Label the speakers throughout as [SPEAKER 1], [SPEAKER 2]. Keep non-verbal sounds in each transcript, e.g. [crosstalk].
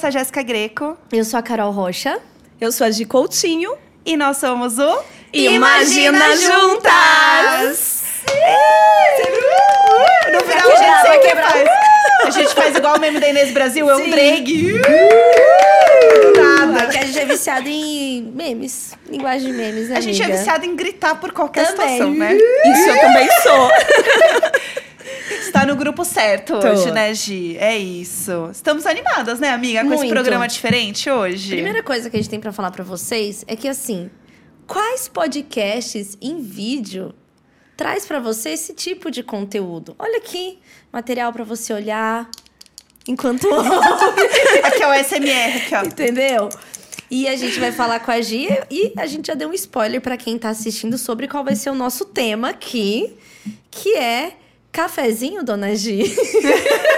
[SPEAKER 1] sou a Jéssica Greco.
[SPEAKER 2] Eu sou a Carol Rocha.
[SPEAKER 3] Eu sou a Gi Coutinho.
[SPEAKER 1] E nós somos o
[SPEAKER 3] Imagina, Imagina Juntas!
[SPEAKER 1] No final a gente sempre faz. A gente faz igual o meme da Inês Brasil, é um drag.
[SPEAKER 2] Nada. Que a gente é viciado em memes. Linguagem de memes, né,
[SPEAKER 1] A gente é viciado em gritar por qualquer
[SPEAKER 2] Também.
[SPEAKER 1] situação, né?
[SPEAKER 3] Isso eu também sou. [laughs]
[SPEAKER 1] Está no grupo certo
[SPEAKER 3] Tô.
[SPEAKER 1] hoje, né, Gi? É isso. Estamos animadas, né, amiga, com esse
[SPEAKER 2] Muito.
[SPEAKER 1] programa diferente hoje.
[SPEAKER 2] Primeira coisa que a gente tem pra falar pra vocês é que assim, quais podcasts em vídeo traz pra você esse tipo de conteúdo? Olha aqui, material pra você olhar enquanto [laughs]
[SPEAKER 1] Aqui é o SMR, aqui, ó.
[SPEAKER 2] entendeu? E a gente vai falar com a Gia e a gente já deu um spoiler pra quem tá assistindo sobre qual vai ser o nosso tema aqui, que é cafezinho, dona Gi. [laughs]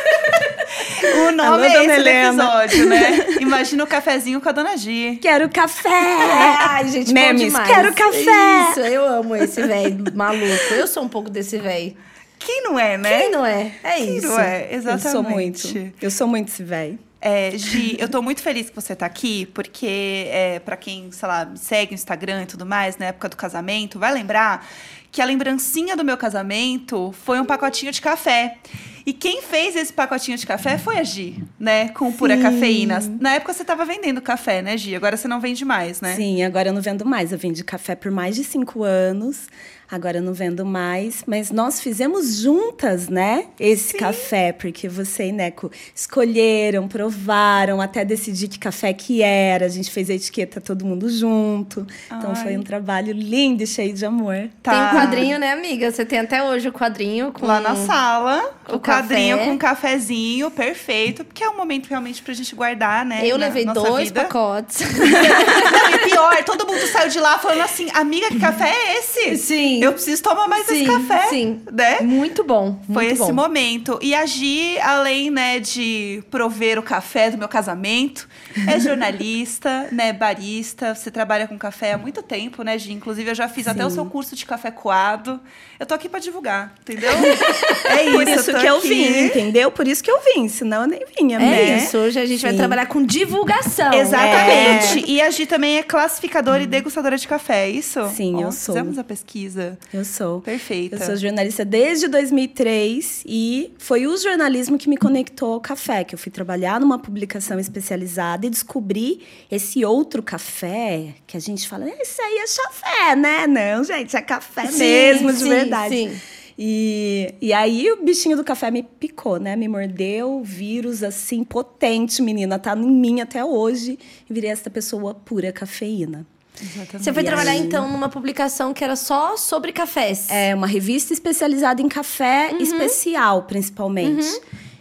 [SPEAKER 1] O nome
[SPEAKER 3] Alô,
[SPEAKER 1] é esse
[SPEAKER 3] Helena.
[SPEAKER 1] episódio, né? Imagina o cafezinho com a dona Gi.
[SPEAKER 3] Quero café! [laughs]
[SPEAKER 2] Ai, gente,
[SPEAKER 3] Memes, quero café!
[SPEAKER 2] Isso, eu amo esse velho maluco. Eu sou um pouco desse velho.
[SPEAKER 1] Quem não é, né?
[SPEAKER 2] Quem não é? É
[SPEAKER 1] Quem
[SPEAKER 2] isso.
[SPEAKER 1] não é? Exatamente.
[SPEAKER 3] Eu sou muito. Eu sou muito esse velho.
[SPEAKER 1] É, Gi, eu tô muito feliz que você tá aqui, porque é, para quem, sei lá, me segue no Instagram e tudo mais, na época do casamento, vai lembrar que a lembrancinha do meu casamento foi um pacotinho de café. E quem fez esse pacotinho de café foi a Gi, né? Com pura
[SPEAKER 3] Sim.
[SPEAKER 1] cafeína. Na época você tava vendendo café, né, Gi? Agora você não vende mais, né?
[SPEAKER 3] Sim, agora eu não vendo mais. Eu vendi café por mais de cinco anos. Agora eu não vendo mais. Mas nós fizemos juntas, né? Esse café. Porque você e Neco escolheram, provaram, até decidir que café que era. A gente fez a etiqueta todo mundo junto. Então
[SPEAKER 1] Ai.
[SPEAKER 3] foi um trabalho lindo e cheio de amor.
[SPEAKER 1] Tá.
[SPEAKER 2] Tem um quadrinho, né, amiga? Você tem até hoje o quadrinho com...
[SPEAKER 1] Lá na sala,
[SPEAKER 2] com
[SPEAKER 1] o quadrinho
[SPEAKER 2] café.
[SPEAKER 1] com um cafezinho, perfeito. Porque é um momento realmente pra gente guardar, né?
[SPEAKER 2] Eu
[SPEAKER 1] na
[SPEAKER 2] levei
[SPEAKER 1] nossa
[SPEAKER 2] dois
[SPEAKER 1] vida.
[SPEAKER 2] pacotes.
[SPEAKER 1] Não, [laughs] e pior, todo mundo saiu de lá falando assim, amiga, que café é esse?
[SPEAKER 2] Sim.
[SPEAKER 1] Eu preciso tomar mais
[SPEAKER 2] sim,
[SPEAKER 1] esse café.
[SPEAKER 2] Sim.
[SPEAKER 1] Né?
[SPEAKER 2] Muito bom.
[SPEAKER 1] Foi
[SPEAKER 2] muito
[SPEAKER 1] esse
[SPEAKER 2] bom.
[SPEAKER 1] momento. E a Gi, além, né, de prover o café do meu casamento, é jornalista, [laughs] né, barista. Você trabalha com café há muito tempo, né, Gi? Inclusive, eu já fiz até o
[SPEAKER 3] Sim.
[SPEAKER 1] seu curso de café coado. Eu tô aqui pra divulgar, entendeu? [laughs] É isso.
[SPEAKER 3] Por isso
[SPEAKER 1] tô
[SPEAKER 3] que eu
[SPEAKER 1] aqui.
[SPEAKER 3] vim, entendeu? Por isso que eu vim, senão eu nem vinha,
[SPEAKER 2] É
[SPEAKER 3] né?
[SPEAKER 2] isso. Hoje a gente vai
[SPEAKER 3] Sim.
[SPEAKER 2] trabalhar com divulgação.
[SPEAKER 1] Exatamente. E a Gi também é classificadora e degustadora de café, é isso?
[SPEAKER 3] Sim, eu sou.
[SPEAKER 1] Fizemos a pesquisa.
[SPEAKER 3] Eu sou.
[SPEAKER 1] Perfeita.
[SPEAKER 3] Eu sou jornalista desde 2003 e foi o jornalismo que me conectou ao café, que eu fui trabalhar numa publicação especializada e descobri esse outro café que a gente fala, isso aí é chafé, né? Não, gente, é café
[SPEAKER 2] Sim,
[SPEAKER 3] mesmo, de
[SPEAKER 2] sim,
[SPEAKER 3] verdade.
[SPEAKER 2] sim.
[SPEAKER 3] E, e aí o bichinho do café me picou, né? Me mordeu, vírus assim, potente, menina. Tá em mim até hoje. E virei essa pessoa pura cafeína.
[SPEAKER 1] Exatamente.
[SPEAKER 2] Você foi
[SPEAKER 3] E
[SPEAKER 2] trabalhar,
[SPEAKER 3] aí?
[SPEAKER 2] então, numa publicação que era só sobre cafés.
[SPEAKER 3] É uma revista especializada em café especial, principalmente.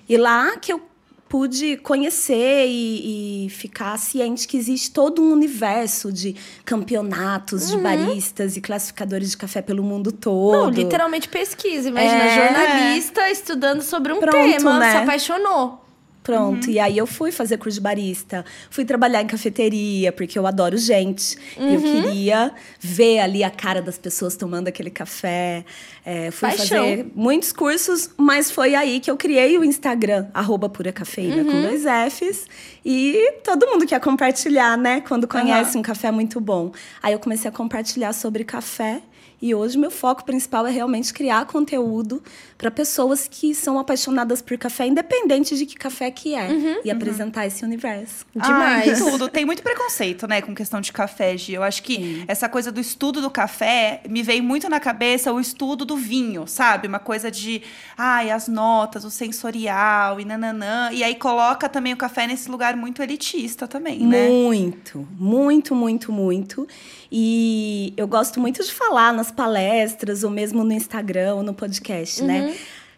[SPEAKER 3] E lá que eu pude conhecer e, e ficar ciente que existe todo um universo de campeonatos de baristas e classificadores de café pelo mundo todo.
[SPEAKER 2] Não, literalmente pesquisa. Imagina,
[SPEAKER 3] É.
[SPEAKER 2] jornalista estudando sobre um
[SPEAKER 3] Pronto,
[SPEAKER 2] tema,
[SPEAKER 3] né?
[SPEAKER 2] se apaixonou.
[SPEAKER 3] Pronto,
[SPEAKER 2] Uhum.
[SPEAKER 3] e aí eu fui fazer curso de barista, fui trabalhar em cafeteria, porque eu adoro gente.
[SPEAKER 2] Uhum.
[SPEAKER 3] eu queria ver ali a cara das pessoas tomando aquele café. É, fui
[SPEAKER 2] Paixão.
[SPEAKER 3] fazer muitos cursos, mas foi aí que eu criei o Instagram, arroba pura cafeína,
[SPEAKER 2] Uhum.
[SPEAKER 3] com dois Fs. E todo mundo quer compartilhar, né? Quando conhece um café muito bom. Aí eu comecei a compartilhar sobre café. E hoje meu foco principal é realmente criar conteúdo para pessoas que são apaixonadas por café, independente de que café que é, e apresentar esse universo.
[SPEAKER 2] Demais.
[SPEAKER 1] Ai, [laughs] tudo. Tem muito preconceito, né, com questão de café, Gi. Eu acho que essa coisa do estudo do café me veio muito na cabeça o estudo do vinho, sabe? Uma coisa de, ai, as notas, o sensorial e nananã. E aí coloca também o café nesse lugar muito elitista também, né?
[SPEAKER 3] Muito, muito, muito, muito. E eu gosto muito de falar nas palestras, ou mesmo no Instagram, ou no podcast, né?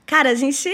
[SPEAKER 3] Cara, a gente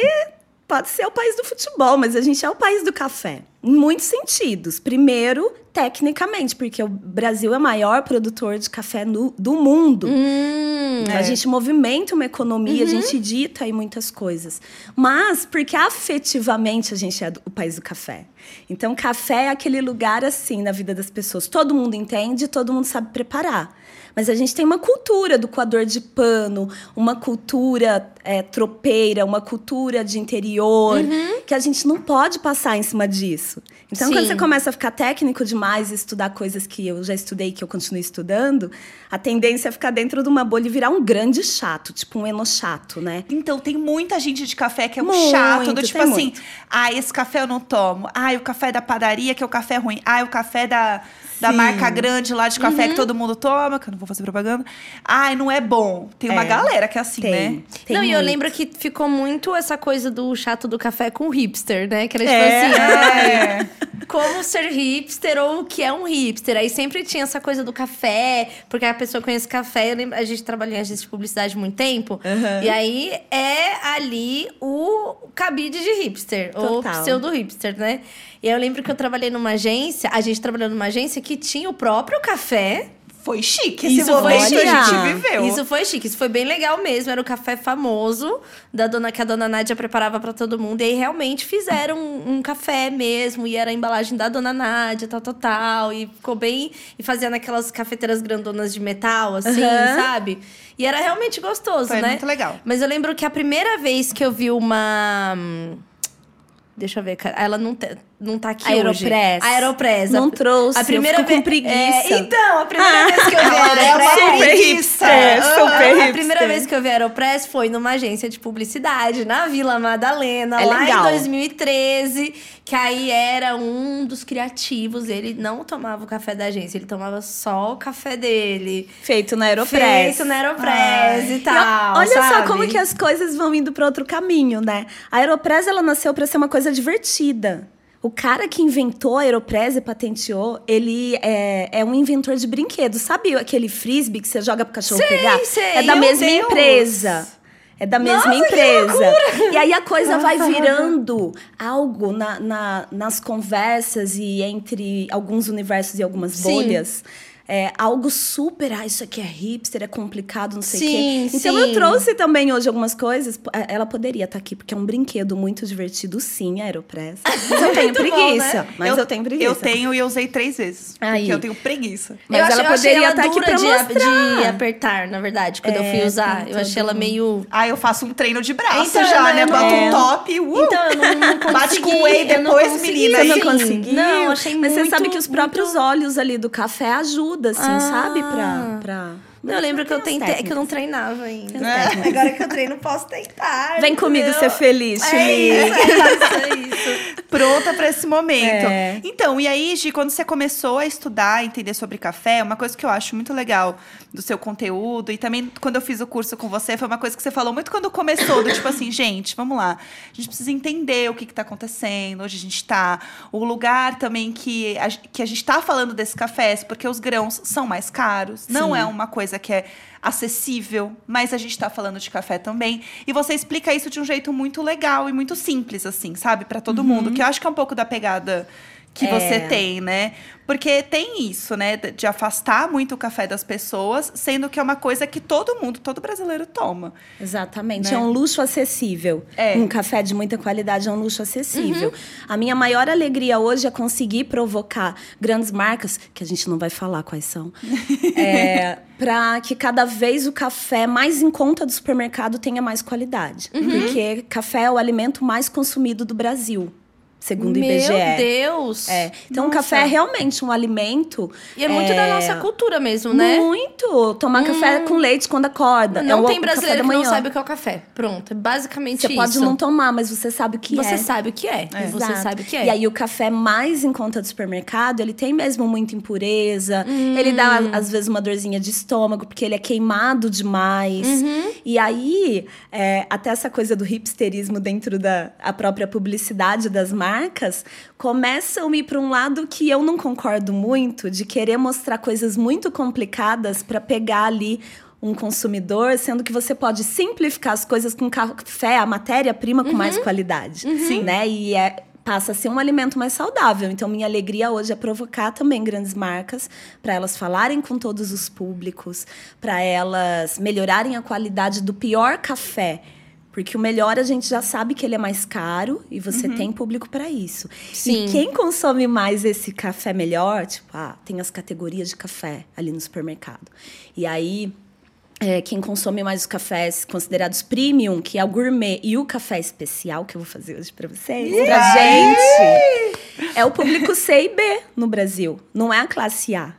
[SPEAKER 3] pode ser o país do futebol, mas a gente é o país do café. Em muitos sentidos. Primeiro, tecnicamente, porque o Brasil é o maior produtor de café no- do mundo.
[SPEAKER 2] Hum,
[SPEAKER 3] A gente movimenta uma economia, a gente dita aí muitas coisas. Mas porque afetivamente a gente é do- o país do café. Então, café é aquele lugar assim na vida das pessoas. Todo mundo entende, todo mundo sabe preparar. Mas a gente tem uma cultura do coador de pano, uma cultura é, tropeira, uma cultura de interior, que a gente não pode passar em cima disso. isso. Então,
[SPEAKER 2] Sim.
[SPEAKER 3] quando você começa a ficar técnico demais e estudar coisas que eu já estudei, que eu continuo estudando, a tendência é ficar dentro de uma bolha e virar um grande chato, tipo um eno chato, né?
[SPEAKER 1] Então, tem muita gente de café que é um
[SPEAKER 3] Muito,
[SPEAKER 1] chato, do tipo assim,
[SPEAKER 3] muito.
[SPEAKER 1] ah, esse café eu não tomo. Ah, o café da padaria, que é o café ruim. Ah, o café da, da marca grande lá de café
[SPEAKER 3] Uhum.
[SPEAKER 1] que todo mundo toma, que eu não vou fazer propaganda. Ai, não é bom. Tem uma
[SPEAKER 3] É,
[SPEAKER 1] galera que é assim,
[SPEAKER 3] Tem.
[SPEAKER 1] né?
[SPEAKER 3] tem
[SPEAKER 2] não, e eu
[SPEAKER 3] muito.
[SPEAKER 2] lembro que ficou muito essa coisa do chato do café com hipster, né? Que era tipo
[SPEAKER 3] É.
[SPEAKER 2] assim, ai,
[SPEAKER 1] É.
[SPEAKER 2] como ser hipster ou o que é um hipster. Aí sempre tinha essa coisa do café, porque a pessoa conhece café. Eu lembro, a gente trabalhou em agência de publicidade há muito tempo.
[SPEAKER 3] Aham.
[SPEAKER 2] E aí é ali o cabide de hipster, ou
[SPEAKER 3] Total.
[SPEAKER 2] pseudo hipster, né? E aí eu lembro que eu trabalhei numa agência, a gente trabalhou numa agência que tinha o próprio café.
[SPEAKER 1] Foi chique esse
[SPEAKER 2] Isso foi
[SPEAKER 1] momento a
[SPEAKER 3] chique.
[SPEAKER 1] gente viveu.
[SPEAKER 2] Isso foi chique, isso foi bem legal mesmo. Era o café famoso da dona que a dona Nádia preparava pra todo mundo. E aí realmente fizeram um, um café mesmo. E era a embalagem da dona Nádia, tal, tal, tal. E ficou bem. E fazia naquelas cafeteiras grandonas de metal, assim,
[SPEAKER 3] Aham.
[SPEAKER 2] sabe? E era realmente gostoso,
[SPEAKER 1] Foi
[SPEAKER 2] né?
[SPEAKER 1] muito legal.
[SPEAKER 2] Mas eu lembro que a primeira vez que eu vi uma. hum, Deixa eu ver, cara. Ela não, te- não tá aqui hoje.
[SPEAKER 3] Aeropress.
[SPEAKER 2] A Aeropress.
[SPEAKER 3] Não
[SPEAKER 2] A-
[SPEAKER 3] trouxe,
[SPEAKER 2] A primeira
[SPEAKER 3] fico com
[SPEAKER 2] ve-
[SPEAKER 3] preguiça.
[SPEAKER 2] É, então, a primeira vez que eu [laughs] vi
[SPEAKER 1] é
[SPEAKER 2] Aeropress.
[SPEAKER 1] preguiça.
[SPEAKER 3] É, super
[SPEAKER 2] A primeira vez que eu vi Aeropress foi numa agência de publicidade, na Vila Madalena,
[SPEAKER 3] É
[SPEAKER 2] lá
[SPEAKER 3] legal.
[SPEAKER 2] em 2013. Que aí era um dos criativos. Ele não tomava o café da agência, ele tomava só o café dele.
[SPEAKER 3] Feito na Aeropress.
[SPEAKER 2] Feito na Aeropress
[SPEAKER 1] Ai.
[SPEAKER 2] e
[SPEAKER 3] E
[SPEAKER 2] tal.
[SPEAKER 3] ó, olha só
[SPEAKER 2] sabe?
[SPEAKER 3] como que as coisas vão indo para outro caminho, né? A Aeropress ela nasceu para ser uma coisa divertida. O cara que inventou a Aeropress e patenteou, ele é, é um inventor de brinquedos. Sabe aquele frisbee que você joga pro cachorro
[SPEAKER 2] Sei,
[SPEAKER 3] pegar?
[SPEAKER 2] sei.
[SPEAKER 3] É da mesma
[SPEAKER 1] Deus.
[SPEAKER 3] empresa. É da mesma
[SPEAKER 2] Nossa,
[SPEAKER 3] empresa. E aí a coisa vai [laughs] virando algo na, na- nas conversas e entre alguns universos e algumas
[SPEAKER 2] Sim.
[SPEAKER 3] É algo super, ah, isso aqui é hipster, é complicado, não sei o
[SPEAKER 2] Sim,
[SPEAKER 3] quê. Então
[SPEAKER 2] sim.
[SPEAKER 3] eu trouxe também hoje algumas coisas. Eh, Ela poderia estar aqui, porque é um brinquedo muito divertido, sim, a Aeropress. [laughs] Mas eu tenho
[SPEAKER 2] Muito bom,
[SPEAKER 3] preguiça.
[SPEAKER 2] né?
[SPEAKER 3] Mas eu, tenho preguiça.
[SPEAKER 1] Eu tenho e eu usei três vezes.
[SPEAKER 3] Aí.
[SPEAKER 1] Porque eu tenho preguiça.
[SPEAKER 3] Mas
[SPEAKER 2] eu achei,
[SPEAKER 3] ela
[SPEAKER 2] eu achei
[SPEAKER 3] poderia
[SPEAKER 2] ela
[SPEAKER 3] estar aqui
[SPEAKER 2] dura
[SPEAKER 3] pra
[SPEAKER 2] de, a-
[SPEAKER 3] mostrar.
[SPEAKER 2] de apertar, na verdade, quando eu
[SPEAKER 3] É,
[SPEAKER 2] fui usar.
[SPEAKER 3] tem
[SPEAKER 2] Eu achei ela meio.
[SPEAKER 1] Ah, eu faço um treino de braço
[SPEAKER 2] Então,
[SPEAKER 1] já,
[SPEAKER 2] eu
[SPEAKER 1] né?
[SPEAKER 2] não-
[SPEAKER 1] Boto
[SPEAKER 3] é.
[SPEAKER 1] um top, uh!
[SPEAKER 2] Então, eu não, não consegui. [laughs]
[SPEAKER 1] Bate com whey
[SPEAKER 2] eu não
[SPEAKER 1] depois, menina,
[SPEAKER 3] Você não
[SPEAKER 1] Sim.
[SPEAKER 3] conseguiu?
[SPEAKER 2] Não, achei
[SPEAKER 3] Mas
[SPEAKER 2] muito...
[SPEAKER 3] você sabe que os próprios
[SPEAKER 2] muito...
[SPEAKER 3] olhos ali do café ajudam, assim,
[SPEAKER 2] Ah.
[SPEAKER 3] sabe? Pra. pra...
[SPEAKER 2] Não, eu lembro que eu tentei, que eu não
[SPEAKER 3] técnicas.
[SPEAKER 2] treinava ainda.
[SPEAKER 3] Técnicas.
[SPEAKER 2] Agora que eu treino, posso tentar.
[SPEAKER 3] Vem comigo
[SPEAKER 2] entendeu?
[SPEAKER 3] ser feliz,
[SPEAKER 2] É
[SPEAKER 3] Chili.
[SPEAKER 2] isso, é isso, é isso. [laughs]
[SPEAKER 1] pronta pra esse momento.
[SPEAKER 3] É.
[SPEAKER 1] Então, e aí, Gi, quando você começou a estudar, entender sobre café, uma coisa que eu acho muito legal do seu conteúdo, e também quando eu fiz o curso com você, foi uma coisa que você falou muito quando começou, do tipo assim, gente, vamos lá, a gente precisa entender o que, que tá acontecendo, onde a gente tá, o lugar também que a, que a gente tá falando desses cafés, porque os grãos são mais caros, não
[SPEAKER 3] Sim.
[SPEAKER 1] é uma coisa que é acessível, mas a gente tá falando de café também. E você explica isso de um jeito muito legal e muito simples, assim, sabe? Pra todo mundo. Que eu acho que é um pouco da pegada que
[SPEAKER 3] Uhum. É.
[SPEAKER 1] você tem, né? Porque tem isso, né? de- afastar muito o café das pessoas, sendo que é uma coisa que todo mundo, todo brasileiro toma.
[SPEAKER 3] Exatamente.
[SPEAKER 1] Né?
[SPEAKER 3] É um luxo acessível.
[SPEAKER 1] É.
[SPEAKER 3] Um café de muita qualidade é um luxo acessível. A minha maior alegria hoje é conseguir provocar grandes marcas, que a gente não vai falar quais são, [laughs] é, para que cada vez o café mais em conta do supermercado tenha mais qualidade. Porque café é o alimento mais consumido do Brasil, segundo o
[SPEAKER 2] Meu
[SPEAKER 3] IBGE.
[SPEAKER 2] Deus.
[SPEAKER 3] É. Então, o
[SPEAKER 2] Nossa.
[SPEAKER 3] café é realmente um alimento.
[SPEAKER 2] E é muito da nossa cultura mesmo, né?
[SPEAKER 3] Muito! Tomar café com leite quando acorda.
[SPEAKER 2] Não
[SPEAKER 3] é o
[SPEAKER 2] tem brasileiro que não sabe o que é o café. Pronto, é basicamente
[SPEAKER 3] Você
[SPEAKER 2] isso.
[SPEAKER 3] pode não tomar, mas você sabe o que
[SPEAKER 2] Você
[SPEAKER 3] é.
[SPEAKER 2] sabe o que é. E Você
[SPEAKER 3] Exato.
[SPEAKER 2] sabe o que é.
[SPEAKER 3] E aí o café mais em conta do supermercado, ele tem mesmo muita impureza. Ele dá,
[SPEAKER 2] Hum.
[SPEAKER 3] às vezes, uma dorzinha de estômago, porque ele é queimado demais.
[SPEAKER 2] Uhum.
[SPEAKER 3] E aí, é, até essa coisa do hipsterismo dentro da a própria publicidade das marcas, começam a ir para um lado que eu não concordo muito, de querer mostrar coisas muito complicadas para pegar ali um consumidor, sendo que você pode simplificar as coisas com café, a matéria-prima com mais qualidade,
[SPEAKER 1] Sim.
[SPEAKER 3] né? E é passa a ser um alimento mais saudável. Então minha alegria hoje é provocar também grandes marcas para elas falarem com todos os públicos, para elas melhorarem a qualidade do pior café. Porque o melhor a gente já sabe que ele é mais caro e você tem público para isso.
[SPEAKER 2] Sim.
[SPEAKER 3] E quem consome mais esse café melhor, tipo, ah, tem as categorias de café ali no supermercado. E aí é, quem consome mais os cafés considerados premium, que é o gourmet e o café especial, que eu vou fazer hoje para vocês, pra gente, é o público C e B no Brasil. Não é a classe A.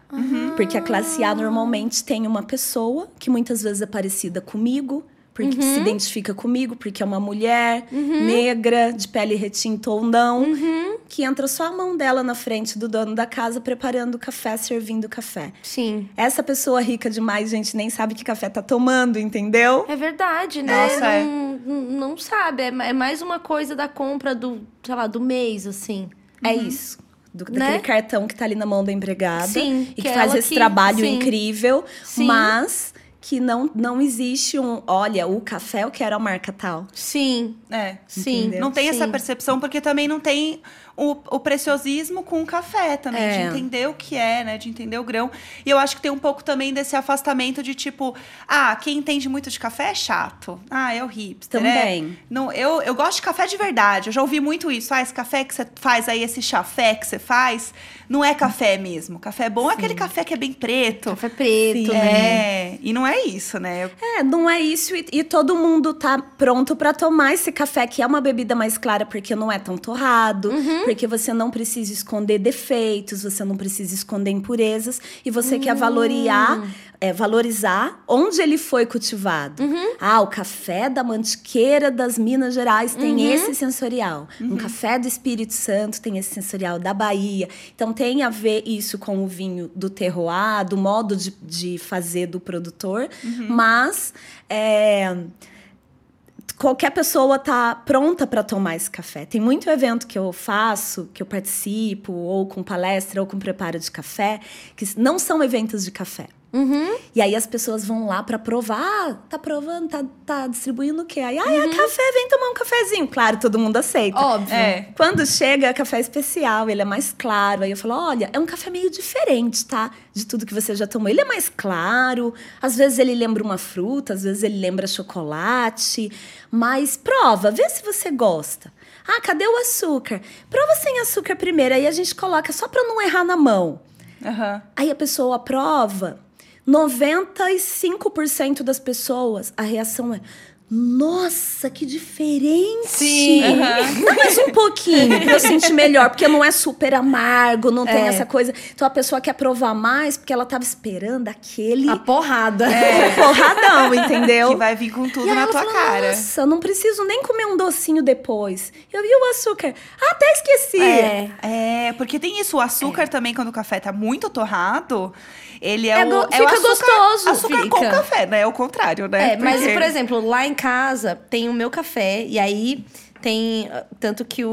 [SPEAKER 3] Porque a classe A normalmente tem uma pessoa que muitas vezes é parecida comigo, porque
[SPEAKER 2] Uhum.
[SPEAKER 3] se identifica comigo, porque é uma mulher negra, de pele retinta ou não,
[SPEAKER 2] Uhum.
[SPEAKER 3] que entra só a mão dela na frente do dono da casa preparando o café, servindo o café.
[SPEAKER 2] Sim.
[SPEAKER 3] Essa pessoa rica demais, gente, nem sabe que café tá tomando, entendeu?
[SPEAKER 2] É verdade, né?
[SPEAKER 1] Nossa, é.
[SPEAKER 2] não, não- sabe. É é mais uma coisa da compra do, sei lá, do mês, assim.
[SPEAKER 3] É isso. Do,
[SPEAKER 2] Né?
[SPEAKER 3] daquele cartão que tá ali na mão da empregada.
[SPEAKER 2] Sim,
[SPEAKER 3] E
[SPEAKER 2] que
[SPEAKER 3] que,
[SPEAKER 2] é
[SPEAKER 3] faz esse
[SPEAKER 2] que-
[SPEAKER 3] trabalho
[SPEAKER 2] sim.
[SPEAKER 3] incrível.
[SPEAKER 2] Sim.
[SPEAKER 3] Mas que não, não existe um. Olha, o café eu quero a marca tal.
[SPEAKER 2] Sim,
[SPEAKER 1] É.
[SPEAKER 2] sim.
[SPEAKER 3] Entendeu?
[SPEAKER 1] Não tem essa
[SPEAKER 2] sim.
[SPEAKER 1] percepção, porque também não tem o, o preciosismo com o café também,
[SPEAKER 3] É.
[SPEAKER 1] de entender o que é, né? De entender o grão. E eu acho que tem um pouco também desse afastamento de tipo, ah, quem entende muito de café é chato. Ah, é o hipster.
[SPEAKER 3] Também.
[SPEAKER 1] É. Não, eu, eu gosto de café de verdade. Eu já ouvi muito isso. Ah, esse café que você faz aí, esse chafé que você faz, não é café mesmo. Café bom é aquele café que é bem preto.
[SPEAKER 2] Café preto,
[SPEAKER 3] Sim.
[SPEAKER 2] né?
[SPEAKER 1] É, e não é isso, né?
[SPEAKER 3] É, não é isso. E, e todo mundo tá pronto pra tomar esse café, que é uma bebida mais clara, porque não é tão torrado, porque você não precisa esconder defeitos, você não precisa esconder impurezas, e você quer valorizar, é, valorizar onde ele foi cultivado. Ah, o café da Mantiqueira das Minas Gerais tem esse sensorial. Um café do Espírito Santo tem esse sensorial da Bahia. Então tem a ver isso com o vinho do terroir, do modo de, de fazer do produtor, mas é, qualquer pessoa tá pronta para tomar esse café. Tem muito evento que eu faço, que eu participo, ou com palestra, ou com preparo de café, que não são eventos de café.
[SPEAKER 2] Uhum.
[SPEAKER 3] E aí as pessoas vão lá para provar, ah, tá provando, tá, tá distribuindo o quê? Aí, ah,
[SPEAKER 2] Uhum.
[SPEAKER 3] é café, vem tomar um cafezinho. Claro, todo mundo aceita.
[SPEAKER 2] Óbvio.
[SPEAKER 1] É.
[SPEAKER 3] Quando chega, é café especial, ele é mais claro. Aí eu falo: olha, é um café meio diferente, tá? De tudo que você já tomou. Ele é mais claro, às vezes ele lembra uma fruta, às vezes ele lembra chocolate. Mas prova, vê se você gosta. Ah, cadê o açúcar? Prova sem açúcar primeiro, aí a gente coloca só pra não errar na mão.
[SPEAKER 1] Aham.
[SPEAKER 3] Aí a pessoa prova, 95% das pessoas, a reação é. Nossa, que diferente!
[SPEAKER 2] Sim.
[SPEAKER 3] Dá mais um pouquinho pra eu sentir melhor, porque não é super amargo, não tem
[SPEAKER 2] É.
[SPEAKER 3] essa coisa. Então a pessoa quer provar mais porque ela tava esperando aquele
[SPEAKER 2] A porrada.
[SPEAKER 3] porradão, entendeu?
[SPEAKER 1] Que vai vir com tudo na tua
[SPEAKER 3] fala,
[SPEAKER 1] cara.
[SPEAKER 3] Nossa, não preciso nem comer um docinho depois. Eu vi o açúcar. Ah, até esqueci.
[SPEAKER 2] É.
[SPEAKER 1] É, porque tem isso, o açúcar também, quando o café tá muito torrado, ele é,
[SPEAKER 2] É
[SPEAKER 1] o. é o
[SPEAKER 2] fica
[SPEAKER 1] açúcar,
[SPEAKER 2] gostoso,
[SPEAKER 1] Açúcar com
[SPEAKER 2] fica.
[SPEAKER 1] café, né? É o contrário, né?
[SPEAKER 2] É, mas,
[SPEAKER 1] Porque-
[SPEAKER 2] por exemplo, lá em casa tem o meu café, e aí tem. Tanto que o.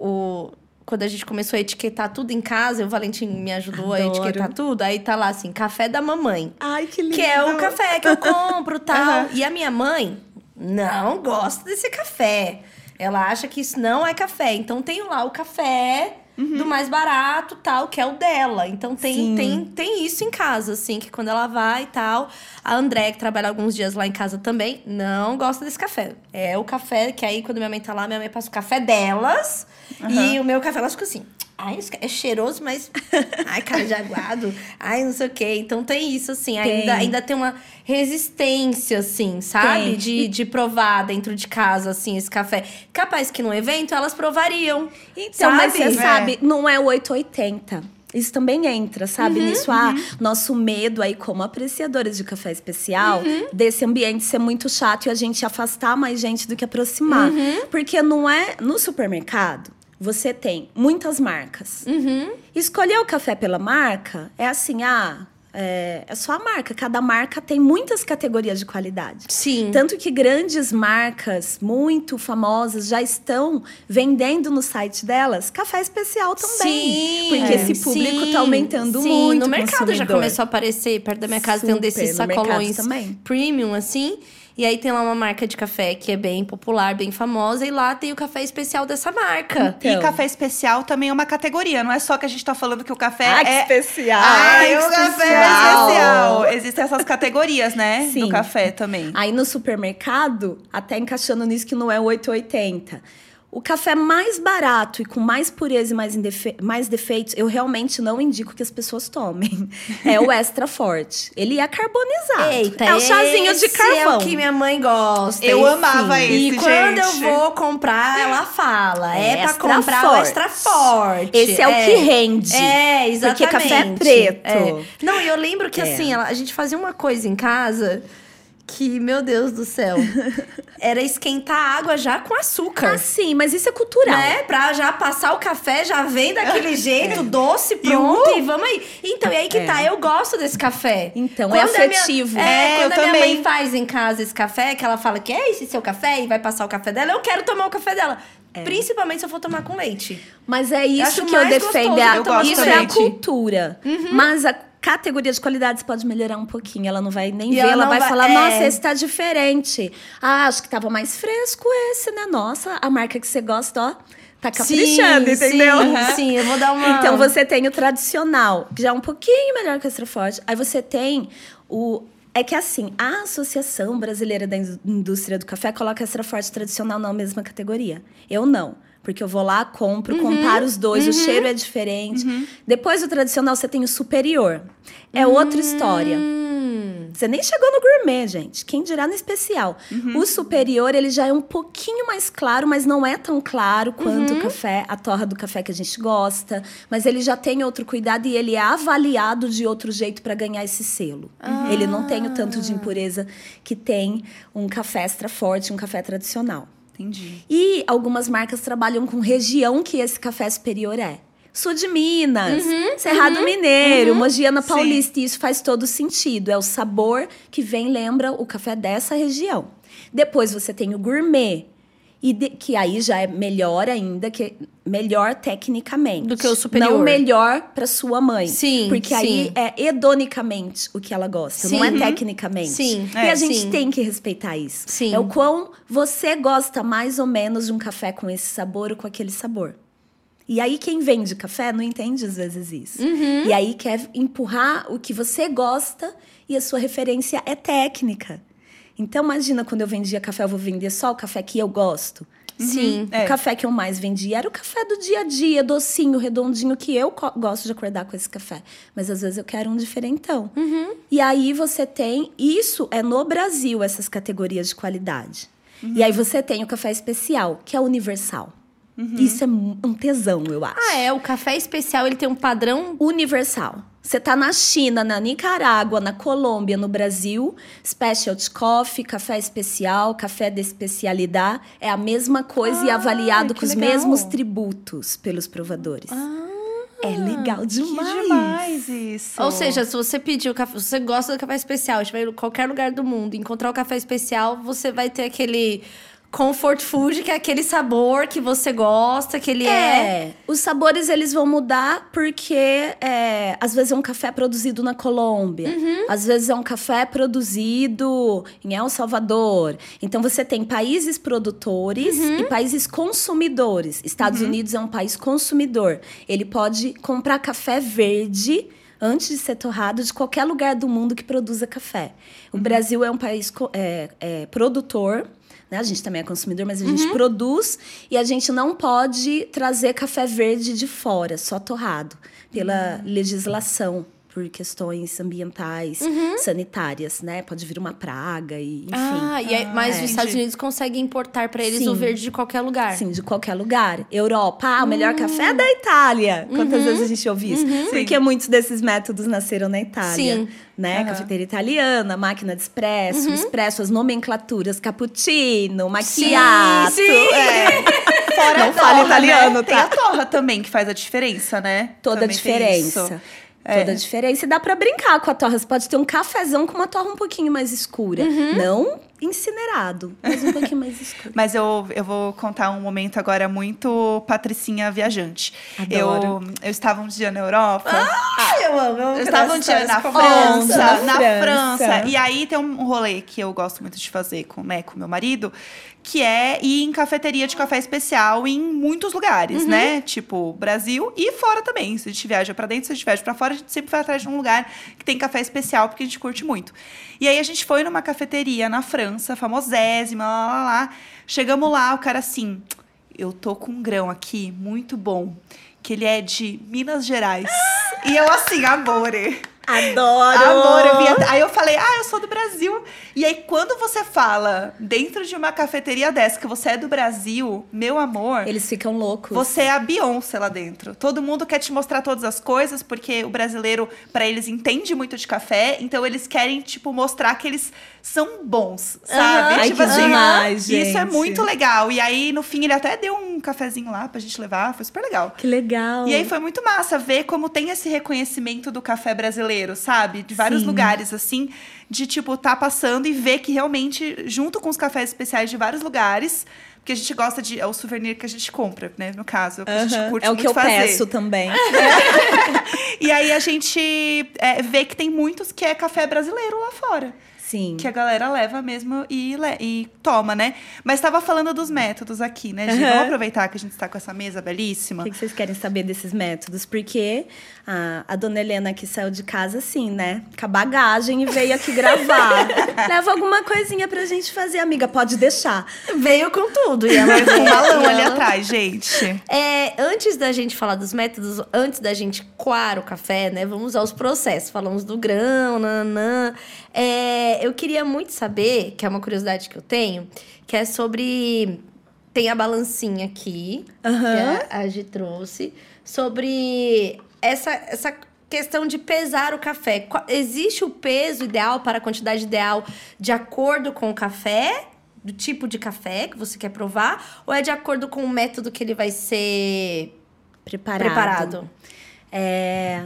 [SPEAKER 2] o quando a gente começou a etiquetar tudo em casa, o Valentim me ajudou a
[SPEAKER 3] Adoro.
[SPEAKER 2] etiquetar tudo, aí tá lá assim, café da mamãe.
[SPEAKER 3] Ai, que lindo.
[SPEAKER 2] Que é o café que eu compro [laughs] tal.
[SPEAKER 1] Aham.
[SPEAKER 2] E a minha mãe não gosta desse café. Ela acha que isso não é café. Então tem lá o café do mais barato, tal, que é o dela. Então tem,
[SPEAKER 3] Sim.
[SPEAKER 2] tem, tem isso em casa, assim, que quando ela vai e tal. A André, que trabalha alguns dias lá em casa também, não gosta desse café. É o café que aí, quando minha mãe tá lá, minha mãe passa o café delas. E o meu café, elas ficam assim. Ai, é cheiroso, mas. [laughs] Ai, cara de aguado. Ai, não sei o quê. Então tem isso, assim.
[SPEAKER 3] Tem.
[SPEAKER 2] Ainda, ainda tem uma resistência, assim, sabe?
[SPEAKER 3] Tem.
[SPEAKER 2] De, de provar dentro de casa, assim, esse café. Capaz que num evento elas provariam.
[SPEAKER 3] Então, mas
[SPEAKER 2] sabe?
[SPEAKER 3] você
[SPEAKER 1] É.
[SPEAKER 3] sabe, não é o 880. Isso também entra, sabe?
[SPEAKER 2] Uhum,
[SPEAKER 3] Nisso há nosso medo aí, como apreciadores de café especial,
[SPEAKER 2] Uhum.
[SPEAKER 3] desse ambiente ser muito chato e a gente afastar mais gente do que aproximar.
[SPEAKER 2] Uhum.
[SPEAKER 3] Porque não é. No supermercado, você tem muitas marcas.
[SPEAKER 2] Uhum.
[SPEAKER 3] Escolher o café pela marca é assim, ah. É, é só a marca. Cada marca tem muitas categorias de qualidade.
[SPEAKER 2] Sim.
[SPEAKER 3] Tanto que grandes marcas muito famosas já estão vendendo no site delas café especial também.
[SPEAKER 2] Sim,
[SPEAKER 3] porque
[SPEAKER 2] é.
[SPEAKER 3] esse público está aumentando
[SPEAKER 2] sim.
[SPEAKER 3] muito.
[SPEAKER 2] No
[SPEAKER 3] o
[SPEAKER 2] mercado já
[SPEAKER 3] consumidor.
[SPEAKER 2] começou a aparecer, perto da minha casa tem um
[SPEAKER 3] Super,
[SPEAKER 2] desses sacolões
[SPEAKER 3] também.
[SPEAKER 2] premium, assim. E aí tem lá uma marca de café que é bem popular, bem famosa, e lá tem o café especial dessa marca.
[SPEAKER 1] E
[SPEAKER 3] Então.
[SPEAKER 1] café especial também é uma categoria, não é só que a gente tá falando que o café
[SPEAKER 3] Ah, que
[SPEAKER 1] é.
[SPEAKER 3] especial!
[SPEAKER 1] Ai,
[SPEAKER 3] que
[SPEAKER 1] o café é
[SPEAKER 3] especial!
[SPEAKER 1] Existem essas categorias, né?
[SPEAKER 3] Sim.
[SPEAKER 1] Do café também.
[SPEAKER 3] Aí no supermercado, até encaixando nisso que não é o 880. O café mais barato e com mais pureza e mais, indefe- mais defeitos, eu realmente não indico que as pessoas tomem. [laughs] É o extra forte. Ele é carbonizado.
[SPEAKER 2] Eita,
[SPEAKER 3] é o chazinho de
[SPEAKER 2] esse
[SPEAKER 3] carvão.
[SPEAKER 2] é o que minha mãe gosta.
[SPEAKER 1] Eu
[SPEAKER 2] esse.
[SPEAKER 1] amava
[SPEAKER 2] E
[SPEAKER 1] esse,
[SPEAKER 2] quando eu
[SPEAKER 1] gente.
[SPEAKER 2] vou comprar, ela fala. É, pra
[SPEAKER 3] Extra
[SPEAKER 2] comprar o
[SPEAKER 3] forte.
[SPEAKER 2] extra forte.
[SPEAKER 3] Esse é, o que rende.
[SPEAKER 2] É, exatamente.
[SPEAKER 3] Porque café é preto.
[SPEAKER 2] É. Não, e eu lembro que
[SPEAKER 3] É.
[SPEAKER 2] assim, a gente fazia uma coisa em casa que, meu Deus do céu, [laughs] era esquentar a água já com açúcar.
[SPEAKER 3] Ah, sim, mas isso é cultural.
[SPEAKER 2] Né? Pra já passar o café, já vem daquele [laughs] jeito, doce,
[SPEAKER 1] E
[SPEAKER 2] pronto,
[SPEAKER 1] uh!
[SPEAKER 2] e vamos aí. Então, e aí que tá, eu gosto desse café.
[SPEAKER 3] Então, é
[SPEAKER 2] a minha-
[SPEAKER 3] afetivo.
[SPEAKER 2] é,
[SPEAKER 1] É,
[SPEAKER 2] quando
[SPEAKER 1] eu
[SPEAKER 2] a minha
[SPEAKER 1] também.
[SPEAKER 2] mãe faz em casa esse café, que ela fala que é esse seu café e vai passar o café dela, eu quero tomar o café dela. Principalmente se eu for tomar com leite.
[SPEAKER 3] Mas é isso
[SPEAKER 2] acho
[SPEAKER 3] que eu defendo.
[SPEAKER 2] gostoso
[SPEAKER 3] é a-
[SPEAKER 1] Eu
[SPEAKER 3] isso é a cultura. Mas a categoria de qualidade você pode melhorar um pouquinho. Ela não vai nem
[SPEAKER 2] E
[SPEAKER 3] ver,
[SPEAKER 2] ela
[SPEAKER 3] ela vai
[SPEAKER 2] vai-
[SPEAKER 3] falar:
[SPEAKER 2] é.
[SPEAKER 3] nossa, esse tá diferente. Ah, acho que tava mais fresco esse, né? Nossa, a marca que você gosta, ó, tá caprichando, entendeu?
[SPEAKER 2] Sim, sim, eu vou dar uma...
[SPEAKER 3] Então você tem o tradicional, que já é um pouquinho melhor que o extra forte. Aí você tem o. É que assim, a Associação Brasileira da Indú- Indústria do Café coloca extra forte tradicional na mesma categoria. Eu não. Porque eu vou lá, compro, comparo os dois, o cheiro é diferente. Depois do tradicional, você tem o superior. É outra história.
[SPEAKER 2] Hum.
[SPEAKER 3] Você nem chegou no gourmet, gente. Quem dirá no especial. O superior, ele já é um pouquinho mais claro, mas não é tão claro quanto o café, a torra do café que a gente gosta. Mas ele já tem outro cuidado e ele é avaliado de outro jeito para ganhar esse selo. Ele não tem o tanto de impureza que tem um café extra forte, um café tradicional.
[SPEAKER 1] Entendi.
[SPEAKER 3] E algumas marcas trabalham com região que esse café superior é. Sul de Minas, Cerrado Mineiro, Mogiana
[SPEAKER 1] Sim.
[SPEAKER 3] Paulista, e isso faz todo sentido. É o sabor que vem, lembra o café dessa região. Depois você tem o gourmet, e de- que aí já é melhor ainda, que melhor tecnicamente.
[SPEAKER 2] Do que o superior.
[SPEAKER 3] Não melhor para sua mãe.
[SPEAKER 2] Sim,
[SPEAKER 3] Porque
[SPEAKER 2] sim.
[SPEAKER 3] aí é hedonicamente o que ela gosta, não é
[SPEAKER 2] Sim.
[SPEAKER 3] tecnicamente.
[SPEAKER 2] Sim,
[SPEAKER 3] E
[SPEAKER 1] é,
[SPEAKER 3] a gente
[SPEAKER 2] sim.
[SPEAKER 3] tem que respeitar isso.
[SPEAKER 2] Sim.
[SPEAKER 3] É o quão você gosta mais ou menos de um café com esse sabor ou com aquele sabor. E aí quem vende café não entende às vezes isso.
[SPEAKER 2] Uhum.
[SPEAKER 3] E aí quer empurrar o que você gosta e a sua referência é técnica. Então imagina quando eu vendia café, eu vou vender só o café que eu gosto.
[SPEAKER 2] Sim.
[SPEAKER 1] É.
[SPEAKER 3] O café que eu mais vendia era o café do dia a dia, docinho, redondinho, que eu gosto de acordar com esse café. Mas às vezes eu quero um diferentão. E aí você tem. Isso é no Brasil, essas categorias de qualidade. E aí você tem o café especial, que é universal. Isso é um tesão, eu acho.
[SPEAKER 2] Ah, é. O café especial, ele tem um padrão...
[SPEAKER 3] Universal. Você tá na China, na Nicarágua, na Colômbia, no Brasil, specialty coffee, café especial, café de especialidade, é a mesma coisa e
[SPEAKER 1] Ah,
[SPEAKER 3] avaliado
[SPEAKER 1] que
[SPEAKER 3] com os
[SPEAKER 1] legal.
[SPEAKER 3] mesmos tributos pelos provadores. é legal
[SPEAKER 1] Que
[SPEAKER 3] demais.
[SPEAKER 1] demais isso.
[SPEAKER 2] Ou seja, se você pedir o café, se você gosta do café especial, estiver em qualquer lugar do mundo, encontrar o café especial, você vai ter aquele comfort food, que é aquele sabor que você gosta, que ele é.
[SPEAKER 3] É, os sabores eles vão mudar porque é, às vezes é um café produzido na Colômbia,
[SPEAKER 2] Uhum.
[SPEAKER 3] às vezes é um café produzido em El Salvador. Então você tem países produtores
[SPEAKER 2] Uhum.
[SPEAKER 3] e países consumidores. Estados Unidos é um país consumidor. Ele pode comprar café verde antes de ser torrado de qualquer lugar do mundo que produza café. O Brasil é um país é, é, produtor. Né? A gente também é consumidor, mas a gente produz e a gente não pode trazer café verde de fora, só torrado, pela legislação, por questões ambientais, sanitárias, né? Pode vir uma praga e, enfim.
[SPEAKER 2] Ah, e aí, mas
[SPEAKER 1] é.
[SPEAKER 2] os Estados. Unidos conseguem importar pra eles
[SPEAKER 3] Sim.
[SPEAKER 2] o verde de qualquer lugar.
[SPEAKER 3] Sim, de qualquer lugar. Europa, ah, o melhor café é da Itália. Quantas vezes a gente ouve isso? Porque muitos desses métodos nasceram na Itália.
[SPEAKER 2] Sim.
[SPEAKER 3] Né? Cafeteira italiana, máquina de espresso, expresso, as nomenclaturas, cappuccino, macchiato.
[SPEAKER 2] sim.
[SPEAKER 3] É. [laughs]
[SPEAKER 1] Fora
[SPEAKER 3] Não
[SPEAKER 1] a
[SPEAKER 3] fale
[SPEAKER 1] torra,
[SPEAKER 3] italiano,
[SPEAKER 1] né? Tem
[SPEAKER 3] tá?
[SPEAKER 1] a torra também, que faz a diferença, né?
[SPEAKER 3] Toda a
[SPEAKER 1] Também tem
[SPEAKER 3] diferença.
[SPEAKER 1] É.
[SPEAKER 3] Toda a diferença. E dá pra brincar com a torra. Você pode ter um cafezão com uma torra um pouquinho mais escura.
[SPEAKER 2] Uhum.
[SPEAKER 3] Não incinerado, mas um pouquinho mais escuro.
[SPEAKER 1] Mas eu, eu vou contar um momento agora muito patricinha viajante.
[SPEAKER 3] Adoro.
[SPEAKER 1] Eu, eu estava um dia na Europa.
[SPEAKER 2] Ai, eu amo.
[SPEAKER 1] Eu estava um dia na? França,
[SPEAKER 3] Na
[SPEAKER 1] na
[SPEAKER 3] França.
[SPEAKER 1] França. E aí tem um rolê que eu gosto muito de fazer com, né, com meu marido, que é ir em cafeteria de café especial em muitos lugares, né? Tipo, Brasil e fora também. Se a gente viaja pra dentro, se a gente viaja pra fora, a gente sempre vai atrás de um lugar que tem café especial, porque a gente curte muito. E aí a gente foi numa cafeteria na França, famosésima, lá, lá, lá. Chegamos lá, o cara assim. eu tô com um grão aqui muito bom, que ele é de Minas Gerais. e eu assim, amore.
[SPEAKER 3] Adoro!
[SPEAKER 1] Amor, eu Aí eu falei, ah, eu sou do Brasil. E aí, quando você fala dentro de uma cafeteria dessa que você é do Brasil, meu amor,
[SPEAKER 3] Eles ficam loucos.
[SPEAKER 1] você é a Beyoncé lá dentro. Todo mundo quer te mostrar todas as coisas, porque o brasileiro, pra eles, entende muito de café. Então, eles querem, tipo, mostrar que eles são bons, sabe?
[SPEAKER 3] Ai,
[SPEAKER 1] tipo
[SPEAKER 3] que
[SPEAKER 1] assim,
[SPEAKER 3] demais,
[SPEAKER 1] Isso é
[SPEAKER 3] gente.
[SPEAKER 1] muito legal. E aí, no fim, ele até deu um cafezinho lá pra gente levar. Foi super legal.
[SPEAKER 3] Que legal.
[SPEAKER 1] E aí foi muito massa ver como tem esse reconhecimento do café brasileiro, sabe? De vários
[SPEAKER 3] Sim.
[SPEAKER 1] lugares, assim, de tipo, tá passando e ver que realmente, junto com os cafés especiais de vários lugares, porque a gente gosta de. É o souvenir que a gente compra, né? No caso, é o que a gente curte
[SPEAKER 3] É o que eu
[SPEAKER 1] fazer.
[SPEAKER 3] peço também. [laughs]
[SPEAKER 1] E aí a gente é, vê que tem muitos que é café brasileiro lá fora.
[SPEAKER 3] Sim.
[SPEAKER 1] Que a galera leva mesmo e, le- e toma, né? Mas tava falando dos métodos aqui, né, Gi?
[SPEAKER 3] Aham.
[SPEAKER 1] Vamos aproveitar que a gente está com essa mesa belíssima.
[SPEAKER 3] O que, que vocês querem saber desses métodos? Porque a, a dona Helena que saiu de casa assim, né? Com a bagagem e veio aqui gravar. [laughs] Leva alguma coisinha pra gente fazer, amiga. Pode deixar.
[SPEAKER 2] Veio com tudo. E ela
[SPEAKER 1] Com um [laughs] balão
[SPEAKER 2] e
[SPEAKER 1] ali atrás, gente.
[SPEAKER 2] É, antes da gente falar dos métodos, antes da gente coar o café, né? Vamos aos processos. Falamos do grão, nanã. É, eu queria muito saber, que é uma curiosidade que eu tenho, que é sobre. Tem a balancinha aqui,
[SPEAKER 3] Aham.
[SPEAKER 2] que a, a Gi trouxe, sobre essa, essa questão de pesar o café. Existe o peso ideal para a quantidade ideal de acordo com o café? Do tipo de café que você quer provar? Ou é de acordo com o método que ele vai ser
[SPEAKER 3] Preparado.
[SPEAKER 2] preparado?
[SPEAKER 3] É,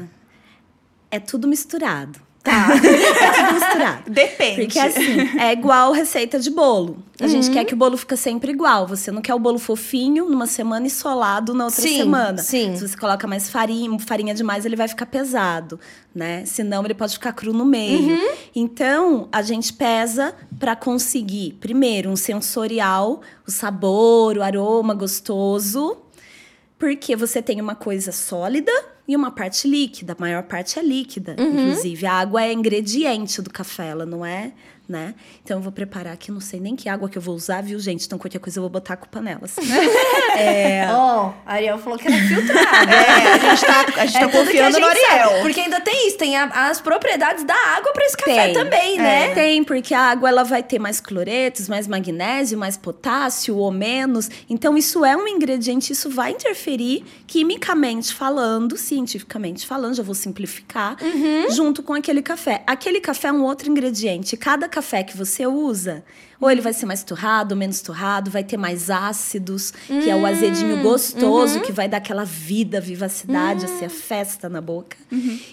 [SPEAKER 3] é tudo misturado.
[SPEAKER 2] Tá. [laughs]
[SPEAKER 3] É tudo misturado.
[SPEAKER 1] Depende.
[SPEAKER 3] Porque assim, é igual receita de bolo. A gente quer que o bolo fique sempre igual. Você não quer o bolo fofinho numa semana e solado na outra
[SPEAKER 2] Sim,
[SPEAKER 3] semana.
[SPEAKER 2] sim.
[SPEAKER 3] Se você coloca mais farinha, farinha demais, ele vai ficar pesado, né? Senão ele pode ficar cru no meio.
[SPEAKER 2] Uhum.
[SPEAKER 3] Então, a gente pesa para conseguir, primeiro, um sensorial, o sabor, o aroma gostoso. Porque você tem uma coisa sólida e uma parte líquida. A maior parte é líquida.
[SPEAKER 2] Uhum.
[SPEAKER 3] Inclusive, a água é ingrediente do café, ela não é, né? Então, eu vou preparar aqui, não sei nem que água que eu vou usar, viu, gente? Então, qualquer coisa eu vou botar a culpa nelas. [laughs] é,
[SPEAKER 2] Ó, a Ariel falou que era filtrado.
[SPEAKER 1] É, a gente tá, a gente
[SPEAKER 2] É
[SPEAKER 1] tá
[SPEAKER 2] que a
[SPEAKER 1] confiando no
[SPEAKER 2] gente sabe.
[SPEAKER 1] Ariel.
[SPEAKER 2] Porque ainda tem isso, tem a- as propriedades da água para esse café
[SPEAKER 3] Tem.
[SPEAKER 2] também, né?
[SPEAKER 3] Tem, porque a água ela vai ter mais cloretos, mais magnésio, mais potássio ou menos. Então, isso é um ingrediente, isso vai interferir quimicamente falando, cientificamente falando, já vou simplificar, junto com aquele café. Aquele café é um outro ingrediente. Cada café que você usa, ou ele vai ser mais torrado, menos torrado, vai ter mais ácidos, que é o azedinho gostoso, que vai dar aquela vida, vivacidade, assim, a festa na boca.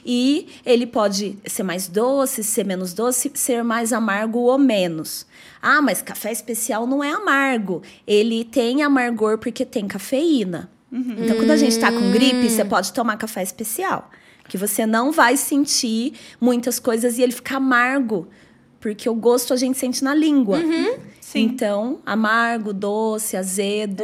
[SPEAKER 3] E ele pode ser mais doce, ser menos doce, ser mais amargo ou menos. Ah, mas café especial não é amargo. Ele tem amargor porque tem cafeína. Então, quando a gente tá com gripe, você pode tomar café especial. Que você não vai sentir muitas coisas e ele fica amargo. Porque o gosto a gente sente na língua.
[SPEAKER 1] Sim.
[SPEAKER 3] Então, amargo, doce, azedo,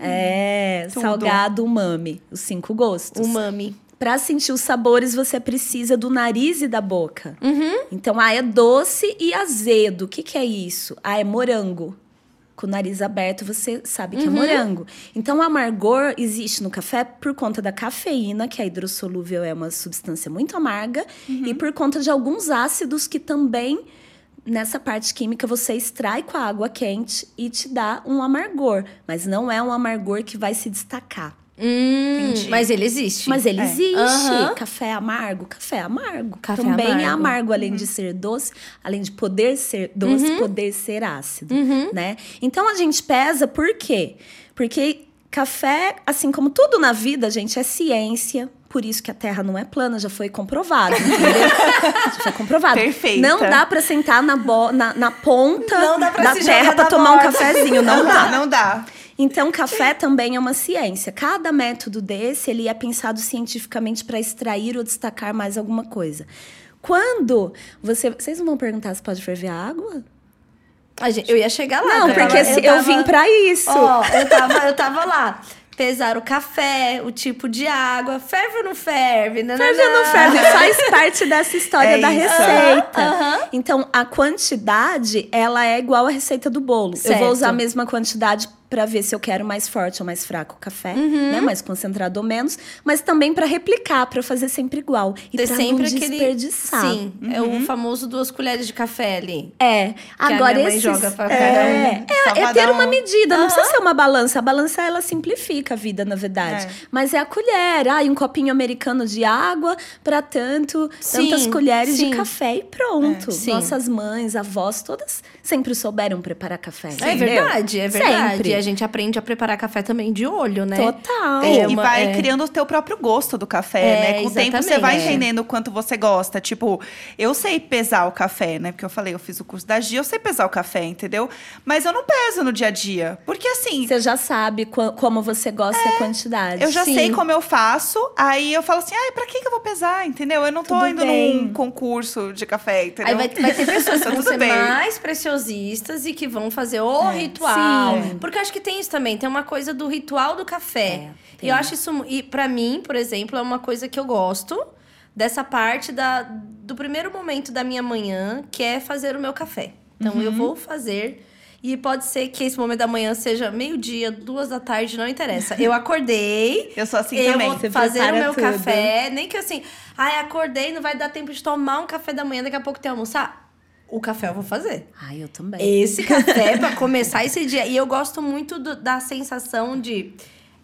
[SPEAKER 3] é,
[SPEAKER 1] Tudo.
[SPEAKER 3] salgado, umami. Os cinco gostos.
[SPEAKER 2] Umami.
[SPEAKER 3] Pra sentir os sabores, você precisa do nariz e da boca.
[SPEAKER 2] Uhum.
[SPEAKER 3] Então, ah, é doce e azedo. O que, que é isso? Ah, é morango. Com o nariz aberto, você sabe que é morango. Então, o amargor existe no café por conta da cafeína, que a hidrossolúvel é uma substância muito amarga, e por conta de alguns ácidos que também, nessa parte química, você extrai com a água quente e te dá um amargor. Mas não é um amargor que vai se destacar.
[SPEAKER 2] Hum,
[SPEAKER 1] Entendi.
[SPEAKER 2] mas ele existe.
[SPEAKER 3] Mas ele
[SPEAKER 1] É.
[SPEAKER 3] existe.
[SPEAKER 2] Aham.
[SPEAKER 3] Café amargo, café amargo.
[SPEAKER 2] Café
[SPEAKER 3] Também é
[SPEAKER 2] amargo.
[SPEAKER 3] amargo, além de ser doce, além de poder ser doce, poder ser ácido, né? Então a gente pesa por quê? Porque café, assim como tudo na vida, gente, é ciência. Por isso que a Terra não é plana, já foi comprovado, entendeu? [laughs] já foi comprovado.
[SPEAKER 1] Perfeita.
[SPEAKER 3] Não dá pra sentar na, bo- na, na ponta da Terra pra
[SPEAKER 2] na
[SPEAKER 3] tomar um
[SPEAKER 2] borda.
[SPEAKER 3] cafezinho, não
[SPEAKER 1] Não
[SPEAKER 3] dá.
[SPEAKER 1] não dá.
[SPEAKER 3] Então, café também é uma ciência. Cada método desse, ele é pensado cientificamente para extrair ou destacar mais alguma coisa. Quando você... Vocês não vão perguntar se pode ferver a água?
[SPEAKER 2] A gente- eu ia chegar lá.
[SPEAKER 3] não,
[SPEAKER 2] eu
[SPEAKER 3] porque
[SPEAKER 2] tava-
[SPEAKER 3] se- eu,
[SPEAKER 2] tava-
[SPEAKER 3] vim para isso.
[SPEAKER 2] Ó, eu tava, eu tava lá. Pesar o café, o tipo de água. Ferve ou não ferve?
[SPEAKER 3] Ferve ou não ferve? [laughs] Faz parte dessa história
[SPEAKER 1] É
[SPEAKER 3] da
[SPEAKER 1] isso.
[SPEAKER 3] receita.
[SPEAKER 2] Aham.
[SPEAKER 3] Então, a quantidade, ela é igual à receita do bolo. Eu
[SPEAKER 2] Certo.
[SPEAKER 3] vou usar a mesma quantidade para ver se eu quero mais forte ou mais fraco o café,
[SPEAKER 2] Uhum.
[SPEAKER 3] né? Mais concentrado ou menos, mas também para replicar, para fazer sempre igual e
[SPEAKER 2] sempre
[SPEAKER 3] não
[SPEAKER 2] aquele.
[SPEAKER 3] desperdiçar.
[SPEAKER 2] Sim, é o famoso duas colheres de café ali.
[SPEAKER 3] É, agora esses,
[SPEAKER 2] joga pra
[SPEAKER 3] é,
[SPEAKER 2] cada um.
[SPEAKER 3] é, é ter uma
[SPEAKER 1] um-
[SPEAKER 3] medida, não precisa ser uma balança. A balança ela simplifica a vida, na verdade.
[SPEAKER 1] É.
[SPEAKER 3] Mas é a colher, ah, e um copinho americano de água para tanto,
[SPEAKER 2] Sim,
[SPEAKER 3] tantas colheres
[SPEAKER 2] sim.
[SPEAKER 3] de café e pronto.
[SPEAKER 2] É.
[SPEAKER 3] Nossas mães, avós, todas sempre souberam preparar café.
[SPEAKER 2] é
[SPEAKER 3] entendeu?
[SPEAKER 2] verdade, é verdade.
[SPEAKER 3] Sempre.
[SPEAKER 2] E a gente aprende a preparar café também de olho, né?
[SPEAKER 3] Total.
[SPEAKER 2] É
[SPEAKER 1] e
[SPEAKER 2] uma-
[SPEAKER 1] vai
[SPEAKER 2] é.
[SPEAKER 1] criando o teu próprio gosto do café,
[SPEAKER 2] É,
[SPEAKER 1] né? Com o tempo você vai entendendo o quanto você gosta. Tipo, eu sei pesar o café, né? Porque eu falei, eu fiz o curso da Gia, eu sei pesar o café, entendeu? Mas eu não peso no dia a dia. Porque assim,
[SPEAKER 3] Você já sabe como você gosta e a quantidade.
[SPEAKER 1] eu já
[SPEAKER 2] Sim.
[SPEAKER 1] sei como eu faço, aí eu falo assim, ai, pra que que eu vou pesar, entendeu? Eu não tô
[SPEAKER 3] Tudo
[SPEAKER 1] indo
[SPEAKER 3] bem.
[SPEAKER 1] num concurso de café, entendeu?
[SPEAKER 2] Aí vai, vai ter pessoas [laughs] que
[SPEAKER 1] Tá
[SPEAKER 2] vão
[SPEAKER 1] tudo
[SPEAKER 2] ser
[SPEAKER 1] bem.
[SPEAKER 2] mais preciosistas e que vão fazer o ritual.
[SPEAKER 3] sim.
[SPEAKER 2] Porque eu acho que tem isso também, tem uma coisa do ritual do café.
[SPEAKER 3] É,
[SPEAKER 2] e eu acho isso, e para mim, por exemplo, é uma coisa que eu gosto dessa parte da, do primeiro momento da minha manhã, que é fazer o meu café. Então eu
[SPEAKER 3] Uhum.
[SPEAKER 2] vou fazer. E pode ser que esse momento da manhã seja meio-dia, duas da tarde, não interessa. Eu acordei, [laughs]
[SPEAKER 1] Eu sou assim
[SPEAKER 2] eu
[SPEAKER 1] também.
[SPEAKER 2] vou
[SPEAKER 3] Você
[SPEAKER 2] fazer o meu
[SPEAKER 3] tudo.
[SPEAKER 2] café. Nem que assim, ai, acordei, não vai dar tempo de tomar um café da manhã, daqui a pouco tem almoçar. O café eu vou fazer.
[SPEAKER 3] Ai, eu também.
[SPEAKER 2] Esse [laughs] café pra começar esse dia. E eu gosto muito do- da sensação de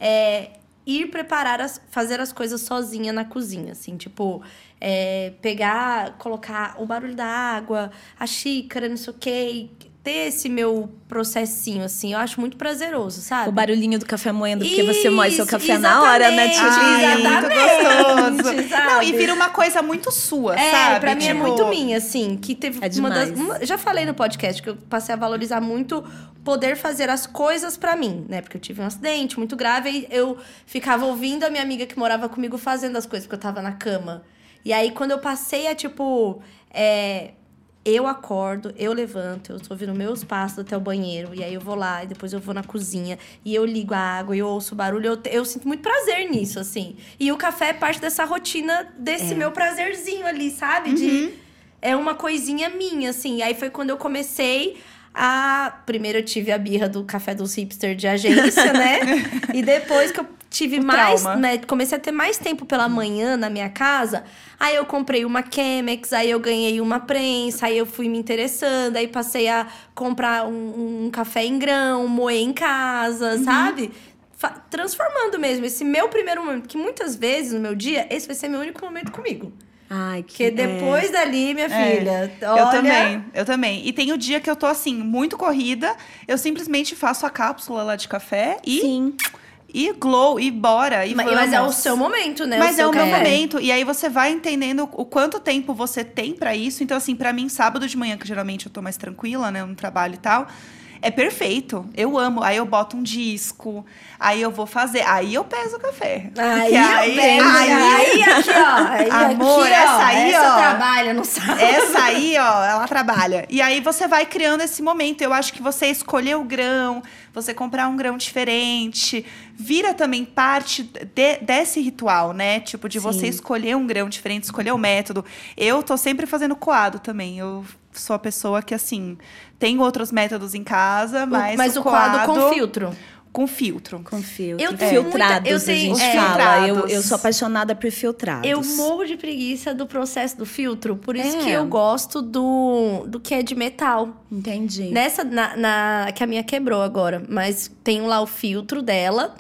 [SPEAKER 2] é, ir preparar, as, fazer as coisas sozinha na cozinha, assim, tipo, é, pegar, colocar o barulho da água, a xícara, não sei o quê. Ter esse meu processinho, assim, eu acho muito prazeroso, sabe?
[SPEAKER 3] O barulhinho do café moendo, porque você moe seu
[SPEAKER 2] Isso,
[SPEAKER 3] café na hora, né. Titi?
[SPEAKER 1] Ai, é muito gostoso.
[SPEAKER 2] sabe?
[SPEAKER 1] Não, e vira uma coisa muito sua,
[SPEAKER 2] É,
[SPEAKER 1] sabe?
[SPEAKER 2] pra mim é
[SPEAKER 1] Tipo,
[SPEAKER 2] muito minha, assim, que teve
[SPEAKER 3] É
[SPEAKER 2] uma das. uma- já falei no podcast que eu passei a valorizar muito poder fazer as coisas pra mim, né? Porque eu tive um acidente muito grave e eu ficava ouvindo a minha amiga que morava comigo fazendo as coisas, porque eu tava na cama. E aí, quando eu passei a, tipo. é, eu acordo, eu levanto, eu tô ouvindo meus passos até o banheiro, e aí eu vou lá, e depois eu vou na cozinha, e eu ligo a água, e eu ouço o barulho, eu, eu sinto muito prazer nisso, assim. E o café é parte dessa rotina, desse meu prazerzinho ali, sabe? De, é uma coisinha minha, assim. E aí foi quando eu comecei a. Primeiro eu tive a birra do café dos hipster de agência, né? [laughs] e depois que eu tive
[SPEAKER 1] O
[SPEAKER 2] mais, né? Comecei a ter mais tempo pela manhã na minha casa. Aí eu comprei uma Chemex, aí eu ganhei uma prensa, aí eu fui me interessando, aí passei a comprar um, um café em grão, moer em casa,
[SPEAKER 1] Uhum.
[SPEAKER 2] sabe? Transformando mesmo esse meu primeiro momento, que muitas vezes no meu dia, esse vai ser meu único momento comigo.
[SPEAKER 3] Ai, que
[SPEAKER 2] Porque depois dali, minha
[SPEAKER 1] É,
[SPEAKER 2] filha,
[SPEAKER 1] Eu
[SPEAKER 2] olha...
[SPEAKER 1] também, eu também. E tem o dia que eu tô assim, muito corrida, eu simplesmente faço a cápsula lá de café e,
[SPEAKER 3] Sim.
[SPEAKER 1] E glow, e bora. E
[SPEAKER 2] Mas, mas é o
[SPEAKER 1] vamos.
[SPEAKER 2] seu momento, né?
[SPEAKER 1] Mas é
[SPEAKER 2] seu
[SPEAKER 1] o meu
[SPEAKER 2] café.
[SPEAKER 1] momento. E aí você vai entendendo o quanto tempo você tem pra isso. Então, assim, pra mim, sábado de manhã, que geralmente eu tô mais tranquila, né? No trabalho e tal. É perfeito. Eu amo. Aí eu boto um disco. Aí eu vou fazer. Aí eu peso o café.
[SPEAKER 2] Aí, aí, aí, aí, aqui, ó. Aí,
[SPEAKER 1] Amor,
[SPEAKER 2] aqui,
[SPEAKER 1] essa
[SPEAKER 2] ó,
[SPEAKER 1] aí,
[SPEAKER 2] essa
[SPEAKER 1] ó.
[SPEAKER 2] trabalha, não sabe?
[SPEAKER 1] Essa aí, ó, ela trabalha. E aí você vai criando esse momento. Eu acho que você escolher o grão, você comprar um grão diferente, vira também parte de- desse ritual, né? Tipo, de você
[SPEAKER 3] Sim.
[SPEAKER 1] escolher um grão diferente, escolher o método. Eu tô sempre fazendo coado também. Eu sou a pessoa que, assim, tem outros métodos em casa, mas,
[SPEAKER 2] Mas o coado com filtro.
[SPEAKER 1] Com filtro.
[SPEAKER 3] Com filtro.
[SPEAKER 2] Eu tenho
[SPEAKER 3] filtrados,
[SPEAKER 2] muita- eu
[SPEAKER 3] a
[SPEAKER 2] tenho-
[SPEAKER 3] gente
[SPEAKER 2] é.
[SPEAKER 3] fala. Eu,
[SPEAKER 1] Filtrados.
[SPEAKER 3] eu sou apaixonada por filtrados.
[SPEAKER 2] Eu morro de preguiça do processo do filtro, por isso
[SPEAKER 3] É.
[SPEAKER 2] que eu gosto do, do que é de metal.
[SPEAKER 3] Entendi.
[SPEAKER 2] Nessa, na, na- que a minha quebrou agora, mas tem lá o filtro dela.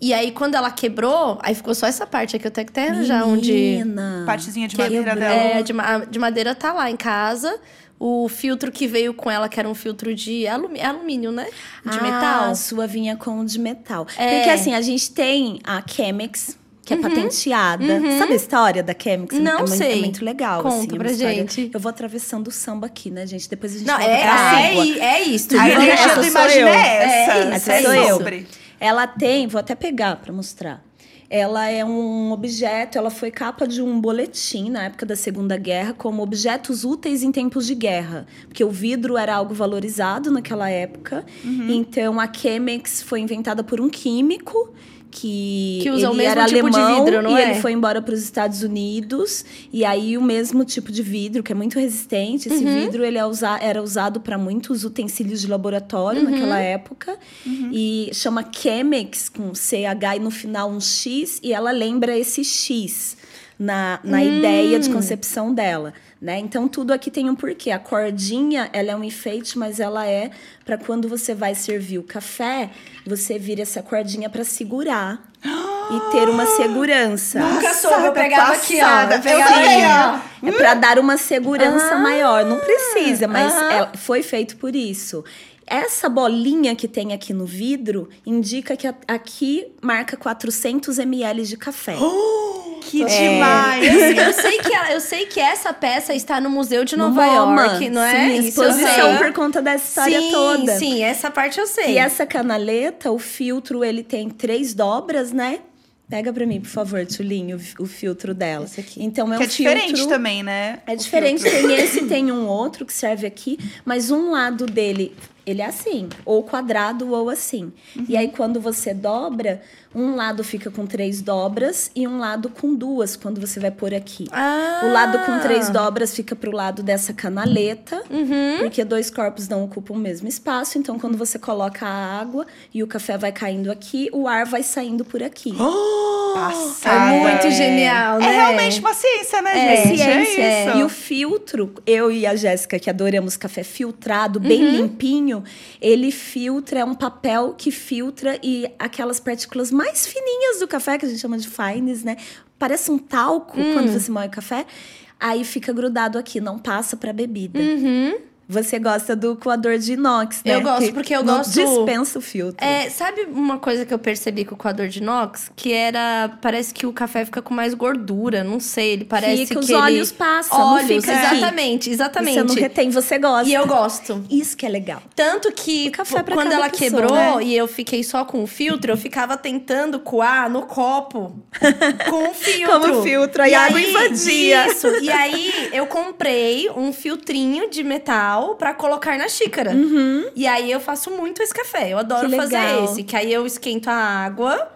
[SPEAKER 2] E aí, quando ela quebrou, aí ficou só essa parte aqui, eu tenho que até arranjar onde.
[SPEAKER 1] Partezinha de
[SPEAKER 3] Quebrou.
[SPEAKER 1] madeira dela.
[SPEAKER 2] É, de, de madeira tá lá em casa. O filtro que veio com ela, que era um filtro de alumí- alumínio, né? De
[SPEAKER 3] ah,
[SPEAKER 2] metal.
[SPEAKER 3] a sua vinha com de metal.
[SPEAKER 2] É.
[SPEAKER 3] Porque assim, a gente tem a Chemex, que é patenteada. Sabe a história da Chemex?
[SPEAKER 2] Uhum. Não
[SPEAKER 3] é, muito-
[SPEAKER 2] sei.
[SPEAKER 3] É muito legal.
[SPEAKER 2] Conta
[SPEAKER 3] assim, é
[SPEAKER 2] pra
[SPEAKER 3] história-
[SPEAKER 2] gente.
[SPEAKER 3] Eu vou atravessando o samba aqui, né, gente? Depois a gente
[SPEAKER 2] Não,
[SPEAKER 3] volta
[SPEAKER 2] é,
[SPEAKER 3] pra
[SPEAKER 2] é, é isso.
[SPEAKER 1] A energia do imagina
[SPEAKER 3] eu.
[SPEAKER 1] é essa.
[SPEAKER 2] É isso,
[SPEAKER 3] Essa
[SPEAKER 1] é sobre.
[SPEAKER 3] Ela tem, vou até pegar pra mostrar. Ela é um objeto, ela foi capa de um boletim na época da Segunda Guerra como objetos úteis em tempos de guerra, porque o vidro era algo valorizado naquela época. Então a Chemex foi inventada por um químico que,
[SPEAKER 2] Que usa o
[SPEAKER 3] ele
[SPEAKER 2] mesmo
[SPEAKER 3] era
[SPEAKER 2] tipo de
[SPEAKER 3] alemão
[SPEAKER 2] vidro, não
[SPEAKER 3] e
[SPEAKER 2] é?
[SPEAKER 3] ele foi embora para os Estados Unidos e aí o mesmo tipo de vidro que é muito resistente. Esse
[SPEAKER 2] Uhum.
[SPEAKER 3] vidro ele é usa- era usado para muitos utensílios de laboratório
[SPEAKER 2] Uhum.
[SPEAKER 3] naquela época e chama Chemex com CH e no final um X e ela lembra esse X na, na
[SPEAKER 2] Hum.
[SPEAKER 3] ideia de concepção dela. Né? Então tudo aqui tem um porquê. A cordinha, ela é um enfeite, mas ela é para quando você vai servir o café, você vira essa cordinha para segurar e ter uma segurança.
[SPEAKER 2] Nunca soube, eu
[SPEAKER 1] tá
[SPEAKER 2] pegava aqui, ó.
[SPEAKER 1] passada.
[SPEAKER 2] Eu pegava aqui, ó.
[SPEAKER 3] É para dar uma segurança
[SPEAKER 2] Ah,
[SPEAKER 3] maior. Não precisa, mas
[SPEAKER 2] aham.
[SPEAKER 3] é- foi feito por isso. Essa bolinha que tem aqui no vidro indica que a- aqui marca 400 ml de café.
[SPEAKER 1] Que
[SPEAKER 2] Eu
[SPEAKER 1] demais!
[SPEAKER 2] eu, sei que, a- eu sei que essa peça está no Museu de
[SPEAKER 3] No
[SPEAKER 2] Nova. York, não é?
[SPEAKER 3] Sim, exposição
[SPEAKER 2] sei.
[SPEAKER 3] por conta dessa história
[SPEAKER 2] sim,
[SPEAKER 3] toda.
[SPEAKER 2] Sim, essa parte eu sei.
[SPEAKER 3] E essa canaleta, o filtro, ele tem três dobras, né? Pega pra mim, por favor, Tulinho, o, filtro dela.
[SPEAKER 2] Esse aqui.
[SPEAKER 3] Então é
[SPEAKER 1] que
[SPEAKER 3] um
[SPEAKER 1] é diferente
[SPEAKER 3] filtro...
[SPEAKER 1] também, né?
[SPEAKER 3] É
[SPEAKER 1] O
[SPEAKER 3] diferente,
[SPEAKER 1] filtro.
[SPEAKER 3] tem esse tem um outro que serve aqui, mas um lado dele, ele é assim, ou quadrado ou assim. E aí quando você dobra, um lado fica com três dobras e um lado com duas, quando você vai pôr aqui.
[SPEAKER 2] Ah.
[SPEAKER 3] O lado com três dobras fica pro lado dessa canaleta,
[SPEAKER 2] Uhum.
[SPEAKER 3] porque dois corpos não ocupam o mesmo espaço. Então, quando você coloca a água e o café vai caindo aqui, o ar vai saindo por aqui. [gasps]
[SPEAKER 1] Passada.
[SPEAKER 2] É muito genial, né?
[SPEAKER 1] É realmente uma ciência, né,
[SPEAKER 2] É,
[SPEAKER 1] gente?
[SPEAKER 3] ciência.
[SPEAKER 1] É isso.
[SPEAKER 3] E o filtro, eu e a Jéssica, que adoramos café filtrado, bem
[SPEAKER 2] Uhum.
[SPEAKER 3] limpinho, ele filtra, é um papel que filtra e aquelas partículas mais fininhas do café, que a gente chama de fines, né? Parece um talco
[SPEAKER 2] Hum.
[SPEAKER 3] quando você moe café. Aí fica grudado aqui, não passa pra bebida.
[SPEAKER 2] Uhum.
[SPEAKER 3] Você gosta do coador de inox, né?
[SPEAKER 2] Eu gosto,
[SPEAKER 3] Que
[SPEAKER 2] porque eu gosto-
[SPEAKER 3] Dispensa o filtro.
[SPEAKER 2] É, sabe uma coisa que eu percebi com o coador de inox? Que era. Parece que o café fica com mais gordura. Não sei, ele parece
[SPEAKER 3] Fica,
[SPEAKER 2] que.
[SPEAKER 3] os
[SPEAKER 2] ele-
[SPEAKER 3] olhos passam, não
[SPEAKER 2] Olhos,
[SPEAKER 3] fica
[SPEAKER 2] exatamente,
[SPEAKER 3] E
[SPEAKER 2] exatamente.
[SPEAKER 3] Você não retém, você gosta.
[SPEAKER 2] E eu gosto.
[SPEAKER 3] Isso que é legal.
[SPEAKER 2] Tanto que
[SPEAKER 3] O café pra
[SPEAKER 2] quando ela
[SPEAKER 3] pessoa,
[SPEAKER 2] quebrou
[SPEAKER 3] né?
[SPEAKER 2] e eu fiquei só com o filtro, eu ficava tentando coar no copo [laughs] com o filtro.
[SPEAKER 3] Como filtro,
[SPEAKER 2] e
[SPEAKER 3] a água invadia.
[SPEAKER 2] Isso. E aí eu comprei um filtrinho de metal pra colocar na xícara. E aí eu faço muito esse café. Eu adoro
[SPEAKER 3] Uhum.
[SPEAKER 2] Fazer esse. Que aí eu esquento a água.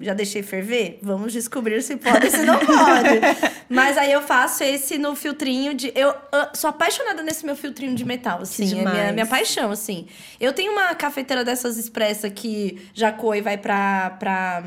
[SPEAKER 2] Já deixei ferver? Vamos descobrir se pode, se não pode. [laughs] Mas aí eu faço esse no filtrinho de. Eu ah, sou apaixonada nesse meu filtrinho de metal, assim. É minha, minha paixão, assim. Eu tenho uma cafeteira dessas expressa que já coa e vai pra, pra,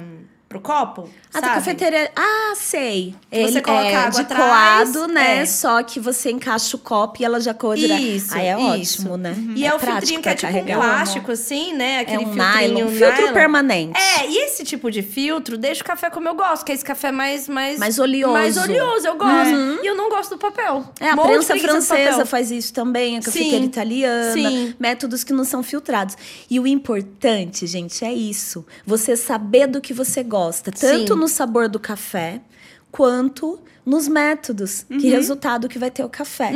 [SPEAKER 2] pro copo.
[SPEAKER 3] A
[SPEAKER 2] sabe?
[SPEAKER 3] tua cafeteira. Ah, sei.
[SPEAKER 2] Você coloca
[SPEAKER 3] é
[SPEAKER 2] água
[SPEAKER 3] de
[SPEAKER 2] atrás,
[SPEAKER 3] coado, né?
[SPEAKER 2] é.
[SPEAKER 3] Só que você encaixa o copo e ela já coa direto.
[SPEAKER 2] Isso,
[SPEAKER 3] Aí é
[SPEAKER 2] isso.
[SPEAKER 3] ótimo, né?
[SPEAKER 2] E é, o
[SPEAKER 3] prático
[SPEAKER 2] filtrinho que é tipo um plástico, assim, né?
[SPEAKER 3] É
[SPEAKER 2] Aquele
[SPEAKER 3] um
[SPEAKER 2] filtrinho
[SPEAKER 3] nylon, filtro
[SPEAKER 2] nylon.
[SPEAKER 3] permanente.
[SPEAKER 2] É, e esse tipo de filtro deixa o café como eu gosto, que é esse café mais... Mais,
[SPEAKER 3] Mais oleoso.
[SPEAKER 2] Mais oleoso, eu gosto. E eu não gosto do papel.
[SPEAKER 3] É, a
[SPEAKER 2] de
[SPEAKER 3] prensa francesa faz isso também, a cafeteira
[SPEAKER 2] Sim,
[SPEAKER 3] italiana,
[SPEAKER 2] sim.
[SPEAKER 3] métodos que não são filtrados. E o importante, gente, é isso. Você saber do que você gosta, tanto
[SPEAKER 2] Sim.
[SPEAKER 3] no sabor do café, quanto nos métodos,
[SPEAKER 2] Uhum.
[SPEAKER 3] que resultado que vai ter o café.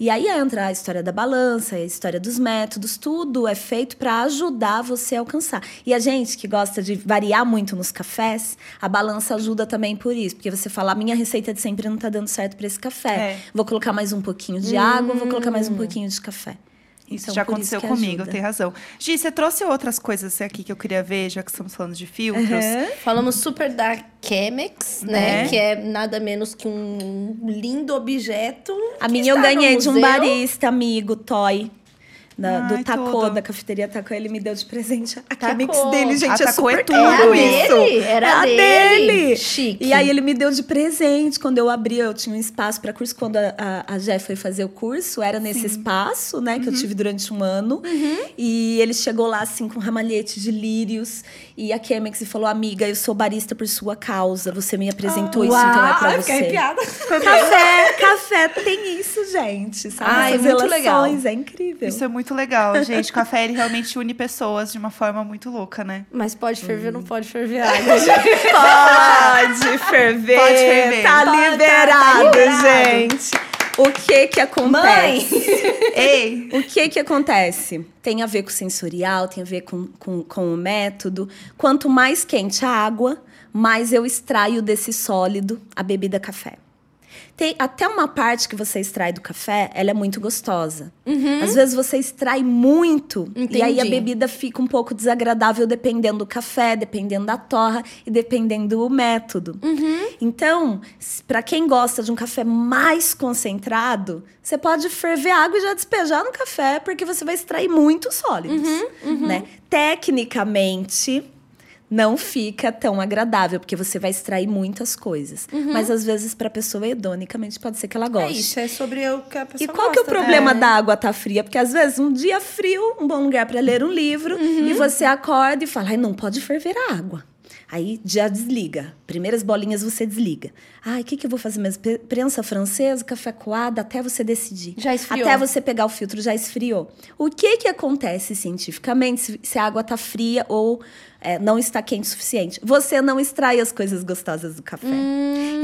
[SPEAKER 3] E aí entra a história da balança, a história dos métodos, tudo é feito para ajudar você a alcançar. E a gente que gosta de variar muito nos cafés, a balança ajuda também por isso, porque você fala, a minha receita de sempre não tá dando certo para esse café.
[SPEAKER 1] É.
[SPEAKER 3] Vou colocar mais um pouquinho de água, vou colocar mais um pouquinho de café.
[SPEAKER 1] Isso
[SPEAKER 3] Então,
[SPEAKER 1] já aconteceu
[SPEAKER 3] que
[SPEAKER 1] comigo,
[SPEAKER 3] ajuda.
[SPEAKER 1] tem razão. Gi, você trouxe outras coisas aqui que eu queria ver, já que estamos falando de filtros.
[SPEAKER 3] Uhum.
[SPEAKER 2] Falamos super da Chemex,
[SPEAKER 1] Né?
[SPEAKER 2] né? Que é nada menos que um lindo objeto.
[SPEAKER 3] A
[SPEAKER 2] que
[SPEAKER 3] minha eu ganhei de um barista amigo, Toy. Da-
[SPEAKER 1] Ai,
[SPEAKER 3] do Tacô,
[SPEAKER 1] tudo.
[SPEAKER 3] da cafeteria Tacô, ele me deu de presente a
[SPEAKER 2] Tacô.
[SPEAKER 3] Chemex dele, gente.
[SPEAKER 1] A
[SPEAKER 3] é
[SPEAKER 1] Tacô é
[SPEAKER 3] super
[SPEAKER 1] tudo
[SPEAKER 3] caro
[SPEAKER 2] Era
[SPEAKER 3] isso.
[SPEAKER 2] dele, era
[SPEAKER 3] É a
[SPEAKER 2] dele.
[SPEAKER 3] dele.
[SPEAKER 2] Chique.
[SPEAKER 3] E aí ele me deu de presente. Quando eu abri, eu tinha um espaço para curso. Quando a, a, a Jé foi fazer o curso, era nesse espaço, né? Que eu tive durante um ano. E ele chegou lá, assim, com ramalhete de lírios. E a Chemex falou, amiga, eu sou barista por sua causa. Você me apresentou isso, então é pra
[SPEAKER 2] Uau,
[SPEAKER 3] você.
[SPEAKER 2] arrepiada.
[SPEAKER 3] Café, café tem isso, gente. Sabe?
[SPEAKER 2] Ai,
[SPEAKER 3] Essas
[SPEAKER 2] muito
[SPEAKER 3] relações, é incrível.
[SPEAKER 1] Isso é muito legal, gente. O café, ele realmente une pessoas de uma forma muito louca, né?
[SPEAKER 2] Mas pode ferver,
[SPEAKER 3] Uhum.
[SPEAKER 2] não pode ferver água. [laughs]
[SPEAKER 3] Pode ferver.
[SPEAKER 1] Pode ferver.
[SPEAKER 3] Tá
[SPEAKER 2] Pode, tá-
[SPEAKER 3] liberado,
[SPEAKER 2] tá liberado.
[SPEAKER 3] gente. O que que
[SPEAKER 2] Mãe!
[SPEAKER 3] acontece? [laughs]
[SPEAKER 1] Ei!
[SPEAKER 3] O que que acontece? Tem a ver com o sensorial, tem a ver com, com, com o método. Quanto mais quente a água, mais eu extraio desse sólido a bebida café. Tem até uma parte que você extrai do café, ela é muito gostosa.
[SPEAKER 2] Uhum.
[SPEAKER 3] Às vezes você extrai muito e aí a
[SPEAKER 2] Entendi.
[SPEAKER 3] bebida fica um pouco desagradável dependendo do café, dependendo da torra e dependendo do método.
[SPEAKER 2] Uhum.
[SPEAKER 3] Então, para quem gosta de um café mais concentrado, você pode ferver água e já despejar no café, porque você vai extrair muitos sólidos,
[SPEAKER 2] Uhum,
[SPEAKER 3] né? Tecnicamente, não fica tão agradável, porque você vai extrair muitas coisas. Mas às vezes, para pessoa hedonicamente, pode ser que ela
[SPEAKER 2] Uhum. É
[SPEAKER 3] goste.
[SPEAKER 2] isso, é sobre o que a pessoa
[SPEAKER 3] E qual que é o
[SPEAKER 2] gosta, né?
[SPEAKER 3] problema da água tá fria? Porque às vezes um dia frio, um bom lugar para ler um livro,
[SPEAKER 2] Uhum.
[SPEAKER 3] e você acorda e fala: Ai, não pode ferver a água. Aí já desliga. Primeiras bolinhas você desliga. Ai, o que, que eu vou fazer mesmo? Prensa francesa, café coado, até você decidir.
[SPEAKER 2] Já esfriou.
[SPEAKER 3] Até você pegar o filtro, já esfriou. O que que acontece cientificamente se, se a água tá fria ou é, não está quente o suficiente? Você não extrai as coisas gostosas do café.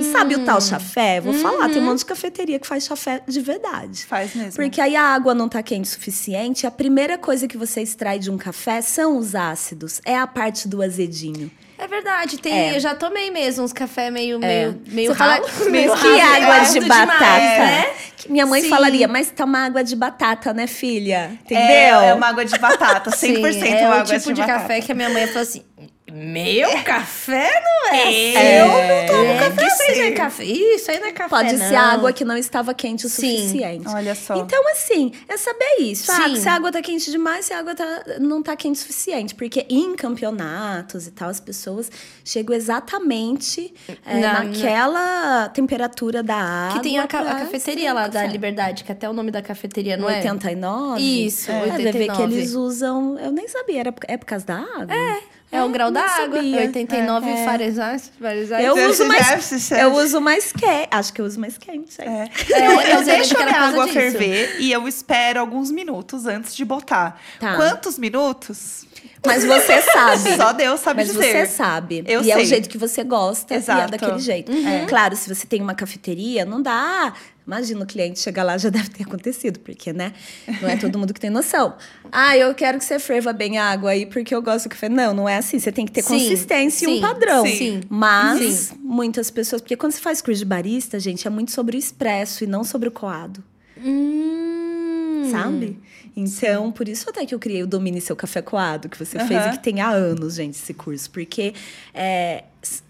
[SPEAKER 3] E sabe o
[SPEAKER 2] Hum.
[SPEAKER 3] tal chafé? Vou falar,
[SPEAKER 2] Uhum.
[SPEAKER 3] tem um monte de cafeteria que faz chafé de verdade.
[SPEAKER 1] Faz mesmo.
[SPEAKER 3] Porque aí a água não tá quente o suficiente, a primeira coisa que você extrai de um café são os ácidos, é a parte do azedinho.
[SPEAKER 2] É verdade, tem,
[SPEAKER 3] É.
[SPEAKER 2] eu já tomei mesmo uns café meio, meio, meio
[SPEAKER 3] Você fala,
[SPEAKER 2] ralo. [laughs]
[SPEAKER 3] "Mas
[SPEAKER 2] meio
[SPEAKER 3] que
[SPEAKER 2] ralo,
[SPEAKER 3] água de batata,
[SPEAKER 2] demais, né?
[SPEAKER 3] Que Minha mãe
[SPEAKER 2] Sim.
[SPEAKER 3] falaria, mas toma água de batata, né, filha? Entendeu?
[SPEAKER 1] É, é uma água de batata, 100% [laughs]
[SPEAKER 2] Sim, é
[SPEAKER 1] uma
[SPEAKER 2] o
[SPEAKER 1] água
[SPEAKER 2] tipo de,
[SPEAKER 1] batata.
[SPEAKER 2] café que a minha mãe falou assim: Meu café não é, assim.
[SPEAKER 3] É.
[SPEAKER 2] Eu não tomo
[SPEAKER 1] É,
[SPEAKER 2] café. Isso aí não é café. Isso aí não é café.
[SPEAKER 3] Pode
[SPEAKER 2] não.
[SPEAKER 3] ser água que não estava quente o
[SPEAKER 2] Sim.
[SPEAKER 3] suficiente.
[SPEAKER 1] Olha só.
[SPEAKER 3] Então, assim, é saber isso. Ah, se a água tá quente demais, se a água tá, não tá quente o suficiente. Porque em campeonatos e tal, as pessoas chegam exatamente é,
[SPEAKER 2] Na-
[SPEAKER 3] naquela temperatura da água.
[SPEAKER 2] Que tem a, ca- a cafeteria lá da. Liberdade, que até o nome da cafeteria não é?
[SPEAKER 3] 89?
[SPEAKER 2] Isso,
[SPEAKER 3] é.
[SPEAKER 2] 89.
[SPEAKER 3] Deve ver que eles usam. Eu nem sabia, era, é por causa da água? É.
[SPEAKER 2] É o grau da água.
[SPEAKER 3] sabia.
[SPEAKER 2] 89
[SPEAKER 3] É.
[SPEAKER 2] Fahrenheit. Fahrenheit.
[SPEAKER 3] Eu uso mais. Eu uso mais quente. Acho que eu uso mais quente. é.
[SPEAKER 1] É.
[SPEAKER 2] É,
[SPEAKER 1] eu,
[SPEAKER 2] mas
[SPEAKER 1] eu
[SPEAKER 2] eu
[SPEAKER 1] deixo a minha água
[SPEAKER 2] disso.
[SPEAKER 1] ferver e eu espero alguns minutos antes de botar.
[SPEAKER 3] Tá.
[SPEAKER 1] Quantos minutos?
[SPEAKER 3] Mas você [laughs] sabe.
[SPEAKER 1] Só Deus sabe
[SPEAKER 3] Mas
[SPEAKER 1] dizer.
[SPEAKER 3] você sabe.
[SPEAKER 1] Eu
[SPEAKER 3] e é o
[SPEAKER 1] sei.
[SPEAKER 3] jeito que você gosta. E é
[SPEAKER 1] Exato.
[SPEAKER 3] daquele jeito.
[SPEAKER 2] Uhum.
[SPEAKER 3] É. Claro, se você tem uma cafeteria, não dá. Imagina o cliente chegar lá, já [laughs] deve ter acontecido, porque, né? Não é todo mundo que tem noção. Ah, eu quero que você ferva bem a água aí, porque eu gosto do café. Não, não é assim. Você tem que ter
[SPEAKER 2] Sim,
[SPEAKER 3] consistência e
[SPEAKER 2] sim,
[SPEAKER 3] um padrão.
[SPEAKER 2] sim.
[SPEAKER 3] Mas
[SPEAKER 2] Sim.
[SPEAKER 3] muitas pessoas. Porque quando você faz curso de barista, gente, é muito sobre o expresso e não sobre o coado.
[SPEAKER 2] Hum.
[SPEAKER 3] Sabe? Então, por isso até que eu criei o Domine Seu Café Coado, que você fez e que tem há anos, gente, esse curso. Porque é,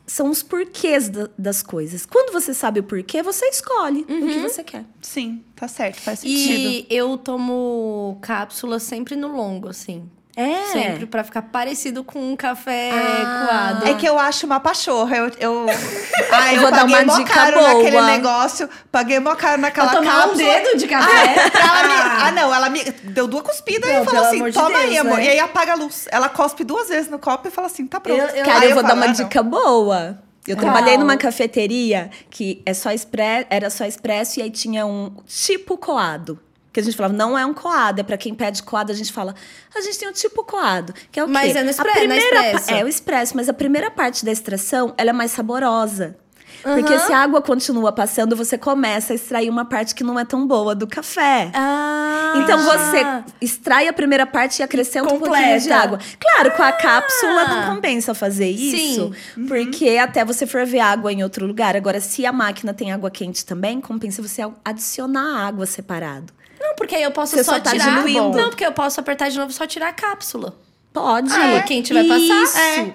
[SPEAKER 3] são os porquês da- das coisas. Quando você sabe o porquê, você escolhe o que você quer.
[SPEAKER 1] Sim, tá certo, faz sentido.
[SPEAKER 2] E eu tomo cápsula sempre no longo, assim.
[SPEAKER 3] É.
[SPEAKER 2] Sempre pra ficar parecido com um café
[SPEAKER 3] Ah.
[SPEAKER 2] coado.
[SPEAKER 1] É que eu acho uma pachorra. Eu, eu... [laughs] Ai, eu,
[SPEAKER 3] Vou dar
[SPEAKER 1] paguei
[SPEAKER 3] uma
[SPEAKER 1] mó
[SPEAKER 3] dica
[SPEAKER 1] caro
[SPEAKER 3] boa.
[SPEAKER 1] naquele negócio. Paguei mó caro naquela
[SPEAKER 2] Pra tomar um dedo de café?
[SPEAKER 1] Ela me- ah, não, ela me deu duas cuspidas e
[SPEAKER 2] Não,
[SPEAKER 1] falou
[SPEAKER 2] pelo
[SPEAKER 1] assim: toma aí,
[SPEAKER 2] Deus,
[SPEAKER 1] amor.
[SPEAKER 2] né?
[SPEAKER 1] E aí apaga a luz. Ela cospe duas vezes no copo e fala assim: tá pronto.
[SPEAKER 2] Eu- eu-
[SPEAKER 3] Cara,
[SPEAKER 1] Aí
[SPEAKER 3] eu vou dar uma
[SPEAKER 1] "Ah, não."
[SPEAKER 3] dica boa. Eu trabalhei numa cafeteria que é só expre... era só expresso e aí tinha um tipo coado. Que a gente falava, não é um coado, é pra quem pede coado, a gente fala, a gente tem um tipo coado, que é o quê?
[SPEAKER 2] Mas é no
[SPEAKER 3] A
[SPEAKER 2] expre- na
[SPEAKER 3] primeira
[SPEAKER 2] expresso.
[SPEAKER 3] É o expresso, mas a primeira parte da extração, ela é mais saborosa. Porque se a água continua passando, você começa a extrair uma parte que não é tão boa do café.
[SPEAKER 2] Ah,
[SPEAKER 3] Então você extrai a primeira parte e acrescenta um pouquinho
[SPEAKER 2] Completa.
[SPEAKER 3] de água. Claro, com a cápsula não compensa fazer
[SPEAKER 2] Sim.
[SPEAKER 3] isso, porque até você ferver água em outro lugar. Agora, se a máquina tem água quente também, compensa você adicionar água separado.
[SPEAKER 2] Porque aí eu posso
[SPEAKER 3] Você
[SPEAKER 2] só,
[SPEAKER 3] só tá
[SPEAKER 2] tirar.
[SPEAKER 3] diluindo.
[SPEAKER 2] Não, porque eu posso apertar de novo e só tirar a cápsula.
[SPEAKER 3] Pode.
[SPEAKER 2] A água quente vai passar?
[SPEAKER 3] Isso.
[SPEAKER 2] É.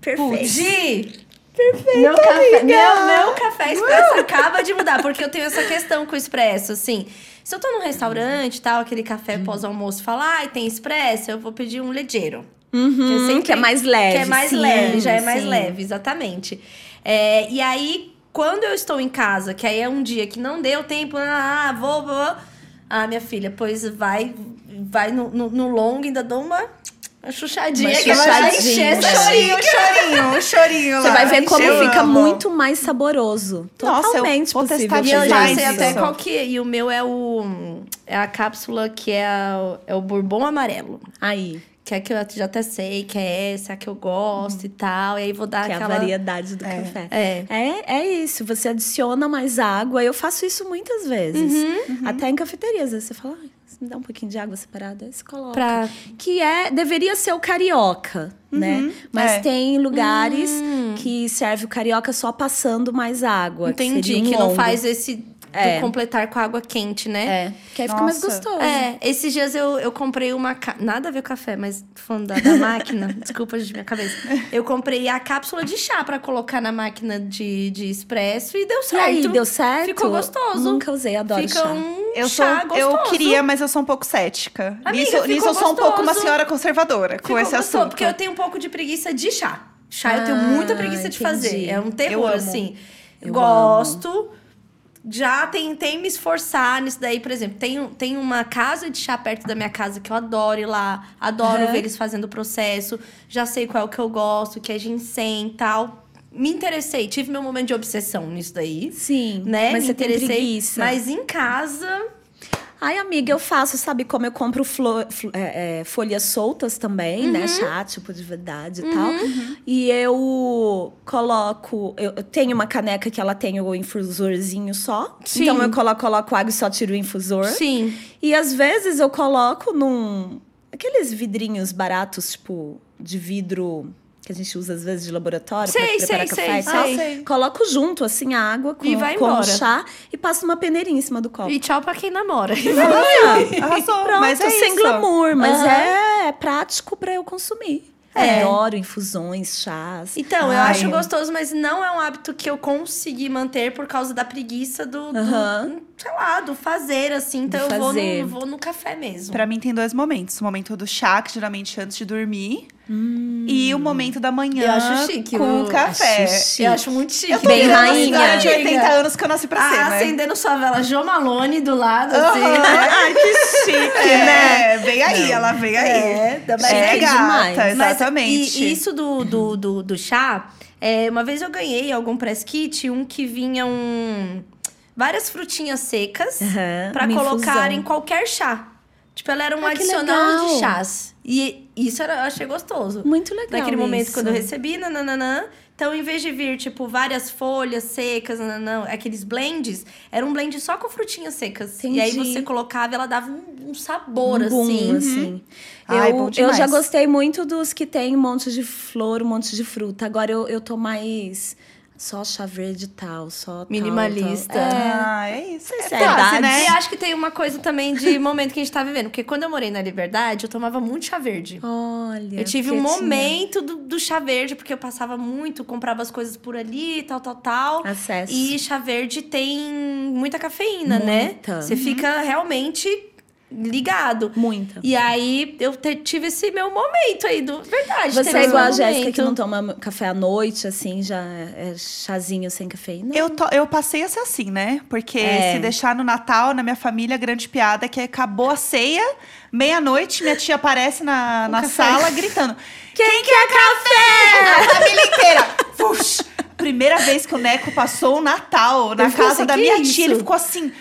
[SPEAKER 3] Perfeito.
[SPEAKER 2] Perfeito. Meu café, meu, meu café expresso acaba de mudar, porque eu tenho essa questão com o expresso, assim. Se eu tô num restaurante e tal, aquele café pós-almoço, fala, ai, tem expresso, eu vou pedir um leggero.
[SPEAKER 3] Uhum,
[SPEAKER 2] sempre-
[SPEAKER 3] que é mais leve.
[SPEAKER 2] Que é mais
[SPEAKER 3] sim,
[SPEAKER 2] leve, já é mais
[SPEAKER 3] sim.
[SPEAKER 2] leve, exatamente. É, e aí, quando eu estou em casa, que aí é um dia que não deu tempo, ah, vou, vou. Ah, minha filha, pois vai, vai no, no, no longo, ainda dou uma, uma chuchadinha,
[SPEAKER 3] Uma
[SPEAKER 2] que ela vai encher essa
[SPEAKER 1] Chorinho,
[SPEAKER 2] xícara.
[SPEAKER 1] chorinho, chorinho
[SPEAKER 3] Você
[SPEAKER 1] lá.
[SPEAKER 3] vai ver como
[SPEAKER 1] Eu
[SPEAKER 3] fica
[SPEAKER 1] amo.
[SPEAKER 3] muito mais saboroso.
[SPEAKER 1] Nossa, eu
[SPEAKER 3] Totalmente possível.
[SPEAKER 1] testar
[SPEAKER 2] E eu já sei até qual que é. E o meu é o. É a cápsula que é, a- é o Bourbon amarelo.
[SPEAKER 3] Aí.
[SPEAKER 2] Que é que eu já até sei, que é essa, a que eu gosto e tal. E aí vou dar
[SPEAKER 3] Que é
[SPEAKER 2] aquela.
[SPEAKER 3] a variedade do café.
[SPEAKER 2] É.
[SPEAKER 3] É, é isso. Você adiciona mais água. Eu faço isso muitas vezes.
[SPEAKER 2] Uhum,
[SPEAKER 3] Até em cafeterias. Às vezes Você fala, "Ai, você me dá um pouquinho de água separada. Aí você coloca.
[SPEAKER 2] Pra-
[SPEAKER 3] Que é, deveria ser o carioca, né? Mas
[SPEAKER 1] é.
[SPEAKER 3] tem lugares que serve o carioca só passando mais água. que
[SPEAKER 2] Entendi,
[SPEAKER 3] seria um
[SPEAKER 2] que não faz esse
[SPEAKER 3] É.
[SPEAKER 2] completar com água quente, né?
[SPEAKER 3] É, que aí fica mais
[SPEAKER 1] Nossa.
[SPEAKER 3] gostoso.
[SPEAKER 2] É, esses dias eu, eu comprei uma. ca- Nada a ver com café, mas tô falando da, da máquina. [laughs] desculpa, gente, minha cabeça. Eu comprei a cápsula de chá pra colocar na máquina de, de expresso e deu
[SPEAKER 3] E
[SPEAKER 2] certo.
[SPEAKER 3] aí, deu certo?
[SPEAKER 2] Ficou gostoso.
[SPEAKER 3] Nunca usei, adoro
[SPEAKER 2] Fica
[SPEAKER 3] chá.
[SPEAKER 2] um
[SPEAKER 1] Eu, sou,
[SPEAKER 2] chá gostoso.
[SPEAKER 1] eu queria, mas eu sou um pouco cética.
[SPEAKER 2] Amiga,
[SPEAKER 1] nisso,
[SPEAKER 2] ficou
[SPEAKER 1] nisso eu sou um pouco uma senhora conservadora com
[SPEAKER 2] Ficou
[SPEAKER 1] esse
[SPEAKER 2] gostoso,
[SPEAKER 1] assunto.
[SPEAKER 2] Porque eu tenho um pouco de preguiça de chá. Chá eu tenho
[SPEAKER 3] Ah,
[SPEAKER 2] muita preguiça de
[SPEAKER 3] entendi.
[SPEAKER 2] fazer. É um terror,
[SPEAKER 1] Eu amo.
[SPEAKER 2] assim.
[SPEAKER 3] Eu
[SPEAKER 2] Gosto. Já tentei me esforçar nisso daí, por exemplo. Tem, tem uma casa de chá perto da minha casa que eu adoro ir lá. Adoro
[SPEAKER 3] Aham.
[SPEAKER 2] ver eles fazendo o processo. Já sei qual é o que eu gosto, que é ginseng e tal. Me interessei, tive meu momento de obsessão nisso daí.
[SPEAKER 3] Sim,
[SPEAKER 2] Né?
[SPEAKER 3] mas
[SPEAKER 2] me
[SPEAKER 3] você tem
[SPEAKER 2] interessei.
[SPEAKER 3] preguiça.
[SPEAKER 2] Mas em casa.
[SPEAKER 3] Ai, amiga, eu faço, sabe como eu compro flo- flo- é, é, folhas soltas também,
[SPEAKER 2] Uhum.
[SPEAKER 3] né? Chá, tipo de verdade e tal. E eu coloco. Eu, eu tenho uma caneca que ela tem o infusorzinho só.
[SPEAKER 2] Sim.
[SPEAKER 3] Então eu coloco, coloco água e só tiro o infusor.
[SPEAKER 2] Sim.
[SPEAKER 3] E às vezes eu coloco num. Aqueles vidrinhos baratos, tipo, de vidro que a gente usa às vezes de laboratório
[SPEAKER 2] Sei,
[SPEAKER 3] pra preparar
[SPEAKER 2] sei,
[SPEAKER 3] café
[SPEAKER 2] sei,
[SPEAKER 3] e tal.
[SPEAKER 2] sei.
[SPEAKER 1] sei.
[SPEAKER 3] Coloco junto, assim, a água com,
[SPEAKER 2] E vai
[SPEAKER 3] com o chá e passo uma peneirinha em cima do copo.
[SPEAKER 2] E tchau pra quem namora. [laughs]
[SPEAKER 1] Arrasou,
[SPEAKER 3] Pronto,
[SPEAKER 1] mas é
[SPEAKER 3] sem
[SPEAKER 1] isso.
[SPEAKER 3] glamour, mas
[SPEAKER 2] Aham.
[SPEAKER 3] é, prático pra eu consumir.
[SPEAKER 2] É.
[SPEAKER 3] Adoro infusões, chás.
[SPEAKER 2] Então, eu
[SPEAKER 1] Ai.
[SPEAKER 2] acho gostoso, mas não é um hábito que eu consegui manter por causa da preguiça do, do. Sei lá, do fazer, assim. Então
[SPEAKER 3] Do
[SPEAKER 2] eu vou no, vou no café mesmo.
[SPEAKER 1] Pra mim tem dois momentos. O momento do chá, que geralmente é antes de dormir. E o momento da manhã
[SPEAKER 2] Eu acho chique,
[SPEAKER 1] com o café.
[SPEAKER 3] acho.
[SPEAKER 2] Eu acho muito chique.
[SPEAKER 1] Eu tô
[SPEAKER 3] Bem rainha.
[SPEAKER 1] de
[SPEAKER 2] Amiga.
[SPEAKER 1] 80 anos que eu nasci pra ser,
[SPEAKER 2] Ah,
[SPEAKER 1] né?
[SPEAKER 2] acendendo sua vela Jo Malone do lado, assim. Né?
[SPEAKER 1] Ai, que chique, né? Vem aí, ela vem aí.
[SPEAKER 2] É,
[SPEAKER 1] Mas
[SPEAKER 3] chique
[SPEAKER 1] é gata,
[SPEAKER 3] demais.
[SPEAKER 2] Mas,
[SPEAKER 1] exatamente.
[SPEAKER 2] e isso do, do, do, do chá, é, uma vez eu ganhei algum press kit, um que vinha um, várias frutinhas secas
[SPEAKER 3] Aham,
[SPEAKER 2] pra
[SPEAKER 3] uma
[SPEAKER 2] colocar
[SPEAKER 3] infusão.
[SPEAKER 2] em qualquer chá. Tipo, ela era um
[SPEAKER 3] Ah,
[SPEAKER 2] adicional de chás. E isso era, eu achei gostoso.
[SPEAKER 3] Muito legal
[SPEAKER 2] Naquele momento,
[SPEAKER 3] isso.
[SPEAKER 2] quando eu recebi, nananã. Então, em vez de vir, tipo, várias folhas secas, nananã, aqueles blends, era um blend só com frutinhas secas. E aí
[SPEAKER 3] Entendi.
[SPEAKER 2] você colocava e ela dava um, um sabor,
[SPEAKER 3] Um boom,
[SPEAKER 2] assim.
[SPEAKER 3] assim.
[SPEAKER 1] Ai,
[SPEAKER 3] eu, eu já gostei muito dos que tem um monte de flor, um monte de fruta. Agora eu, eu tô mais só chá verde e tal, só tal,
[SPEAKER 2] Minimalista.
[SPEAKER 3] tal. É.
[SPEAKER 1] Ah, é isso. É
[SPEAKER 3] é idade.
[SPEAKER 1] né?
[SPEAKER 2] E acho que tem uma coisa também de [laughs] momento que a gente tá vivendo. Porque quando eu morei na Liberdade, eu tomava muito chá verde.
[SPEAKER 3] Olha.
[SPEAKER 2] Eu tive um momento do, do chá verde, porque eu passava muito, comprava as coisas por ali, tal, tal, tal.
[SPEAKER 3] Acesso.
[SPEAKER 2] E chá verde tem muita cafeína, né?
[SPEAKER 3] Muita.
[SPEAKER 2] Você fica realmente ligado.
[SPEAKER 3] Muita.
[SPEAKER 2] E aí eu te- tive esse meu momento aí do. Verdade.
[SPEAKER 3] Você
[SPEAKER 2] teve
[SPEAKER 3] é igual a Jéssica que não toma café à noite, assim, já é chazinho sem cafeína?
[SPEAKER 1] Eu, to- eu passei a ser assim, né? Porque
[SPEAKER 3] É.
[SPEAKER 1] se deixar no Natal, na minha família, a grande piada é que acabou a ceia, meia-noite, minha tia aparece na, [laughs] na
[SPEAKER 2] café.
[SPEAKER 1] sala gritando: Quem, quer café? A família inteira. Fush! Primeira vez que o Neco passou o Natal na
[SPEAKER 2] ficou
[SPEAKER 1] casa
[SPEAKER 2] assim,
[SPEAKER 1] da
[SPEAKER 2] "Que
[SPEAKER 1] minha
[SPEAKER 2] isso?"
[SPEAKER 1] tia, ele ficou assim.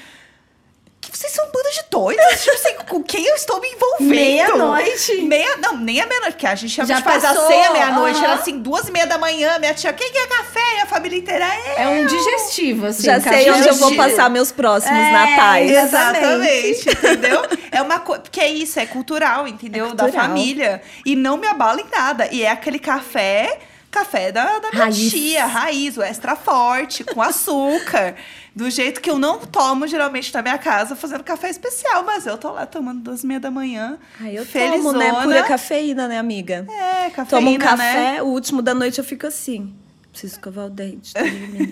[SPEAKER 1] "Que Vocês são um bando de doidos? tipo assim, com quem eu estou me envolvendo?
[SPEAKER 2] Meia-noite?
[SPEAKER 1] Meia, não, nem a meia-noite, porque a gente
[SPEAKER 2] Já
[SPEAKER 1] de faz a ceia meia-noite. Era
[SPEAKER 2] aham.
[SPEAKER 1] assim, duas e meia da manhã, minha tia, quem quer café? E a família inteira é.
[SPEAKER 2] É um digestivo, assim.
[SPEAKER 3] já
[SPEAKER 2] um
[SPEAKER 3] sei onde eu vou passar meus próximos
[SPEAKER 2] É,
[SPEAKER 3] natais.
[SPEAKER 1] Exatamente, entendeu? É uma coisa. Porque é isso, é cultural, entendeu?
[SPEAKER 3] É
[SPEAKER 1] Da
[SPEAKER 3] cultural.
[SPEAKER 1] família. E não me abala em nada. E é aquele café. Café da, da minha
[SPEAKER 3] Raiz.
[SPEAKER 1] tia, raiz, o extra forte, com açúcar. Do jeito que eu não tomo, geralmente, na minha casa, fazendo café especial. Mas eu tô lá tomando duas e meia da manhã.
[SPEAKER 3] Aí eu
[SPEAKER 1] felizona.
[SPEAKER 3] tomo, né? Pura cafeína, né, amiga?
[SPEAKER 1] É, cafeína,
[SPEAKER 3] Tomo um
[SPEAKER 1] né?
[SPEAKER 3] café, o último da noite eu fico assim. Preciso escovar o dente.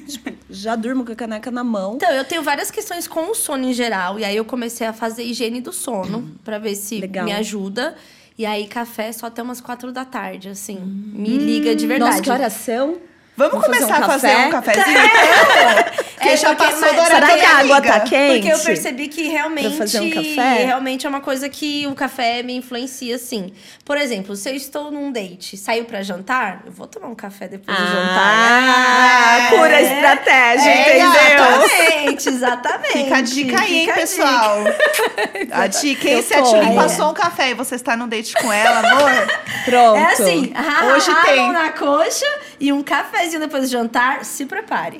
[SPEAKER 3] tipo, [laughs] já durmo com a caneca na mão.
[SPEAKER 2] Então, eu tenho várias questões com o sono em geral. E aí eu comecei a fazer higiene do sono pra ver se
[SPEAKER 3] Legal.
[SPEAKER 2] me ajuda. E aí, café só até umas quatro da tarde, assim. Me liga de verdade.
[SPEAKER 3] Nossa, que horas são?
[SPEAKER 1] Vamos,
[SPEAKER 3] Vamos fazer
[SPEAKER 1] começar
[SPEAKER 3] um
[SPEAKER 1] a fazer
[SPEAKER 3] café?
[SPEAKER 1] um cafezinho? [laughs] [laughs] Porque
[SPEAKER 2] É,
[SPEAKER 1] já
[SPEAKER 2] porque-
[SPEAKER 1] passou
[SPEAKER 2] mas-
[SPEAKER 1] do horário
[SPEAKER 3] Será que a água tá quente?
[SPEAKER 2] Porque eu percebi que realmente,
[SPEAKER 3] fazer um café?
[SPEAKER 2] realmente é uma coisa que o café me influencia, assim. Por exemplo, se eu estou num date, saio pra jantar, eu vou tomar um café depois do
[SPEAKER 3] Ah,
[SPEAKER 2] jantar.
[SPEAKER 3] pura
[SPEAKER 2] É.
[SPEAKER 3] estratégia,
[SPEAKER 1] É,
[SPEAKER 3] entendeu?
[SPEAKER 2] Exatamente, exatamente.
[SPEAKER 1] Fica a dica aí, hein, pessoal. [laughs] A dica, hein? Se a Tilly passou um café e você está num date com ela, amor, [laughs]
[SPEAKER 3] Pronto.
[SPEAKER 2] É assim,
[SPEAKER 1] Hoje tem.
[SPEAKER 2] na coxa e um cafezinho depois do jantar, se prepare.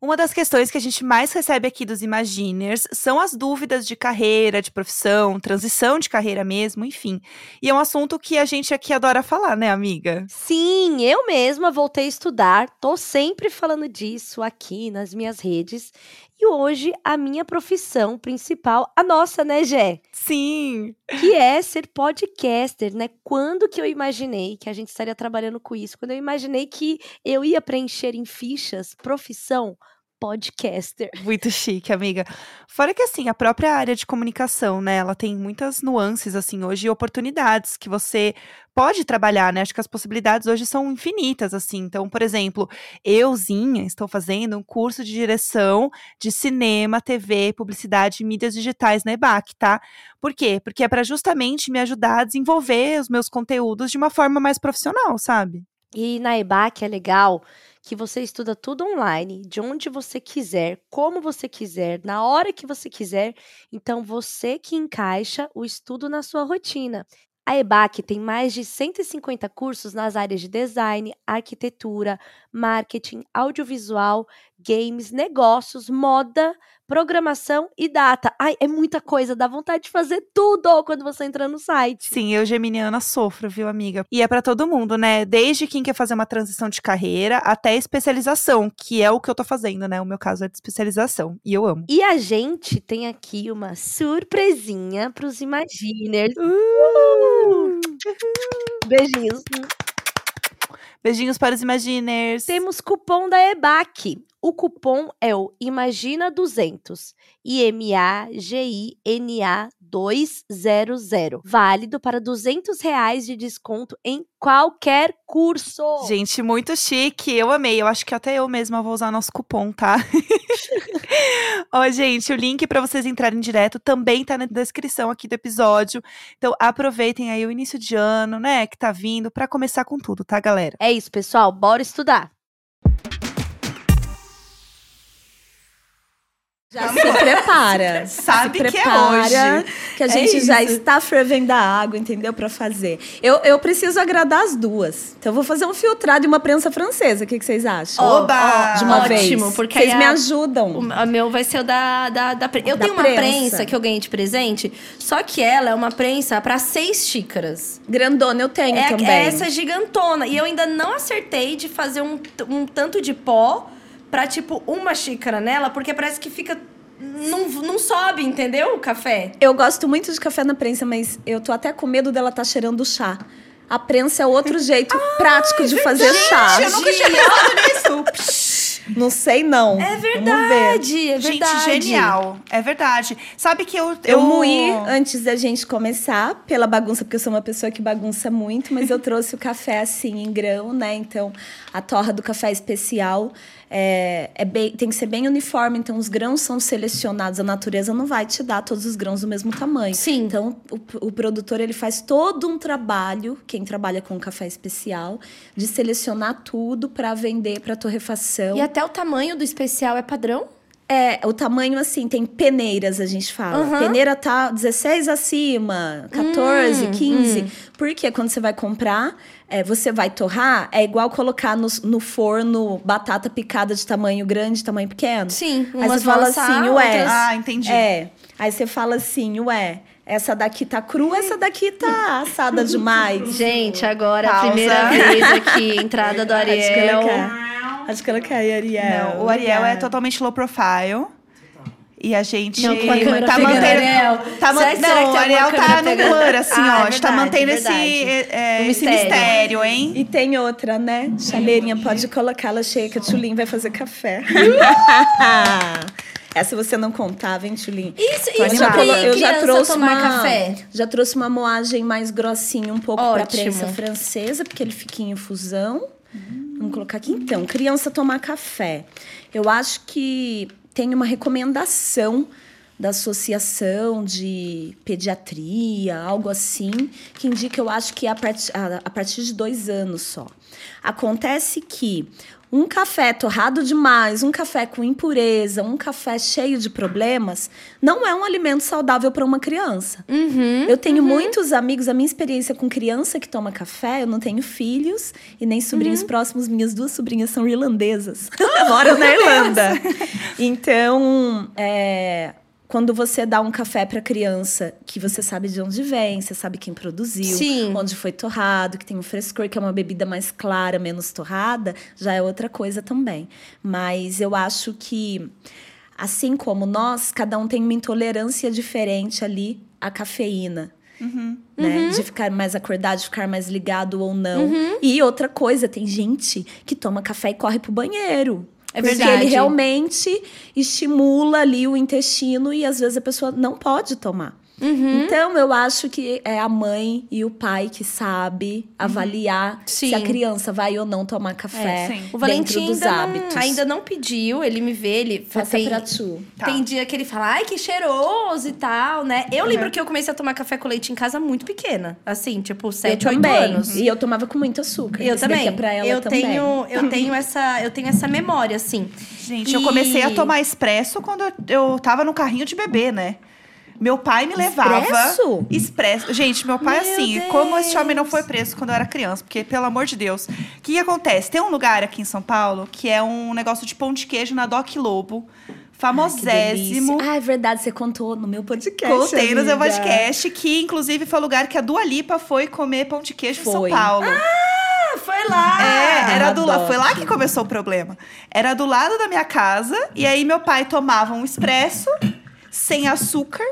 [SPEAKER 1] Uma das questões que a gente mais recebe aqui dos Imaginers são as dúvidas de carreira, de profissão, transição de carreira mesmo, enfim. E é um assunto que a gente aqui adora falar, né, amiga?
[SPEAKER 4] Sim, eu mesma voltei a estudar, tô sempre falando disso aqui nas minhas redes. E hoje a minha profissão principal, a nossa, né, Gé?
[SPEAKER 1] Sim.
[SPEAKER 4] Que é ser podcaster, né? Quando que eu imaginei que a gente estaria trabalhando com isso? Quando eu imaginei que eu ia preencher em fichas profissão podcaster.
[SPEAKER 1] Muito chique, amiga. Fora que, assim, a própria área de comunicação, né? Ela tem muitas nuances, assim, hoje, e oportunidades que você pode trabalhar, né? Acho que as possibilidades hoje são infinitas, assim. Então, por exemplo, euzinha estou fazendo um curso de direção de cinema, TV, publicidade e mídias digitais na EBAC, tá? Por quê? Porque é para justamente me ajudar a desenvolver os meus conteúdos de uma forma mais profissional, sabe?
[SPEAKER 4] E na EBAC é legal que você estuda tudo online, de onde você quiser, como você quiser, na hora que você quiser. Então, você que encaixa o estudo na sua rotina. A EBAC tem mais de 150 cursos nas áreas de design, arquitetura, marketing, audiovisual, games, negócios, moda, programação e data. Ai, é muita coisa, dá vontade de fazer tudo quando você entra no site.
[SPEAKER 1] Sim, eu, Geminiana, sofro, viu, amiga? E é pra todo mundo, né? Desde quem quer fazer uma transição de carreira até especialização, que é o que eu tô fazendo, né? O meu caso é de especialização. E eu amo.
[SPEAKER 4] E a gente tem aqui uma surpresinha pros Imaginers.
[SPEAKER 1] Uh!
[SPEAKER 4] Beijinhos.
[SPEAKER 1] Beijinhos para os Imaginers.
[SPEAKER 4] Temos cupom da EBAC. O cupom é o Imagina200. I-M-A-G-I-N-A 200. Válido para 200 reais de desconto em qualquer curso.
[SPEAKER 1] Gente, muito chique. Eu amei. Eu acho que até eu mesma vou usar nosso cupom, tá? [laughs] Ó, gente, o link para vocês entrarem direto também tá na descrição aqui do episódio. Então, aproveitem aí o início de ano, né, que tá vindo, para começar com tudo, tá, galera?
[SPEAKER 4] É isso, pessoal. Bora estudar.
[SPEAKER 3] Já se prepara. [laughs]
[SPEAKER 1] Sabe
[SPEAKER 3] se
[SPEAKER 1] que é
[SPEAKER 3] prepara,
[SPEAKER 1] hoje.
[SPEAKER 3] Que a
[SPEAKER 1] É
[SPEAKER 3] gente já
[SPEAKER 1] isso.
[SPEAKER 3] está fervendo a água, entendeu? Pra fazer. Eu, eu preciso agradar as duas. Então, eu vou fazer um filtrado e uma prensa francesa. O que, que vocês acham?
[SPEAKER 1] Oba!
[SPEAKER 3] De uma
[SPEAKER 2] Ótimo,
[SPEAKER 3] vez.
[SPEAKER 2] porque
[SPEAKER 3] Vocês me ajudam.
[SPEAKER 2] O meu vai ser o da, da, da Eu
[SPEAKER 3] Da
[SPEAKER 2] tenho uma
[SPEAKER 3] prensa.
[SPEAKER 2] prensa. que eu ganhei de presente, só que ela é uma prensa para seis xícaras.
[SPEAKER 3] Grandona eu tenho
[SPEAKER 2] É,
[SPEAKER 3] também.
[SPEAKER 2] é essa gigantona. E eu ainda não acertei de fazer um, um tanto de pó pra, tipo, uma xícara nela, porque parece que fica. Não, não sobe, entendeu? O café.
[SPEAKER 3] Eu gosto muito de café na prensa, mas eu tô até com medo dela tá cheirando chá. A prensa é outro jeito prático de fazer chá.
[SPEAKER 1] eu nunca tinha pensado nisso. [laughs]
[SPEAKER 3] Não sei, não.
[SPEAKER 2] É
[SPEAKER 3] Vamos ver.
[SPEAKER 2] verdade, é
[SPEAKER 1] Gente,
[SPEAKER 2] verdade.
[SPEAKER 1] genial. É verdade. Sabe que eu.
[SPEAKER 3] Eu moí antes da gente começar, pela bagunça, porque eu sou uma pessoa que bagunça muito, mas eu trouxe o café assim em grão, né? Então, a torra do café especial é, é bem, tem que ser bem uniforme, então os grãos são selecionados. A natureza não vai te dar todos os grãos do mesmo tamanho.
[SPEAKER 2] Sim.
[SPEAKER 3] Então, o, o produtor ele faz todo um trabalho, quem trabalha com café especial, de selecionar tudo para vender para torrefação.
[SPEAKER 2] E até o tamanho do especial é padrão?
[SPEAKER 3] É, o tamanho assim, tem peneiras, a gente fala.
[SPEAKER 2] Aham.
[SPEAKER 3] Peneira tá 16 acima, 14,
[SPEAKER 2] Hum,
[SPEAKER 3] 15. Porque quando você vai comprar, é, você vai torrar, é igual colocar no, no forno batata picada de tamanho grande, tamanho pequeno.
[SPEAKER 2] Sim.
[SPEAKER 3] Aí
[SPEAKER 2] Umas
[SPEAKER 3] você fala assim, ué.
[SPEAKER 2] outras-
[SPEAKER 1] Ah, entendi.
[SPEAKER 3] É. Aí você fala assim, ué, essa daqui tá crua, essa daqui tá assada demais. [laughs]
[SPEAKER 2] Gente, agora a
[SPEAKER 1] Pausa.
[SPEAKER 2] primeira vez aqui, entrada do [laughs] Ariel.
[SPEAKER 3] colocar. Acho que ela cai, Ariel.
[SPEAKER 1] Não, o Ariel é totalmente low profile. E a gente
[SPEAKER 2] Não, com a
[SPEAKER 1] tá mantendo.
[SPEAKER 2] Ariel.
[SPEAKER 1] Tá man-
[SPEAKER 2] que-
[SPEAKER 1] não,
[SPEAKER 2] que
[SPEAKER 1] o Ariel tá no blur, assim,
[SPEAKER 2] Ah,
[SPEAKER 1] ó.
[SPEAKER 2] é
[SPEAKER 1] a gente tá mantendo
[SPEAKER 2] é
[SPEAKER 1] esse, é,
[SPEAKER 2] Um
[SPEAKER 1] esse
[SPEAKER 2] mistério.
[SPEAKER 1] mistério, hein?
[SPEAKER 3] E tem outra, né? Chaleirinha, pode colocá-la cheia, que a Tulin vai fazer café. [laughs] Essa você não contava, hein, Tulin?
[SPEAKER 2] Isso, isso
[SPEAKER 3] já, colo- eu já
[SPEAKER 2] criança
[SPEAKER 3] trouxe
[SPEAKER 2] tomar
[SPEAKER 3] uma,
[SPEAKER 2] café.
[SPEAKER 3] já trouxe uma moagem mais grossinha, um pouco para prensa francesa, porque ele fica em infusão. Um Vamos colocar aqui. Então, criança tomar café. Eu acho que tem uma recomendação da Associação de Pediatria, algo assim, que indica, eu acho que é a, part a, a partir de dois anos só. Acontece que um café torrado demais, um café com impureza, um café cheio de problemas, não é um alimento saudável para uma criança.
[SPEAKER 2] Uhum,
[SPEAKER 3] eu tenho uhum. muitos amigos, a minha experiência com criança que toma café, eu não tenho filhos e nem sobrinhos uhum. próximos. Minhas duas sobrinhas são irlandesas, [laughs] moram na Irlanda. Então, é, quando você dá um café para criança que você sabe de onde vem, você sabe quem produziu,
[SPEAKER 2] Sim.
[SPEAKER 3] onde foi torrado, que tem um frescor, que é uma bebida mais clara, menos torrada, já é outra coisa também. Mas eu acho que assim como nós, cada um tem uma intolerância diferente ali à cafeína.
[SPEAKER 1] Uhum.
[SPEAKER 3] Né?
[SPEAKER 2] Uhum.
[SPEAKER 3] De ficar mais acordado, de ficar mais ligado ou não.
[SPEAKER 2] Uhum.
[SPEAKER 3] E outra coisa, tem gente que toma café e corre pro banheiro.
[SPEAKER 2] É
[SPEAKER 3] porque
[SPEAKER 2] verdade.
[SPEAKER 3] ele realmente estimula ali o intestino e às vezes a pessoa não pode tomar.
[SPEAKER 2] Uhum.
[SPEAKER 3] Então, eu acho que é a mãe e o pai que sabe avaliar
[SPEAKER 2] Sim.
[SPEAKER 3] se a criança vai ou não tomar café
[SPEAKER 1] É, sim.
[SPEAKER 3] dentro
[SPEAKER 2] O Valentim
[SPEAKER 3] dos
[SPEAKER 2] ainda
[SPEAKER 3] hábitos.
[SPEAKER 2] não, ainda não pediu, ele me vê, ele
[SPEAKER 3] Faça
[SPEAKER 2] tem,
[SPEAKER 3] pra tu.
[SPEAKER 1] Tá.
[SPEAKER 2] tem dia que ele fala, ai, que cheiroso e tal, né? Eu
[SPEAKER 3] Uhum.
[SPEAKER 2] lembro que eu comecei a tomar café com leite em casa muito pequena. Assim, tipo,
[SPEAKER 3] Eu
[SPEAKER 2] 7, 8
[SPEAKER 3] também.
[SPEAKER 2] anos.
[SPEAKER 3] E eu tomava com muito açúcar.
[SPEAKER 2] Eu
[SPEAKER 3] daqui
[SPEAKER 2] também.
[SPEAKER 3] É pra ela
[SPEAKER 2] eu
[SPEAKER 3] também.
[SPEAKER 2] tenho, eu tenho essa, eu tenho essa memória assim.
[SPEAKER 1] Gente, eu
[SPEAKER 2] E-
[SPEAKER 1] comecei a tomar expresso quando eu, eu tava no carrinho de bebê, né? Meu pai me levava.
[SPEAKER 3] Expresso?
[SPEAKER 1] Expresso. Gente, meu pai,
[SPEAKER 2] Meu
[SPEAKER 1] assim, como esse
[SPEAKER 2] Deus.
[SPEAKER 1] homem não foi preso quando eu era criança? Porque, pelo amor de Deus. O que, que acontece? Tem um lugar aqui em São Paulo que é um negócio de pão de queijo na Doc Lobo. Famosésimo.
[SPEAKER 3] delícia. Ah, é verdade, você contou no meu podcast.
[SPEAKER 1] Contei no seu
[SPEAKER 3] amiga.
[SPEAKER 1] podcast, que inclusive foi o lugar que a Dua Lipa foi comer pão de queijo em São
[SPEAKER 3] Foi.
[SPEAKER 1] Paulo.
[SPEAKER 2] Ah, foi lá!
[SPEAKER 1] É, era do lado. Foi lá que começou o problema. Era do lado da minha casa, e aí meu pai tomava um expresso sem açúcar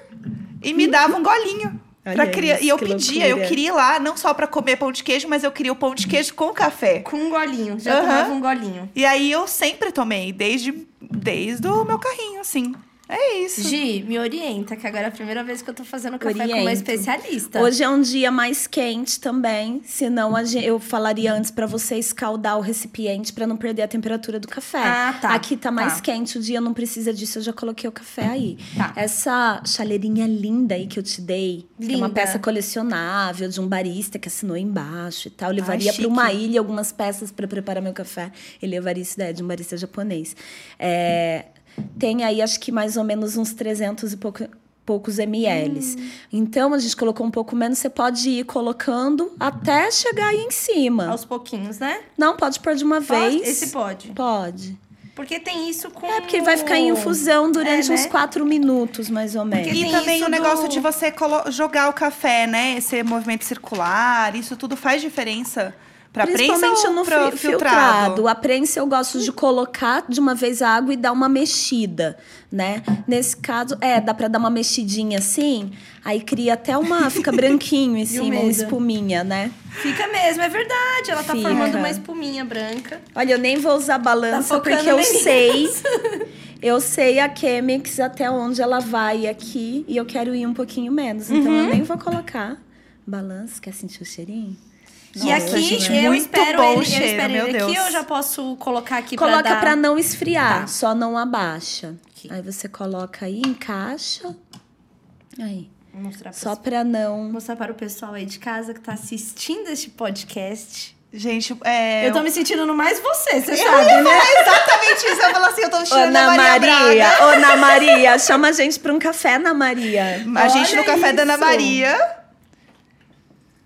[SPEAKER 1] e me dava um golinho. Pra criar.
[SPEAKER 3] isso,
[SPEAKER 1] E eu pedia, eu
[SPEAKER 3] loucura.
[SPEAKER 1] queria ir lá, não só pra comer pão de queijo, mas eu queria o pão de queijo com café.
[SPEAKER 2] Com um golinho, já
[SPEAKER 1] Aham.
[SPEAKER 2] tomava um golinho.
[SPEAKER 1] E aí eu sempre tomei, desde, desde o meu carrinho, assim. É isso.
[SPEAKER 2] Gi, me orienta, que agora é a primeira vez que eu tô fazendo café com uma
[SPEAKER 3] Oriento.
[SPEAKER 2] especialista.
[SPEAKER 3] Hoje é um dia mais quente também, senão a gen- eu falaria antes pra você escaldar o recipiente pra não perder a temperatura do café.
[SPEAKER 2] Ah, tá.
[SPEAKER 3] Aqui tá mais
[SPEAKER 2] Tá.
[SPEAKER 3] quente, o dia não precisa disso, eu já coloquei o café aí.
[SPEAKER 2] Tá.
[SPEAKER 3] Essa chaleirinha linda aí que eu te dei, que é uma
[SPEAKER 2] Linda.
[SPEAKER 3] peça colecionável de um barista que assinou embaixo e tal. Eu levaria
[SPEAKER 1] chique.
[SPEAKER 3] pra uma ilha algumas peças pra preparar meu café. Eu levaria isso daí de um barista japonês. É, tem aí, acho que mais ou menos uns 300 e pouco, poucos ml.
[SPEAKER 2] Hum.
[SPEAKER 3] Então, a gente colocou um pouco menos, você pode ir colocando até chegar aí em cima.
[SPEAKER 2] Aos pouquinhos, né?
[SPEAKER 3] Não, pode pôr de uma
[SPEAKER 2] Pode?
[SPEAKER 3] vez.
[SPEAKER 2] Esse pode.
[SPEAKER 3] Pode.
[SPEAKER 2] Porque tem isso com.
[SPEAKER 3] É, porque ele vai ficar em infusão durante
[SPEAKER 2] É,
[SPEAKER 3] uns
[SPEAKER 2] né?
[SPEAKER 3] quatro minutos, mais ou menos.
[SPEAKER 2] Porque
[SPEAKER 1] E também o negócio
[SPEAKER 2] do-
[SPEAKER 1] de você colo- jogar o café, né? Esse movimento circular, isso tudo faz diferença pra prensa
[SPEAKER 3] Principalmente
[SPEAKER 1] ou
[SPEAKER 3] no fi-
[SPEAKER 1] filtrado?
[SPEAKER 3] filtrado. A prensa eu gosto de colocar de uma vez a água e dar uma mexida, né? Nesse caso, é, dá pra dar uma mexidinha assim, aí cria até uma. fica [laughs] branquinho em cima, uma espuminha, né?
[SPEAKER 2] Fica mesmo, é verdade. Ela tá
[SPEAKER 3] Fica.
[SPEAKER 2] formando uma espuminha branca.
[SPEAKER 3] Olha, eu nem vou usar balança
[SPEAKER 2] Tá
[SPEAKER 3] porque eu sei. [laughs] Eu sei a Chemix até onde ela vai aqui e eu quero ir um pouquinho menos. Então
[SPEAKER 2] Uhum.
[SPEAKER 3] eu nem vou colocar balança. Quer sentir o cheirinho?
[SPEAKER 2] E
[SPEAKER 1] Nossa,
[SPEAKER 2] aqui
[SPEAKER 1] gente,
[SPEAKER 2] eu
[SPEAKER 1] muito
[SPEAKER 2] espero
[SPEAKER 1] bom
[SPEAKER 2] ele,
[SPEAKER 1] cheiro,
[SPEAKER 2] eu espero
[SPEAKER 1] meu
[SPEAKER 2] ele aqui
[SPEAKER 1] Deus.
[SPEAKER 2] eu já posso colocar aqui
[SPEAKER 3] Coloca
[SPEAKER 2] pra dar...
[SPEAKER 3] pra não esfriar,
[SPEAKER 2] Tá.
[SPEAKER 3] só não abaixa.
[SPEAKER 2] Aqui.
[SPEAKER 3] Aí você coloca aí, encaixa. Aí.
[SPEAKER 2] Vou mostrar pra,
[SPEAKER 3] Só pra não.
[SPEAKER 2] mostrar para o pessoal aí de casa que tá assistindo este podcast.
[SPEAKER 1] Gente, é.
[SPEAKER 2] Eu tô me sentindo no mais você, você
[SPEAKER 1] Eu
[SPEAKER 2] sabe,
[SPEAKER 1] ia
[SPEAKER 2] né?
[SPEAKER 1] exatamente isso. Eu falo assim, eu tô vestindo
[SPEAKER 3] Ana
[SPEAKER 1] a Maria,
[SPEAKER 3] Maria,
[SPEAKER 1] Braga.
[SPEAKER 3] Ana Maria, chama a gente pra um café, Ana Maria.
[SPEAKER 1] A gente no
[SPEAKER 3] Olha
[SPEAKER 1] café da Ana
[SPEAKER 3] isso.
[SPEAKER 1] Maria.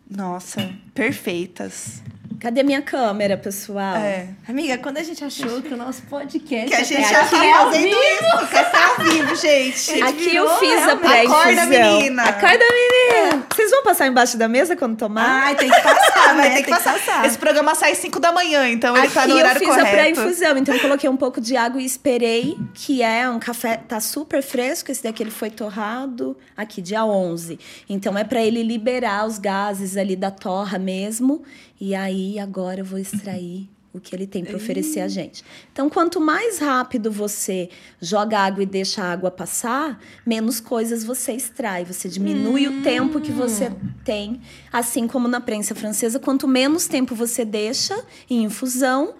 [SPEAKER 1] Nossa, perfeitas.
[SPEAKER 3] Cadê minha câmera, pessoal?
[SPEAKER 1] É.
[SPEAKER 2] Amiga, quando a gente achou que o nosso podcast
[SPEAKER 1] Que a gente já tá fazendo isso. Café ao vivo, gente.
[SPEAKER 3] Aqui eu fiz a
[SPEAKER 2] realmente-
[SPEAKER 3] pré-infusão.
[SPEAKER 1] Acorda, menina.
[SPEAKER 3] Acorda, menina. Vocês vão passar embaixo da mesa quando tomar?
[SPEAKER 2] Ai, tem que passar, né? [laughs]
[SPEAKER 1] ter que passar. Esse programa sai às 5 da manhã, então ele
[SPEAKER 3] Aqui
[SPEAKER 1] tá no
[SPEAKER 3] eu
[SPEAKER 1] horário
[SPEAKER 3] fiz a
[SPEAKER 1] correto.
[SPEAKER 3] pré-infusão, então eu coloquei um pouco de água e esperei, que é um café, tá super fresco, esse daqui ele foi torrado aqui dia 11. Então é pra ele liberar os gases ali da torra mesmo, e aí agora eu vou extrair o que ele tem para oferecer a gente. Então, quanto mais rápido você joga água e deixa a água passar, menos coisas você extrai. Você diminui o tempo que você tem. Assim como na prensa francesa, quanto menos tempo você deixa em infusão,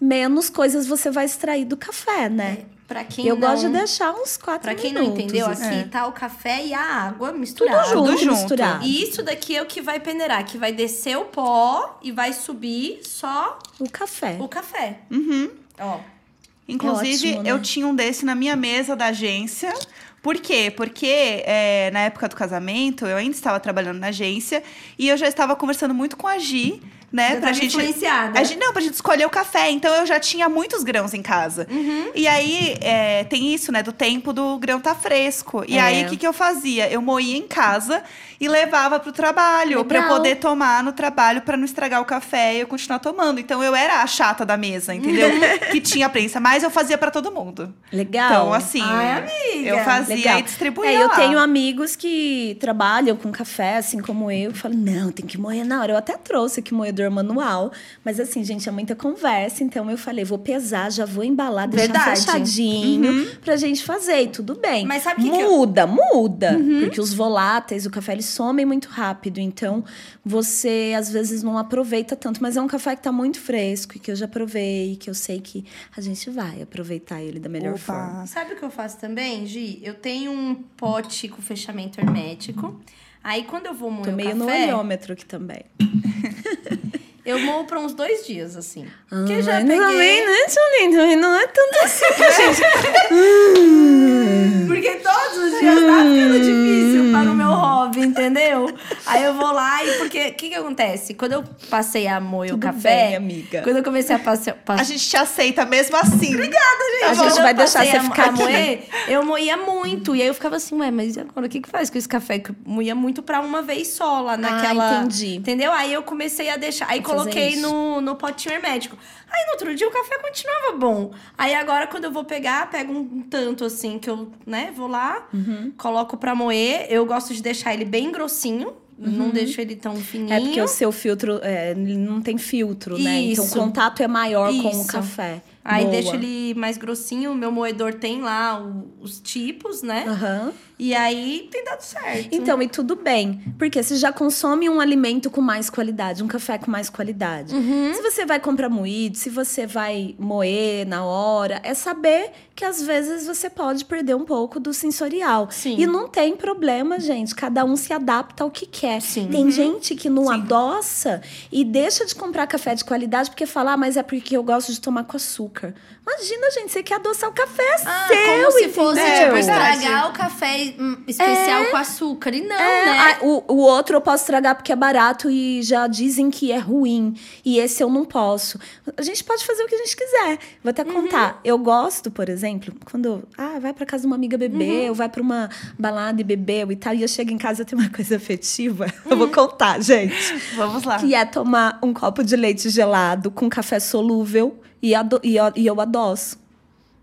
[SPEAKER 3] menos coisas você vai extrair do café, né?
[SPEAKER 2] Pra quem
[SPEAKER 3] Eu
[SPEAKER 2] não,
[SPEAKER 3] gosto de deixar uns quatro
[SPEAKER 2] Pra quem
[SPEAKER 3] minutos.
[SPEAKER 2] não entendeu,
[SPEAKER 3] assim.
[SPEAKER 2] aqui tá o café e a água
[SPEAKER 3] Tudo
[SPEAKER 2] misturados.
[SPEAKER 3] junto,
[SPEAKER 1] Tudo junto.
[SPEAKER 3] misturado.
[SPEAKER 2] E isso daqui é o que vai peneirar, que vai descer o pó e vai subir só
[SPEAKER 3] O café.
[SPEAKER 2] o café.
[SPEAKER 1] Uhum.
[SPEAKER 2] Ó.
[SPEAKER 1] Inclusive,
[SPEAKER 3] ótimo, né?
[SPEAKER 1] eu tinha um desse na minha mesa da agência. Por quê? Porque é, na época do casamento, eu ainda estava trabalhando na agência e eu já estava conversando muito com a Gi, né?
[SPEAKER 2] Já tava influenciada.
[SPEAKER 1] A gente, não, pra gente escolher o café. Então eu já tinha muitos grãos em casa.
[SPEAKER 2] Uhum.
[SPEAKER 1] E aí é, tem isso, né? Do tempo do grão tá fresco. E
[SPEAKER 3] É.
[SPEAKER 1] aí, o que, que eu fazia? Eu moía em casa e levava pro trabalho. Pra eu
[SPEAKER 3] Legal.
[SPEAKER 1] poder tomar no trabalho pra não estragar o café e eu continuar tomando. Então eu era a chata da mesa, entendeu? [laughs] que tinha prensa. Mas eu fazia pra todo mundo.
[SPEAKER 3] Legal.
[SPEAKER 1] Então, assim,
[SPEAKER 2] Ai, amiga.
[SPEAKER 1] eu fazia
[SPEAKER 3] Legal.
[SPEAKER 1] e distribuía.
[SPEAKER 3] É, eu
[SPEAKER 1] lá.
[SPEAKER 3] tenho amigos que trabalham com café, assim como eu, que falam, não, tem que moer na hora. Eu até trouxe aqui moedor manual, mas assim, gente, é muita conversa, então eu falei, vou pesar, já vou embalar, deixar
[SPEAKER 2] Verdade.
[SPEAKER 3] fechadinho pra gente fazer, e tudo bem.
[SPEAKER 2] Mas sabe o que que eu-
[SPEAKER 3] muda, muda, porque os voláteis, o café, eles somem muito rápido, então você às vezes não aproveita tanto, mas é um café que tá muito fresco e que eu já provei, que eu sei que a gente vai aproveitar ele da melhor
[SPEAKER 1] Opa.
[SPEAKER 3] forma.
[SPEAKER 2] Sabe o que eu faço também, Gi? Eu tenho um pote com fechamento hermético. Aí quando eu vou moer
[SPEAKER 3] Tô
[SPEAKER 2] o
[SPEAKER 3] meio no
[SPEAKER 2] café,
[SPEAKER 3] olhômetro aqui também. [laughs]
[SPEAKER 2] eu moo pra uns dois dias, assim.
[SPEAKER 3] Ah,
[SPEAKER 2] já
[SPEAKER 3] mas
[SPEAKER 2] peguei...
[SPEAKER 3] Também, né, Tchulin? Também não é tanto [laughs] assim, gente.
[SPEAKER 2] Porque todos os dias tá ficando difícil para o meu hobby, entendeu? Aí eu vou lá e porque o que que acontece? Quando eu passei a moer o café,
[SPEAKER 3] bem, amiga.
[SPEAKER 2] quando eu comecei a passar,
[SPEAKER 1] A gente te aceita mesmo assim. Obrigada,
[SPEAKER 3] A gente vai deixar você ficar aqui.
[SPEAKER 2] moer, eu moía muito. E aí eu ficava assim, ué, mas e agora o que que faz com esse café? Que eu moía muito pra uma vez só lá naquela.
[SPEAKER 3] Ah, entendi.
[SPEAKER 2] Entendeu? Aí eu comecei a deixar. Aí coloquei
[SPEAKER 3] isso.
[SPEAKER 2] no, no potinho hermético. Aí no outro dia o café continuava bom. Aí agora, quando eu vou pegar, pego um tanto assim que eu, né, vou lá,
[SPEAKER 3] Uhum.
[SPEAKER 2] coloco pra moer. Eu gosto de deixar ele bem grossinho. Não deixo ele tão fininho.
[SPEAKER 3] É porque o seu filtro é, não tem filtro, né? Então o
[SPEAKER 2] Isso.
[SPEAKER 3] contato é maior com o
[SPEAKER 2] Isso.
[SPEAKER 3] café.
[SPEAKER 2] Aí
[SPEAKER 3] Boa.
[SPEAKER 2] deixo ele mais grossinho. O meu moedor tem lá os tipos, né?
[SPEAKER 3] Aham.
[SPEAKER 2] E aí tem dado certo.
[SPEAKER 3] Então, e tudo bem. Porque você já consome um alimento com mais qualidade, um café com mais qualidade.
[SPEAKER 2] Uhum.
[SPEAKER 3] Se você vai comprar moído, se você vai moer na hora, é saber que às vezes você pode perder um pouco do sensorial.
[SPEAKER 2] Sim.
[SPEAKER 3] E não tem problema, gente. Cada um se adapta ao que quer.
[SPEAKER 2] Sim.
[SPEAKER 3] Tem gente que não adoça e deixa de comprar café de qualidade porque fala, ah, mas é porque eu gosto de tomar com açúcar. Imagina, gente, você quer adoçar o café
[SPEAKER 2] Ah,
[SPEAKER 3] seu,
[SPEAKER 2] como se fosse, tipo,
[SPEAKER 1] Verdade.
[SPEAKER 2] estragar o café hum, especial com açúcar. E não,
[SPEAKER 3] É,
[SPEAKER 2] né?
[SPEAKER 3] a- o, o outro eu posso estragar porque é barato e já dizem que é ruim. E esse eu não posso. A gente pode fazer o que a gente quiser. Vou até contar. Eu gosto, por exemplo, quando ah, vai pra casa de uma amiga beber, ou vai pra uma balada e bebeu e tal, e eu chego em casa e tenho uma [laughs] coisa afetiva. Eu vou contar, gente.
[SPEAKER 1] Vamos lá.
[SPEAKER 3] Que é tomar um copo de leite gelado com café solúvel e, ado- e, eu- e eu adoço.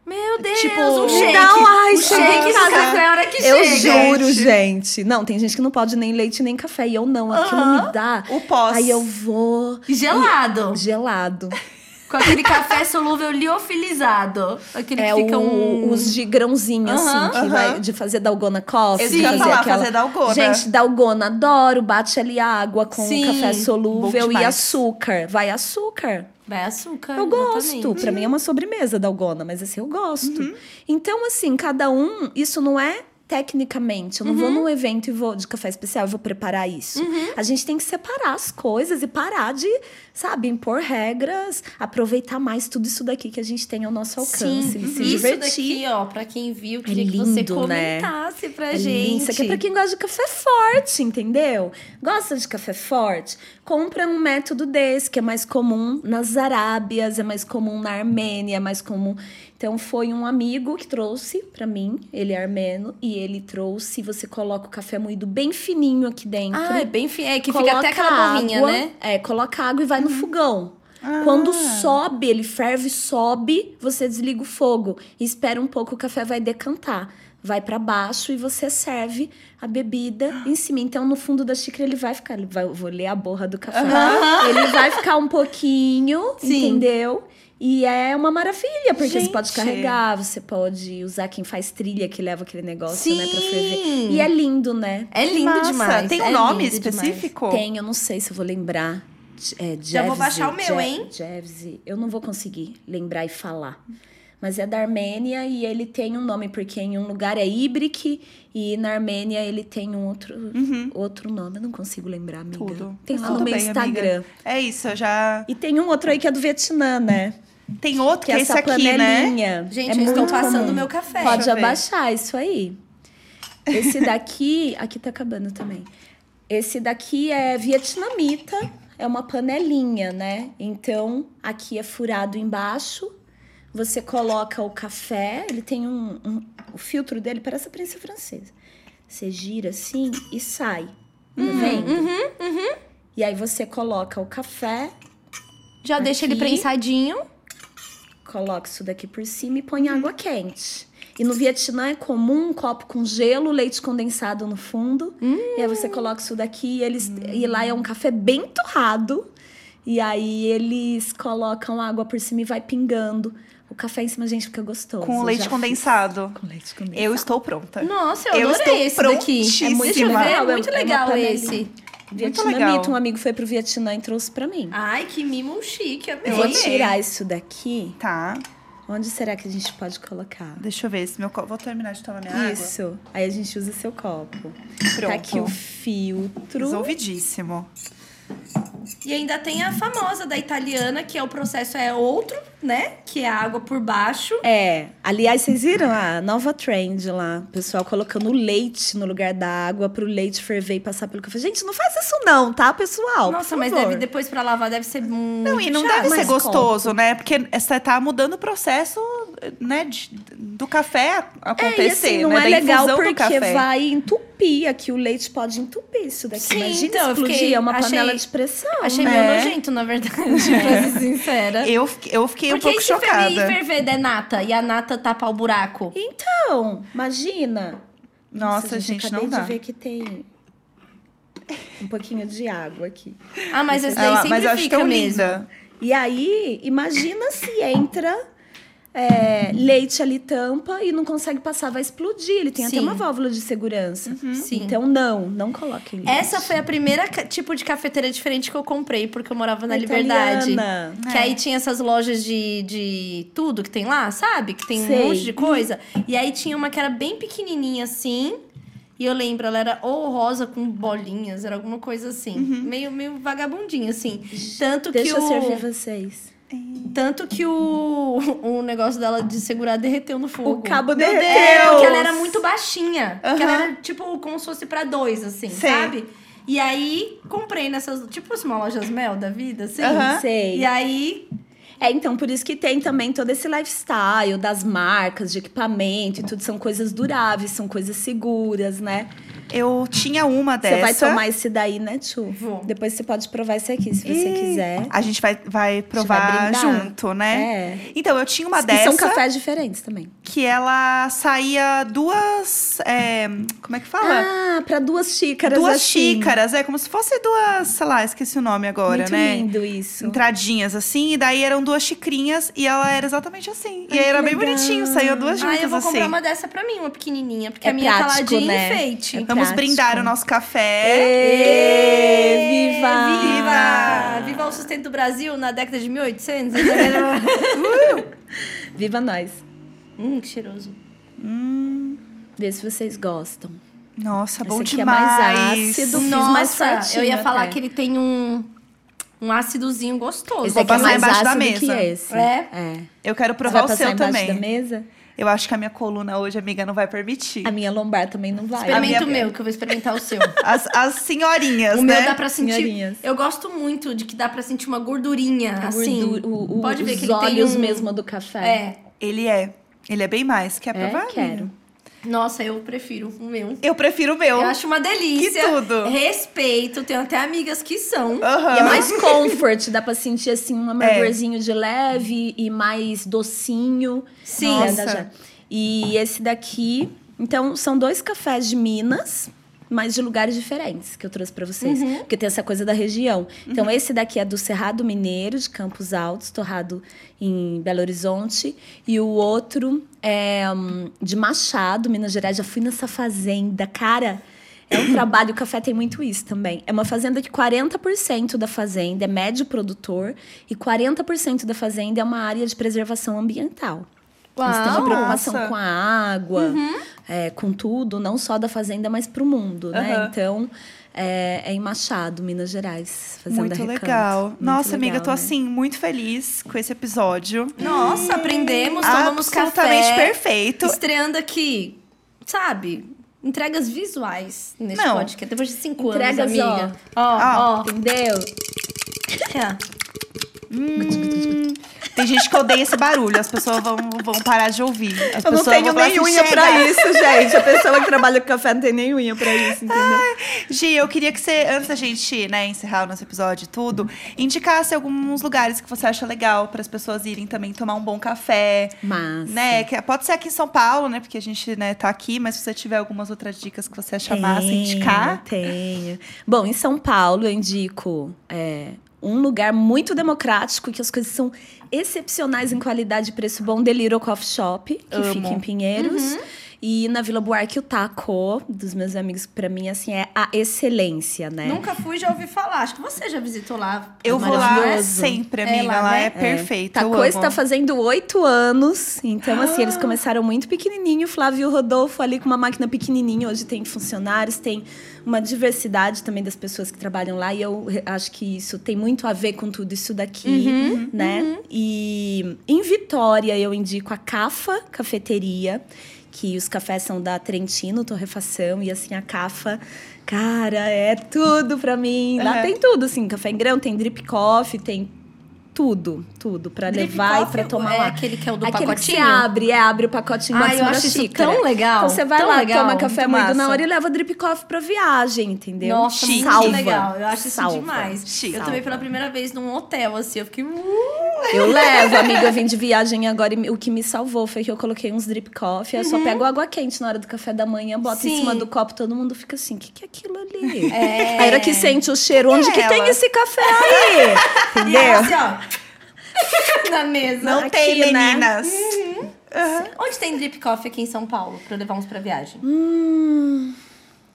[SPEAKER 2] Meu Deus,
[SPEAKER 3] Tipo,
[SPEAKER 2] um shake.
[SPEAKER 3] dá um- ai,
[SPEAKER 2] o
[SPEAKER 3] chega
[SPEAKER 2] shake
[SPEAKER 3] em
[SPEAKER 2] do
[SPEAKER 3] casa.
[SPEAKER 2] café é a hora que
[SPEAKER 3] Eu
[SPEAKER 2] chega.
[SPEAKER 3] juro, gente. Não, tem gente que não pode nem leite nem café. E eu não. Aquilo
[SPEAKER 2] Aham.
[SPEAKER 3] me dá.
[SPEAKER 1] O pós.
[SPEAKER 3] Aí eu vou.
[SPEAKER 2] Gelado.
[SPEAKER 3] Gelado.
[SPEAKER 2] Com aquele café solúvel liofilizado. Aquele
[SPEAKER 3] É
[SPEAKER 2] que fica
[SPEAKER 3] o,
[SPEAKER 2] um...
[SPEAKER 3] os de grãozinho,
[SPEAKER 2] Aham,
[SPEAKER 3] assim, que
[SPEAKER 1] aham.
[SPEAKER 3] vai de fazer dalgona coffee.
[SPEAKER 1] Ia
[SPEAKER 3] fazer
[SPEAKER 1] falar,
[SPEAKER 3] aquela...
[SPEAKER 1] fazer dalgona.
[SPEAKER 3] Gente, dalgona, adoro. Bate ali água com
[SPEAKER 2] Sim,
[SPEAKER 3] café solúvel e açúcar. Vai açúcar.
[SPEAKER 2] Vai açúcar.
[SPEAKER 3] Eu gosto.
[SPEAKER 2] exatamente.
[SPEAKER 3] Pra mim é uma sobremesa dalgona, mas assim, eu gosto.
[SPEAKER 1] Uhum.
[SPEAKER 3] Então, assim, cada um, isso não é tecnicamente. Eu não
[SPEAKER 1] Uhum.
[SPEAKER 3] vou num evento e vou de café especial e vou preparar isso.
[SPEAKER 1] Uhum.
[SPEAKER 3] A gente tem que separar as coisas e parar de, sabe, impor regras, aproveitar mais tudo isso daqui que a gente tem ao nosso alcance.
[SPEAKER 2] Sim,
[SPEAKER 3] e se
[SPEAKER 2] isso
[SPEAKER 3] divertir.
[SPEAKER 2] daqui, ó, pra quem viu,
[SPEAKER 3] É
[SPEAKER 2] queria que você
[SPEAKER 3] lindo, né?
[SPEAKER 2] comentasse pra
[SPEAKER 3] É
[SPEAKER 2] gente.
[SPEAKER 3] lindo. Isso aqui é pra quem gosta de café forte, entendeu? Gosta de café forte? Compra um método desse, que é mais comum nas Arábias, é mais comum na Armênia, é mais comum. Então, foi um amigo que trouxe pra mim, ele é armeno, e ele trouxe, você coloca o café moído bem fininho aqui dentro.
[SPEAKER 2] Ah, é bem fi... É, que fica até aquela bolinha, né?
[SPEAKER 3] É, coloca água e vai no
[SPEAKER 2] Uhum.
[SPEAKER 3] fogão.
[SPEAKER 1] Ah.
[SPEAKER 3] Quando sobe, ele ferve, sobe, você desliga o fogo. E espera um pouco, o café vai decantar. Vai pra baixo e você serve a bebida em cima. Então, no fundo da xícara, ele vai ficar. Ele vai, vou ler a borra do café. Ele vai ficar um pouquinho,
[SPEAKER 2] Sim.
[SPEAKER 3] entendeu? E é uma maravilha, porque você pode
[SPEAKER 1] Gente.
[SPEAKER 3] carregar, você pode usar quem faz trilha, que leva aquele negócio, né, pra
[SPEAKER 2] Sim.
[SPEAKER 3] ferver. E é lindo, né?
[SPEAKER 2] É lindo demais.
[SPEAKER 1] Tem um
[SPEAKER 2] é
[SPEAKER 1] nome
[SPEAKER 2] lindo demais.
[SPEAKER 1] específico?
[SPEAKER 3] Tem, eu não sei se eu vou lembrar. É,
[SPEAKER 2] Já vou baixar o meu, hein?
[SPEAKER 3] Jevzi. Eu não vou conseguir lembrar e falar. Mas é da Armênia e ele tem um nome, porque em um lugar é Ibrik e na Armênia ele tem um outro, outro nome. Eu não consigo lembrar, amiga.
[SPEAKER 1] Uhum. Tudo.
[SPEAKER 3] Tem lá
[SPEAKER 1] tudo
[SPEAKER 3] no meu
[SPEAKER 1] bem,
[SPEAKER 3] Instagram.
[SPEAKER 1] amiga. É isso, eu já.
[SPEAKER 3] E tem um outro aí que é do Vietnã, né?
[SPEAKER 1] Tem outro que,
[SPEAKER 3] Que
[SPEAKER 1] é esse
[SPEAKER 3] essa
[SPEAKER 1] aqui, né?
[SPEAKER 3] panelinha.
[SPEAKER 2] Gente,
[SPEAKER 3] é
[SPEAKER 2] eu estou passando
[SPEAKER 3] comum.
[SPEAKER 2] meu café.
[SPEAKER 3] Pode abaixar isso aí. Esse daqui, aqui tá acabando também. Esse daqui é vietnamita, é uma panelinha, né? Então, aqui é furado embaixo. Você coloca o café, ele tem um, um- o filtro dele parece a prensa francesa. Você gira assim e sai. Tá vendo? E aí você coloca o café,
[SPEAKER 2] Já deixa ele
[SPEAKER 3] Aqui.
[SPEAKER 2] prensadinho.
[SPEAKER 3] Coloca isso daqui por cima e põe água quente. E no Vietnã é comum um copo com gelo, leite condensado no fundo. E aí você coloca isso daqui e eles e lá é um café bem torrado. E aí eles colocam água por cima e vai pingando. O café em cima, gente, fica gostoso.
[SPEAKER 1] Com
[SPEAKER 3] Eu
[SPEAKER 1] leite
[SPEAKER 3] já fiz.
[SPEAKER 1] condensado.
[SPEAKER 3] Com leite condensado.
[SPEAKER 1] Eu estou pronta.
[SPEAKER 2] Nossa, eu,
[SPEAKER 1] Eu
[SPEAKER 2] adorei
[SPEAKER 1] estou
[SPEAKER 2] esse daqui. É muito, ver, é
[SPEAKER 3] É
[SPEAKER 2] muito
[SPEAKER 3] é
[SPEAKER 2] legal
[SPEAKER 3] panelinha.
[SPEAKER 2] esse.
[SPEAKER 3] Vietnamita,
[SPEAKER 1] legal.
[SPEAKER 3] um amigo foi pro Vietnã e trouxe pra mim.
[SPEAKER 2] Ai, que mimo chique, amei.
[SPEAKER 3] Eu vou tirar isso daqui.
[SPEAKER 1] Tá.
[SPEAKER 3] Onde será que a gente pode colocar?
[SPEAKER 1] Deixa eu ver se meu copo. Vou terminar de tomar minha água.
[SPEAKER 3] Isso. Aí a gente usa seu copo.
[SPEAKER 1] Pronto.
[SPEAKER 3] Tá aqui o filtro.
[SPEAKER 1] Resolvidíssimo.
[SPEAKER 2] E ainda tem a famosa da italiana, que é o processo é outro, né? Que é a água por baixo.
[SPEAKER 3] É. Aliás, vocês viram a nova trend lá? O pessoal colocando leite no lugar da água pro leite ferver e passar pelo café. Gente, não faz isso não, tá, pessoal?
[SPEAKER 2] Nossa,
[SPEAKER 3] Por
[SPEAKER 2] mas
[SPEAKER 3] favor.
[SPEAKER 2] deve depois pra lavar deve ser muito
[SPEAKER 1] Não, e não
[SPEAKER 2] chato.
[SPEAKER 1] deve ser
[SPEAKER 3] mas
[SPEAKER 1] gostoso, né? Porque você tá mudando o processo, né, de- do café acontecer,
[SPEAKER 3] É, e assim, não
[SPEAKER 1] né?
[SPEAKER 3] é
[SPEAKER 1] da
[SPEAKER 3] legal porque vai entupir aqui. O leite pode entupir isso daqui.
[SPEAKER 2] Sim,
[SPEAKER 3] Imagina
[SPEAKER 2] então,
[SPEAKER 3] explodir,
[SPEAKER 2] fiquei-
[SPEAKER 3] é uma
[SPEAKER 2] achei-
[SPEAKER 3] panela de pressão.
[SPEAKER 2] Achei
[SPEAKER 3] né?
[SPEAKER 2] meio nojento, na verdade, pra ser [laughs] sincera.
[SPEAKER 1] Eu, fiquei- eu fiquei
[SPEAKER 2] Porque
[SPEAKER 1] um pouco
[SPEAKER 2] e se ferver
[SPEAKER 1] chocada.
[SPEAKER 2] der nata e a nata tapar o buraco?
[SPEAKER 3] Então, imagina.
[SPEAKER 1] Nossa, gente,
[SPEAKER 3] acabei
[SPEAKER 1] não dá.
[SPEAKER 3] de ver que tem um pouquinho de água aqui.
[SPEAKER 2] Ah, mas esse daí
[SPEAKER 1] Ela-
[SPEAKER 2] sempre
[SPEAKER 1] mas eu acho
[SPEAKER 2] fica
[SPEAKER 1] tão
[SPEAKER 2] mesmo.
[SPEAKER 1] linda.
[SPEAKER 3] E aí, imagina se entra é, leite ali, tampa, e não consegue passar, vai explodir. Ele tem
[SPEAKER 2] Sim.
[SPEAKER 3] até uma válvula de segurança.
[SPEAKER 2] Sim.
[SPEAKER 3] Então, não, não coloquem leite.
[SPEAKER 2] Essa foi a primeira tipo de cafeteira diferente que eu comprei, porque eu morava na Liberdade. Que aí tinha essas lojas de, de tudo que tem lá, sabe? Que tem
[SPEAKER 3] Sei.
[SPEAKER 2] um monte de coisa. E aí tinha uma que era bem pequenininha assim. E eu lembro, ela era ou rosa com bolinhas, era alguma coisa assim. Meio, meio vagabundinha, assim. Tanto
[SPEAKER 3] Deixa
[SPEAKER 2] que
[SPEAKER 3] eu
[SPEAKER 2] o...
[SPEAKER 3] servir vocês.
[SPEAKER 2] Tanto que o, [laughs] o negócio dela de segurar derreteu no fogo.
[SPEAKER 3] O cabo
[SPEAKER 1] Meu
[SPEAKER 3] derreteu.
[SPEAKER 2] É, porque ela era muito baixinha. Porque ela era, tipo, como se fosse pra dois, assim,
[SPEAKER 1] Sei.
[SPEAKER 2] sabe? E aí, comprei nessas... Tipo, assim, uma lojas Mel da vida, assim.
[SPEAKER 1] Aham.
[SPEAKER 3] Sei.
[SPEAKER 2] E aí,
[SPEAKER 3] É, então, por isso que tem também todo esse lifestyle das marcas, de equipamento e tudo. São coisas duráveis, são coisas seguras, né?
[SPEAKER 1] Eu tinha uma dessa.
[SPEAKER 3] Você vai tomar esse daí, né, Tchu?
[SPEAKER 2] Vou.
[SPEAKER 3] Depois você pode provar esse aqui, se você
[SPEAKER 1] E
[SPEAKER 3] quiser.
[SPEAKER 1] A gente vai, vai provar
[SPEAKER 3] brindar.
[SPEAKER 1] junto, né?
[SPEAKER 3] É.
[SPEAKER 1] Então, eu tinha uma
[SPEAKER 3] E
[SPEAKER 1] dessa
[SPEAKER 3] são cafés diferentes também.
[SPEAKER 1] Que ela saía duas. é, como é que fala?
[SPEAKER 3] Ah, pra duas xícaras
[SPEAKER 1] duas
[SPEAKER 3] assim.
[SPEAKER 1] xícaras, é como se fosse duas, sei lá, esqueci o nome agora,
[SPEAKER 3] Muito
[SPEAKER 1] né?
[SPEAKER 3] lindo isso.
[SPEAKER 1] Entradinhas assim, e daí eram duas xicrinhas e ela era exatamente assim. e
[SPEAKER 3] Ai,
[SPEAKER 1] aí era
[SPEAKER 3] que
[SPEAKER 1] bem
[SPEAKER 3] legal.
[SPEAKER 1] bonitinho, saiu duas juntas
[SPEAKER 2] ah, eu vou
[SPEAKER 1] assim.
[SPEAKER 2] comprar uma dessa pra mim, uma pequenininha. Porque
[SPEAKER 3] É
[SPEAKER 2] a minha
[SPEAKER 3] prático,
[SPEAKER 2] caladinha
[SPEAKER 3] né?
[SPEAKER 2] enfeite.
[SPEAKER 3] É
[SPEAKER 1] Vamos
[SPEAKER 3] prático.
[SPEAKER 1] brindar o nosso café.
[SPEAKER 3] Ê, viva!
[SPEAKER 2] Viva! Viva o sustento do Brasil na década de 1800. [laughs]
[SPEAKER 3] Viva nós!
[SPEAKER 2] Hum, que cheiroso.
[SPEAKER 3] Vê se vocês gostam.
[SPEAKER 1] Nossa, bom
[SPEAKER 3] Esse aqui é
[SPEAKER 1] demais.
[SPEAKER 3] mais ácido. fiz mais
[SPEAKER 2] Nossa,
[SPEAKER 3] certinho
[SPEAKER 2] eu ia falar
[SPEAKER 3] até.
[SPEAKER 2] que ele tem um, um ácidozinho gostoso.
[SPEAKER 3] Esse
[SPEAKER 1] Vou
[SPEAKER 3] aqui é
[SPEAKER 1] passar
[SPEAKER 3] mais
[SPEAKER 1] embaixo da mesa.
[SPEAKER 3] que esse.
[SPEAKER 2] É?
[SPEAKER 3] É.
[SPEAKER 1] Eu quero provar o
[SPEAKER 3] passar
[SPEAKER 1] seu também.
[SPEAKER 3] da mesa?
[SPEAKER 1] Eu acho que a minha coluna hoje, amiga, não vai permitir.
[SPEAKER 3] A minha lombar também não vai.
[SPEAKER 2] Experimenta o
[SPEAKER 1] minha-
[SPEAKER 2] meu, que eu vou experimentar o seu. [laughs]
[SPEAKER 1] As, as senhorinhas,
[SPEAKER 2] o
[SPEAKER 1] né?
[SPEAKER 2] meu dá pra sentir.
[SPEAKER 3] Senhorinhas.
[SPEAKER 2] Eu gosto muito de que dá pra sentir uma gordurinha,
[SPEAKER 3] A
[SPEAKER 2] assim.
[SPEAKER 3] gordura- o- o-
[SPEAKER 2] Pode ver
[SPEAKER 3] os
[SPEAKER 2] que ele tem
[SPEAKER 3] olhos
[SPEAKER 2] um-
[SPEAKER 3] mesmo do café.
[SPEAKER 2] É.
[SPEAKER 1] Ele é. Ele é bem mais. Quer
[SPEAKER 3] É,
[SPEAKER 1] provar?
[SPEAKER 3] quero.
[SPEAKER 2] Nossa, eu prefiro o meu.
[SPEAKER 1] Eu prefiro o meu.
[SPEAKER 2] Eu acho uma delícia.
[SPEAKER 1] Que tudo.
[SPEAKER 2] Respeito, tenho até amigas que são.
[SPEAKER 1] Aham.
[SPEAKER 3] E é mais comfort, dá pra sentir assim um amargorzinho de leve e mais docinho.
[SPEAKER 2] Sim.
[SPEAKER 1] Nossa.
[SPEAKER 3] E esse daqui, então são dois cafés de Minas, mas de lugares diferentes que eu trouxe pra vocês, porque tem essa coisa da região. Então esse daqui é do Cerrado Mineiro de Campos Altos, torrado em Belo Horizonte, e o outro é hum, de Machado, Minas Gerais. Já fui nessa fazenda, cara. É um [coughs] trabalho, o café tem muito isso também. É uma fazenda que 40% da fazenda é médio produtor e 40% da fazenda é uma área de preservação ambiental. Eles têm uma
[SPEAKER 2] Uau.
[SPEAKER 3] preocupação
[SPEAKER 1] Nossa.
[SPEAKER 3] com a água, é, com tudo, não só da fazenda, mas para o mundo, né?
[SPEAKER 1] Aham.
[SPEAKER 3] Então, é, é em Machado, Minas Gerais. Fazenda
[SPEAKER 1] Muito
[SPEAKER 3] Recanto.
[SPEAKER 1] legal.
[SPEAKER 3] Muito
[SPEAKER 1] Nossa, amiga,
[SPEAKER 3] legal,
[SPEAKER 1] tô
[SPEAKER 3] né?
[SPEAKER 1] assim, muito feliz com esse episódio.
[SPEAKER 2] Nossa, aprendemos, tomamos
[SPEAKER 1] Absolutamente
[SPEAKER 2] café.
[SPEAKER 1] perfeito.
[SPEAKER 2] Estreando aqui, sabe? Entregas visuais neste
[SPEAKER 1] Não.
[SPEAKER 2] podcast. Depois de cinco
[SPEAKER 3] Entregas,
[SPEAKER 2] anos, amiga. Ó,
[SPEAKER 1] Ó.
[SPEAKER 2] ó.
[SPEAKER 3] Entendeu?
[SPEAKER 2] É. [laughs]
[SPEAKER 1] Tem gente que odeia esse barulho, as pessoas vão, vão parar de ouvir. As
[SPEAKER 3] Eu não tenho
[SPEAKER 1] falar
[SPEAKER 3] nem
[SPEAKER 1] assim,
[SPEAKER 3] unha pra isso, gente. A pessoa que trabalha com café não tem nem unha pra isso, entendeu?
[SPEAKER 1] Gi, eu queria que você, antes da gente né, encerrar o nosso episódio e tudo, indicasse alguns lugares que você acha legal para as pessoas irem também tomar um bom café.
[SPEAKER 3] Mas.
[SPEAKER 1] Né, que pode ser aqui em São Paulo, né? Porque a gente né, tá aqui, mas se você tiver algumas outras dicas que você achar massa, indicar.
[SPEAKER 3] Tenho. Bom, em São Paulo eu indico é, um lugar muito democrático, que as coisas são excepcionais em qualidade e preço bom, The Little Coffee Shop, que
[SPEAKER 1] Amo.
[SPEAKER 3] fica em Pinheiros. E na Vila Buarque, o Taco, dos meus amigos, pra mim, assim, é a excelência, né?
[SPEAKER 2] Nunca fui, já ouvi falar. Acho que você já visitou lá.
[SPEAKER 1] Eu vou lá
[SPEAKER 3] Maravilhoso.
[SPEAKER 1] sempre,
[SPEAKER 2] É
[SPEAKER 1] amiga.
[SPEAKER 2] lá,
[SPEAKER 1] lá
[SPEAKER 2] né?
[SPEAKER 1] é perfeito.
[SPEAKER 3] Taco está fazendo oito anos. Então, assim, eles começaram muito pequenininho. Flávio e o Rodolfo ali com uma máquina pequenininha. Hoje tem funcionários, tem uma diversidade também das pessoas que trabalham lá. E eu acho que isso tem muito a ver com tudo isso daqui, né? E em Vitória, eu indico a Cafa Cafeteria. Que os cafés são da Trentino, torrefação. E, assim, a Cafa... Cara, é tudo pra mim. Lá tem tudo, assim. Café em grão, tem drip coffee, tem tudo, tudo para levar e
[SPEAKER 2] coffee
[SPEAKER 3] para tomar
[SPEAKER 2] é
[SPEAKER 3] lá.
[SPEAKER 2] aquele que é o do
[SPEAKER 3] Aquele que você
[SPEAKER 2] pacotinho?
[SPEAKER 3] abre, é, abre o pacotinho em
[SPEAKER 2] eu acho isso tão legal,
[SPEAKER 3] Então você vai
[SPEAKER 2] tão
[SPEAKER 3] lá,
[SPEAKER 2] legal,
[SPEAKER 3] toma café moído na hora e leva drip coffee pra viagem, entendeu?
[SPEAKER 2] Nossa,
[SPEAKER 1] Chique.
[SPEAKER 3] Salva.
[SPEAKER 2] legal. Eu acho isso
[SPEAKER 3] Salva.
[SPEAKER 2] demais.
[SPEAKER 1] Chique.
[SPEAKER 2] Eu tomei pela primeira vez num hotel, assim. Eu fiquei... uh,
[SPEAKER 3] Eu levo, amiga, eu vim de viagem agora e o que me salvou foi que eu coloquei uns drip coffee, eu só pego água quente na hora do café da manhã, boto em
[SPEAKER 2] Sim.
[SPEAKER 3] cima do copo, todo mundo fica assim, o que, que é aquilo ali?
[SPEAKER 2] É.
[SPEAKER 3] Aí era que sente o cheiro, onde que
[SPEAKER 1] ela?
[SPEAKER 3] tem esse café aí? [laughs]
[SPEAKER 2] E
[SPEAKER 3] Entendeu?
[SPEAKER 2] ela assim, ó. [laughs] na mesa.
[SPEAKER 1] Não
[SPEAKER 3] Aqui,
[SPEAKER 1] tem,
[SPEAKER 3] né?
[SPEAKER 1] meninas.
[SPEAKER 2] Onde tem drip coffee aqui em São Paulo? Pra eu levar uns pra viagem?
[SPEAKER 3] Hum,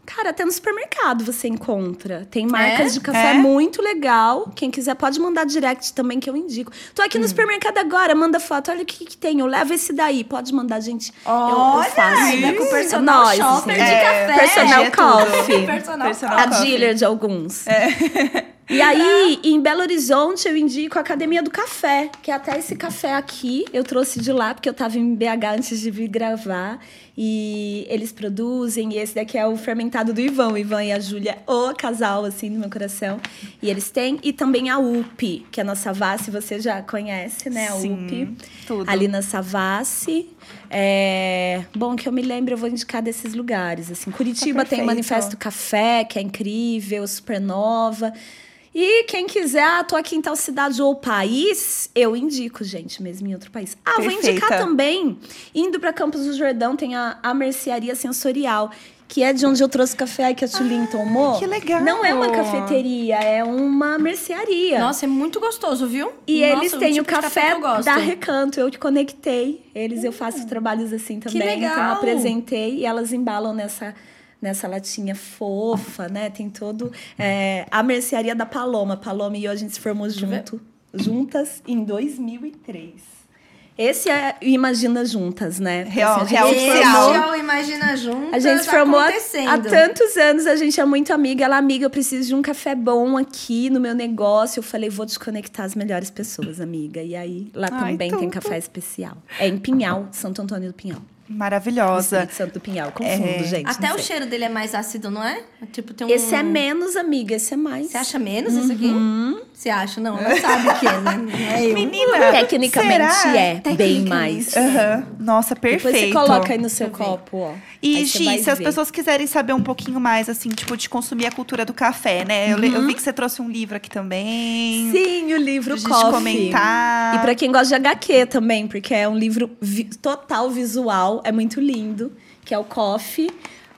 [SPEAKER 3] Cara, até no supermercado você encontra. Tem marcas
[SPEAKER 2] É?
[SPEAKER 3] de café
[SPEAKER 1] É?
[SPEAKER 3] muito legal. Quem quiser pode mandar direct também, que eu indico. Tô aqui no
[SPEAKER 2] Hum.
[SPEAKER 3] supermercado agora, manda foto. Olha o que, que tem. Eu levo esse daí. Pode mandar, gente. eu, eu
[SPEAKER 2] Olha,
[SPEAKER 3] faço.
[SPEAKER 2] ainda com
[SPEAKER 3] É
[SPEAKER 2] personal
[SPEAKER 3] nóis,
[SPEAKER 2] shopper
[SPEAKER 3] assim.
[SPEAKER 2] de
[SPEAKER 1] É,
[SPEAKER 2] café.
[SPEAKER 3] personal
[SPEAKER 1] é tudo.
[SPEAKER 3] coffee.
[SPEAKER 2] Personal,
[SPEAKER 1] Personal
[SPEAKER 3] A
[SPEAKER 1] coffee.
[SPEAKER 3] dealer de alguns.
[SPEAKER 2] É. [laughs]
[SPEAKER 3] E aí, em Belo Horizonte, eu indico a Academia do Café, que é até esse café aqui. Eu trouxe de lá, porque eu tava em BH antes de vir gravar. E eles produzem, e esse daqui é o fermentado do Ivan. O Ivan e a Júlia, o casal, assim, no meu coração. E eles têm. E também a UP, que é a nossa Savassi, você já conhece, né? A
[SPEAKER 1] Sim,
[SPEAKER 3] UP.
[SPEAKER 1] tudo.
[SPEAKER 3] Ali na Savassi. É... Bom, que eu me lembro, eu vou indicar desses lugares. Assim, Curitiba tem
[SPEAKER 1] perfeito.
[SPEAKER 3] o Manifesto Café, que é incrível, Supernova. E quem quiser, ah, tô aqui em tal cidade ou país, eu indico, gente, mesmo em outro país. Ah, vou
[SPEAKER 1] Perfeita.
[SPEAKER 3] indicar também, indo para Campos do Jordão, tem a, a Mercearia Sensorial, que é de onde eu trouxe o café aí que a Tulin tomou.
[SPEAKER 1] Ah, que legal.
[SPEAKER 3] Não é uma cafeteria, é uma mercearia.
[SPEAKER 2] Nossa, é muito gostoso, viu?
[SPEAKER 3] E
[SPEAKER 2] Nossa,
[SPEAKER 3] eles
[SPEAKER 2] um
[SPEAKER 3] têm
[SPEAKER 2] tipo
[SPEAKER 3] o
[SPEAKER 2] de
[SPEAKER 3] café,
[SPEAKER 2] que eu gosto.
[SPEAKER 3] da Recanto. Eu te conectei. Eles, eu faço trabalhos assim também. Então, eu
[SPEAKER 2] legal!
[SPEAKER 3] apresentei e elas embalam nessa, nessa latinha fofa, né? Tem todo... é, a mercearia da Paloma. Paloma e eu, a gente se formou junto, juntas em 2003. Esse é o Imagina Juntas, né? Porque,
[SPEAKER 1] Real-
[SPEAKER 3] a gente
[SPEAKER 1] real
[SPEAKER 2] Esse
[SPEAKER 1] oficial.
[SPEAKER 3] formou-
[SPEAKER 2] é o Imagina Juntas
[SPEAKER 3] a gente se formou há, tantos anos, a gente é muito amiga. Ela, amiga, eu preciso de um café bom aqui no meu negócio. Eu falei, vou desconectar as melhores pessoas, amiga. E aí, lá
[SPEAKER 1] Ai,
[SPEAKER 3] também tem
[SPEAKER 1] tudo.
[SPEAKER 3] café especial. É em Pinhal, Santo Antônio do Pinhal.
[SPEAKER 1] Maravilhosa.
[SPEAKER 3] Espírito Santo do Pinhal. Confundo,
[SPEAKER 1] É.
[SPEAKER 3] gente.
[SPEAKER 2] Até o
[SPEAKER 3] sei.
[SPEAKER 2] cheiro dele é mais ácido, não é? Tipo, tem um...
[SPEAKER 3] Esse é menos, amiga. Esse é mais.
[SPEAKER 2] Você acha menos isso aqui?
[SPEAKER 3] Uhum.
[SPEAKER 2] Você acha? Não, ela sabe que é, né? [laughs] É eu.
[SPEAKER 1] Menina,
[SPEAKER 3] Tecnicamente
[SPEAKER 1] será?
[SPEAKER 3] é, bem
[SPEAKER 2] Tecnicamente.
[SPEAKER 3] mais.
[SPEAKER 1] Aham. Nossa, perfeito.
[SPEAKER 3] Depois você coloca aí no seu
[SPEAKER 2] eu
[SPEAKER 3] copo, ó.
[SPEAKER 1] E, Gi, se as
[SPEAKER 3] ver.
[SPEAKER 1] pessoas quiserem saber um pouquinho mais, assim, tipo, de consumir a cultura do café, né? Eu, le- eu vi que você trouxe um livro aqui também.
[SPEAKER 3] Sim, o livro
[SPEAKER 1] Pra gente
[SPEAKER 3] Coffee.
[SPEAKER 1] comentar.
[SPEAKER 3] E pra quem gosta de HQ também, porque é um livro vi- total visual, é muito lindo, que é o Coffee.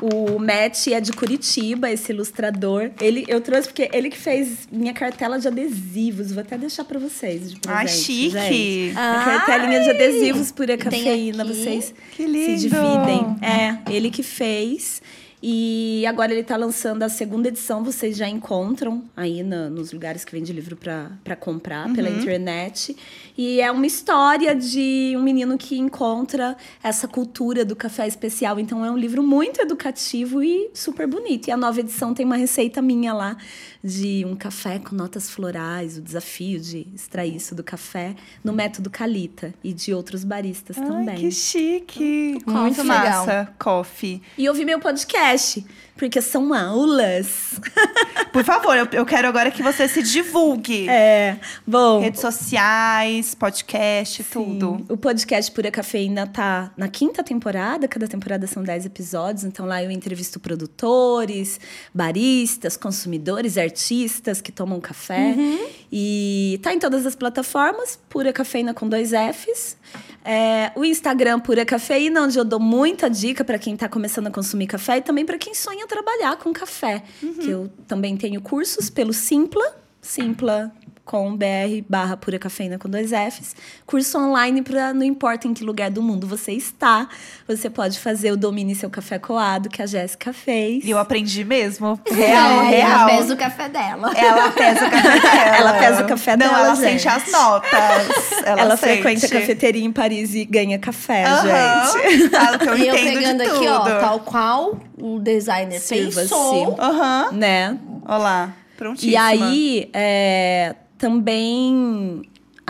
[SPEAKER 3] O Matt é de Curitiba, esse ilustrador. Ele, eu trouxe porque ele que fez minha cartela de adesivos. Vou até deixar pra vocês de presente,
[SPEAKER 1] Ai, chique.
[SPEAKER 3] gente.
[SPEAKER 2] Ai!
[SPEAKER 3] Minha cartelinha de adesivos pura cafeína, vocês
[SPEAKER 1] Que
[SPEAKER 3] se
[SPEAKER 1] lindo.
[SPEAKER 3] dividem. É, ele que fez. E agora ele está lançando a segunda edição, vocês já encontram aí na, nos lugares que vende livro para comprar uhum. pela internet. E é uma história de um menino que encontra essa cultura do café especial. Então é um livro muito educativo e super bonito. E a nova edição tem uma receita minha lá de um café com notas florais, o desafio de extrair isso do café no método Calita e de outros baristas
[SPEAKER 1] Ai,
[SPEAKER 3] também.
[SPEAKER 1] Que chique! Muito massa, coffee.
[SPEAKER 3] E ouvir meu podcast, porque são aulas. [laughs]
[SPEAKER 1] Por favor, eu, eu quero agora que você se divulgue.
[SPEAKER 3] É, bom.
[SPEAKER 1] Redes sociais, podcast, sim. tudo.
[SPEAKER 3] O podcast Pura Cafeína tá na quinta temporada, cada temporada são dez episódios, então lá eu entrevisto produtores, baristas, consumidores, artistas que tomam café. Uhum. E tá em todas as plataformas, Pura Cafeína com dois Fs. É, o Instagram Pura Cafeína, onde eu dou muita dica para quem está começando a consumir café e também para quem sonha trabalhar com café. Uhum. Que eu também tenho cursos pelo Simpla, Simpla com br barra pura cafeína com dois Fs. Curso online para não importa em que lugar do mundo você está, você pode fazer o Domine Seu Café Coado, que a Jéssica fez.
[SPEAKER 1] E eu aprendi mesmo. [laughs] Real, é, real.
[SPEAKER 2] Ela pesa o café dela.
[SPEAKER 1] Ela pesa o café [laughs] dela.
[SPEAKER 3] ela pesa o café
[SPEAKER 1] não,
[SPEAKER 3] dela,
[SPEAKER 1] ela
[SPEAKER 3] gente.
[SPEAKER 1] sente as notas. [laughs] Ela,
[SPEAKER 3] ela
[SPEAKER 1] sente.
[SPEAKER 3] frequenta a cafeteria em Paris e ganha café,
[SPEAKER 1] uhum.
[SPEAKER 3] gente.
[SPEAKER 1] Falo que eu
[SPEAKER 2] e eu pegando aqui, ó, tal qual o designer
[SPEAKER 3] Sirva-se.
[SPEAKER 2] pensou.
[SPEAKER 1] Aham.
[SPEAKER 3] Né?
[SPEAKER 1] Olha lá.
[SPEAKER 3] E aí, é, também,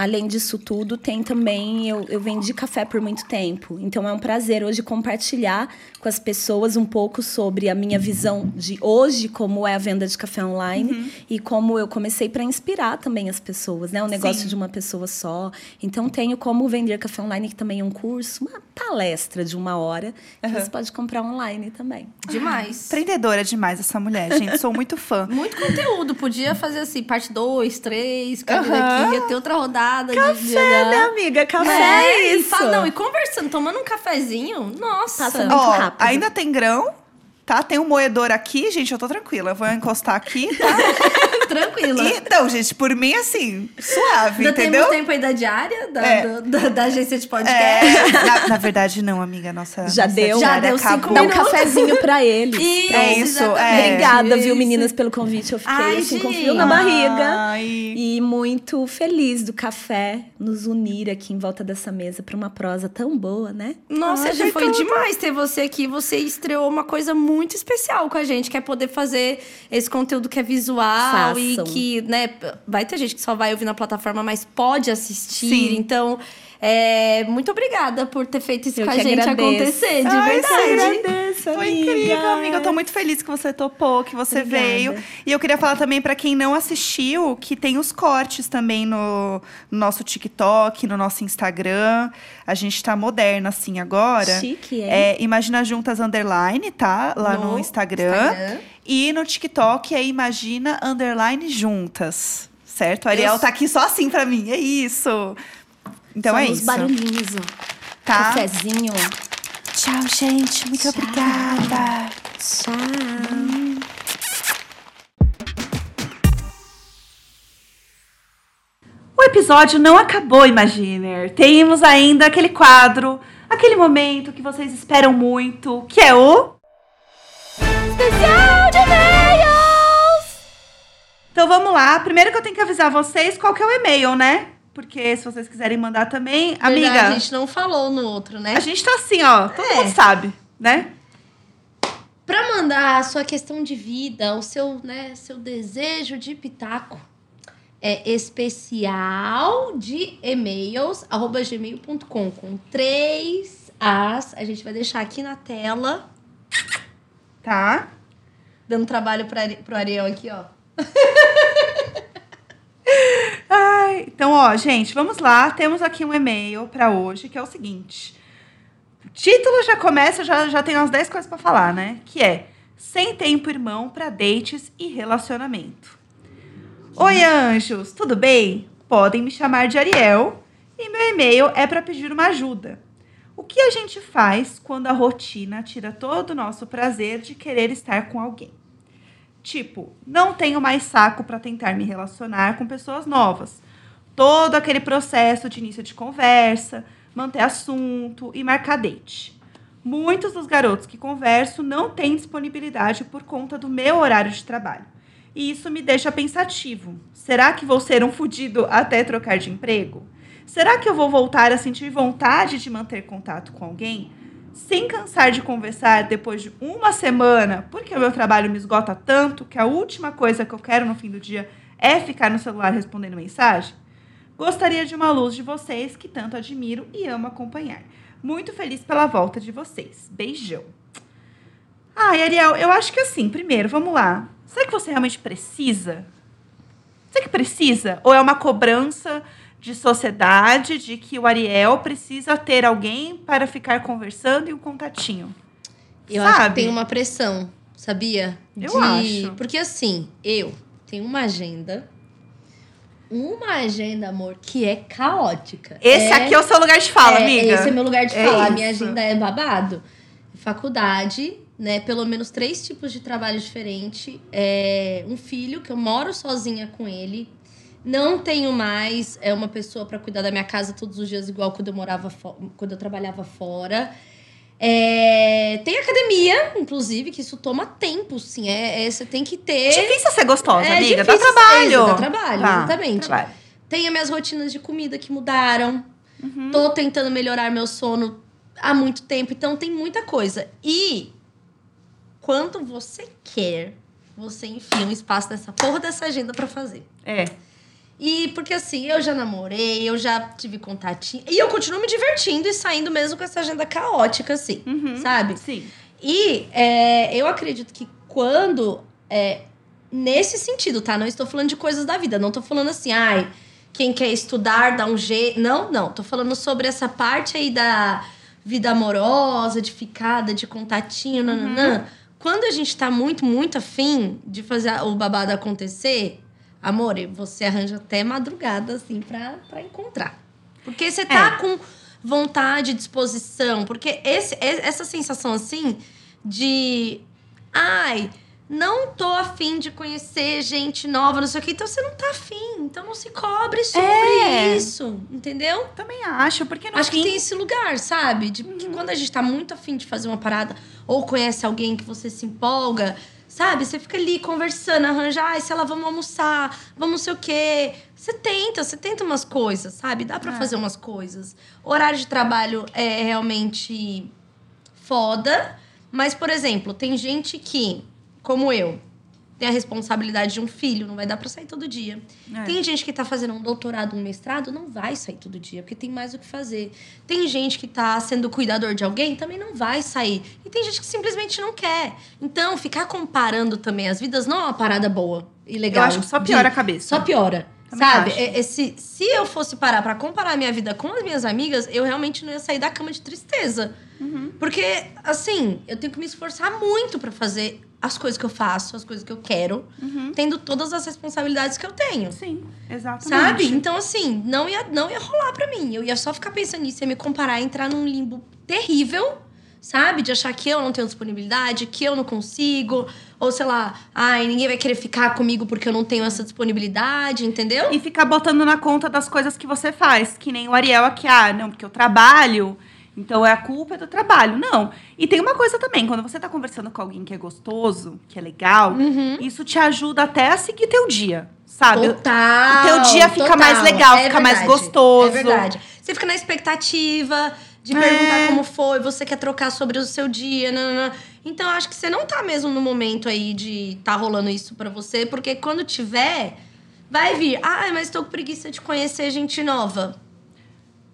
[SPEAKER 3] além disso tudo, tem também. Eu, eu vendi café por muito tempo. Então é um prazer hoje compartilhar com as pessoas um pouco sobre a minha visão de hoje, como é a venda de café online
[SPEAKER 1] Uhum.
[SPEAKER 3] e como eu comecei para inspirar também as pessoas, né? O negócio
[SPEAKER 1] Sim.
[SPEAKER 3] de uma pessoa só. Então tenho como vender café online, que também é um curso, uma palestra de uma hora, que
[SPEAKER 1] Uhum.
[SPEAKER 3] você pode comprar online também.
[SPEAKER 2] Demais.
[SPEAKER 1] Empreendedora demais essa mulher, gente. Sou muito fã.
[SPEAKER 2] Muito conteúdo. Podia fazer assim, parte 2, 3, cada
[SPEAKER 1] Aham.
[SPEAKER 2] daqui, ia ter outra rodada de
[SPEAKER 3] Café, né, amiga? Café é,
[SPEAKER 2] e
[SPEAKER 3] isso.
[SPEAKER 2] fala- não, e conversando, tomando um cafezinho, nossa.
[SPEAKER 3] Passa muito
[SPEAKER 1] Ó,
[SPEAKER 3] rápido.
[SPEAKER 1] ainda tem grão, tá? Tem um moedor aqui, gente, eu tô tranquila. Eu vou encostar aqui, tá? [laughs]
[SPEAKER 2] Tranquila.
[SPEAKER 1] E, não, gente, por mim, assim, suave,
[SPEAKER 2] Ainda
[SPEAKER 1] entendeu?
[SPEAKER 2] temos tempo aí da diária, da,
[SPEAKER 1] É.
[SPEAKER 2] do- da, da agência de podcast.
[SPEAKER 1] É, na, na verdade, não, amiga. Nossa,
[SPEAKER 3] Já
[SPEAKER 1] nossa
[SPEAKER 3] deu?
[SPEAKER 2] Já deu cinco.
[SPEAKER 3] Dá um cafezinho pra eles. [laughs]
[SPEAKER 2] Isso,
[SPEAKER 1] É isso, é.
[SPEAKER 3] Obrigada, viu,
[SPEAKER 2] Isso.
[SPEAKER 3] meninas, pelo convite. Eu fiquei
[SPEAKER 2] Ai,
[SPEAKER 3] assim, com frio na barriga.
[SPEAKER 1] Ai.
[SPEAKER 3] E muito feliz do café nos unir aqui em volta dessa mesa pra uma prosa tão boa, né?
[SPEAKER 2] Nossa,
[SPEAKER 1] Ai,
[SPEAKER 2] já
[SPEAKER 1] foi
[SPEAKER 2] foi
[SPEAKER 1] tudo.
[SPEAKER 2] demais ter você aqui. Você estreou uma coisa muito especial com a gente, que é poder fazer esse conteúdo que é visual e
[SPEAKER 3] Façam.
[SPEAKER 2] que, né, vai ter gente que só vai ouvir na plataforma, mas pode assistir.
[SPEAKER 1] Sim.
[SPEAKER 2] Então, é, muito obrigada por ter feito isso
[SPEAKER 3] Eu
[SPEAKER 2] com a gente
[SPEAKER 3] agradeço.
[SPEAKER 2] acontecer, de
[SPEAKER 1] Ai,
[SPEAKER 2] verdade.
[SPEAKER 3] agradeço,
[SPEAKER 1] Foi incrível, amiga. Eu tô muito feliz que você topou, que você
[SPEAKER 3] Obrigada.
[SPEAKER 1] veio. E eu queria falar também pra quem não assistiu que tem os cortes também no, no nosso TikTok, no nosso Instagram. A gente tá moderna assim agora.
[SPEAKER 3] Chique, hein?
[SPEAKER 1] É Imagina Juntas Underline, tá? Lá no,
[SPEAKER 2] No
[SPEAKER 1] Instagram.
[SPEAKER 2] Instagram.
[SPEAKER 1] E no TikTok é Imagina Underline Juntas. Certo? A Ariel
[SPEAKER 2] Eu-
[SPEAKER 1] tá aqui só assim pra mim. É isso. Então
[SPEAKER 3] Só
[SPEAKER 1] é isso.
[SPEAKER 3] barulhinhos, ó.
[SPEAKER 1] Tá?
[SPEAKER 3] Cafezinho.
[SPEAKER 1] Tchau, gente. Muito
[SPEAKER 3] Tchau.
[SPEAKER 1] obrigada.
[SPEAKER 3] Tchau.
[SPEAKER 1] O episódio não acabou, Imaginer. Temos ainda aquele quadro, aquele momento que vocês esperam muito, que é o.
[SPEAKER 2] Especial de e-mails!
[SPEAKER 1] Então vamos lá. Primeiro que eu tenho que avisar vocês qual que é o e-mail, né? Porque se vocês quiserem mandar também. Amiga,
[SPEAKER 2] Verdade, a gente não falou no outro, né?
[SPEAKER 1] a gente tá assim, ó. Todo
[SPEAKER 2] É.
[SPEAKER 1] mundo sabe, né?
[SPEAKER 2] Para mandar a sua questão de vida, o seu, né, seu desejo de pitaco, é especial de e-mails, arroba gmail.com, com três As. A gente vai deixar aqui na tela,
[SPEAKER 1] Tá?
[SPEAKER 2] dando trabalho para pro Ariel aqui, ó. [laughs]
[SPEAKER 1] Ai, então, ó, gente, vamos lá. Temos aqui um e-mail pra hoje, que é o seguinte. O título já começa, já, já tem umas 10 coisas pra falar, né? Que é Sem Tempo Irmão pra Dates e Relacionamento. Oi, anjos, tudo bem? Podem me chamar de Ariel e meu e-mail é pra pedir uma ajuda. O que a gente faz quando a rotina tira todo o nosso prazer de querer estar com alguém? Tipo, não tenho mais saco para tentar me relacionar com pessoas novas. Todo aquele processo de início de conversa, manter assunto e marcar date. Muitos dos garotos que converso não têm disponibilidade por conta do meu horário de trabalho. E isso me deixa pensativo. Será que vou ser um fudido até trocar de emprego? Será que eu vou voltar a sentir vontade de manter contato com alguém? Sem cansar de conversar depois de uma semana, porque o meu trabalho me esgota tanto que a última coisa que eu quero no fim do dia é ficar no celular respondendo mensagem? Gostaria de uma luz de vocês que tanto admiro e amo acompanhar. Muito feliz pela volta de vocês. Beijão. Ai, Ariel, eu acho que assim, primeiro, vamos lá. Será que você realmente precisa? Será que precisa? Ou é uma cobrança de sociedade de que o Ariel precisa ter alguém para ficar conversando e um contatinho?
[SPEAKER 2] Eu
[SPEAKER 1] Sabe?
[SPEAKER 2] acho que tem uma pressão, sabia?
[SPEAKER 1] Eu
[SPEAKER 2] De-
[SPEAKER 1] acho.
[SPEAKER 2] Porque assim, eu tenho uma agenda. Uma agenda, amor, que é caótica.
[SPEAKER 1] Esse aqui é o seu lugar de fala,
[SPEAKER 2] é,
[SPEAKER 1] amiga.
[SPEAKER 2] Esse é meu lugar de
[SPEAKER 1] É
[SPEAKER 2] falar. Minha agenda é babado. Faculdade, né? Pelo menos três tipos de trabalho diferentes. É, um filho, que eu moro sozinha com ele. Não tenho mais é uma pessoa para cuidar da minha casa todos os dias, igual quando eu morava quando eu trabalhava fora. É, tem academia, inclusive, que isso toma tempo, sim. É, é- você tem que ter.
[SPEAKER 1] Difícil ser gostosa,
[SPEAKER 2] É
[SPEAKER 1] amiga. Dá trabalho.
[SPEAKER 2] dá trabalho,
[SPEAKER 1] Tá,
[SPEAKER 2] exatamente.
[SPEAKER 1] trabalho.
[SPEAKER 2] Tem as minhas rotinas de comida que mudaram.
[SPEAKER 1] Uhum.
[SPEAKER 2] Tô tentando melhorar meu sono há muito tempo, então tem muita coisa. E quando você quer, você enfia um espaço nessa porra dessa agenda pra fazer.
[SPEAKER 1] É.
[SPEAKER 2] E porque assim, eu já namorei, eu já tive contatinho. E eu continuo me divertindo e saindo mesmo com essa agenda caótica, assim.
[SPEAKER 1] Uhum.
[SPEAKER 2] Sabe?
[SPEAKER 1] Sim.
[SPEAKER 2] E é, eu acredito que quando. É, nesse sentido, tá? Não estou falando de coisas da vida. Não tô falando assim, ai, quem quer estudar dá um jeito. Não, não. Tô falando sobre essa parte aí da vida amorosa, de ficada, de contatinho, nananã. Quando a gente tá muito, muito afim de fazer o babado acontecer, amor, você arranja até madrugada, assim, pra, pra encontrar. Porque você tá com vontade, disposição. Porque esse, essa sensação, assim, de... Ai, não tô afim de conhecer gente nova, não sei o quê. Então você não tá afim. Então não se cobre sobre
[SPEAKER 1] É.
[SPEAKER 2] isso, entendeu?
[SPEAKER 1] Também acho, porque no
[SPEAKER 2] Acho
[SPEAKER 1] fim...
[SPEAKER 2] que tem esse lugar, sabe? De que quando a gente tá muito afim de fazer uma parada, ou conhece alguém que você se empolga, sabe? Você fica ali conversando, arranja, ai, sei lá, vamos almoçar, vamos não sei o quê. Você tenta, você tenta umas coisas, sabe? Dá pra
[SPEAKER 1] É.
[SPEAKER 2] fazer umas coisas. O horário de trabalho é realmente foda, mas, por exemplo, tem gente que, como eu, tem a responsabilidade de um filho, não vai dar pra sair todo dia.
[SPEAKER 1] É.
[SPEAKER 2] Tem gente que tá fazendo um doutorado, um mestrado, não vai sair todo dia, porque tem mais o que fazer. Tem gente que tá sendo cuidador de alguém, também não vai sair. E tem gente que simplesmente não quer. Então, ficar comparando também as vidas não é uma parada boa e legal.
[SPEAKER 1] Eu acho que só
[SPEAKER 2] de-
[SPEAKER 1] piora a cabeça.
[SPEAKER 2] Só piora.
[SPEAKER 1] Também
[SPEAKER 2] sabe?
[SPEAKER 1] acho.
[SPEAKER 2] É- esse- se eu fosse parar pra comparar minha vida com as minhas amigas, eu realmente não ia sair da cama de tristeza.
[SPEAKER 1] Uhum.
[SPEAKER 2] Porque, assim, eu tenho que me esforçar muito pra fazer as coisas que eu faço, as coisas que eu quero,
[SPEAKER 1] Uhum.
[SPEAKER 2] tendo todas as responsabilidades que eu tenho.
[SPEAKER 1] Sim, exatamente.
[SPEAKER 2] Sabe? Então, assim, não ia, não ia rolar pra mim. Eu ia só ficar pensando nisso, ia me comparar, entrar num limbo terrível, sabe? De achar que eu não tenho disponibilidade, que eu não consigo. Ou, sei lá, ai, ninguém vai querer ficar comigo porque eu não tenho essa disponibilidade, entendeu?
[SPEAKER 1] E ficar botando na conta das coisas que você faz. Que nem o Ariel aqui, ah, não, porque eu trabalho, então é a culpa do trabalho. Não. E tem uma coisa também, quando você tá conversando com alguém que é gostoso, que é legal,
[SPEAKER 2] Uhum.
[SPEAKER 1] isso te ajuda até a seguir teu dia, sabe?
[SPEAKER 2] Total.
[SPEAKER 1] o teu dia fica
[SPEAKER 2] total.
[SPEAKER 1] mais legal,
[SPEAKER 2] É
[SPEAKER 1] fica mais
[SPEAKER 2] verdade,
[SPEAKER 1] gostoso.
[SPEAKER 2] É verdade. Você fica na expectativa de
[SPEAKER 1] É.
[SPEAKER 2] perguntar como foi, você quer trocar sobre o seu dia. nananã. Então, acho que você não tá mesmo no momento aí de tá rolando isso pra você, porque quando tiver, vai vir. Ai, mas tô com preguiça de conhecer gente nova.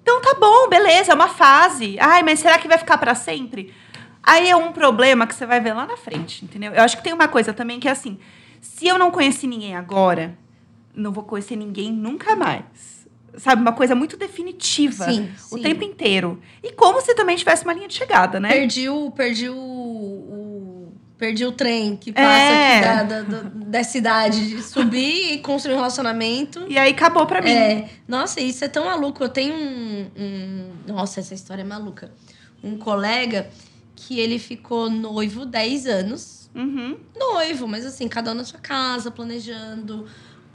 [SPEAKER 1] Então tá bom, beleza, é uma fase. Ai, mas será que vai ficar pra sempre? Aí é um problema que você vai ver lá na frente, entendeu? Eu acho que tem uma coisa também que é assim: se eu não conheci ninguém agora, não vou conhecer ninguém nunca mais. Sabe, uma coisa muito definitiva
[SPEAKER 2] Sim,
[SPEAKER 1] o
[SPEAKER 2] sim.
[SPEAKER 1] tempo inteiro. E como se também tivesse uma linha de chegada, né?
[SPEAKER 2] Perdi o. Perdi o. o- perdi o trem que passa
[SPEAKER 1] É.
[SPEAKER 2] aqui da, da, da, da cidade. De subir e construir um relacionamento.
[SPEAKER 1] E aí acabou pra mim.
[SPEAKER 2] É, nossa, isso é tão maluco. Eu tenho um, um- Nossa, essa história é maluca. Um colega que ele ficou noivo 10 anos.
[SPEAKER 1] Uhum.
[SPEAKER 2] Noivo, mas assim, cada um na sua casa, planejando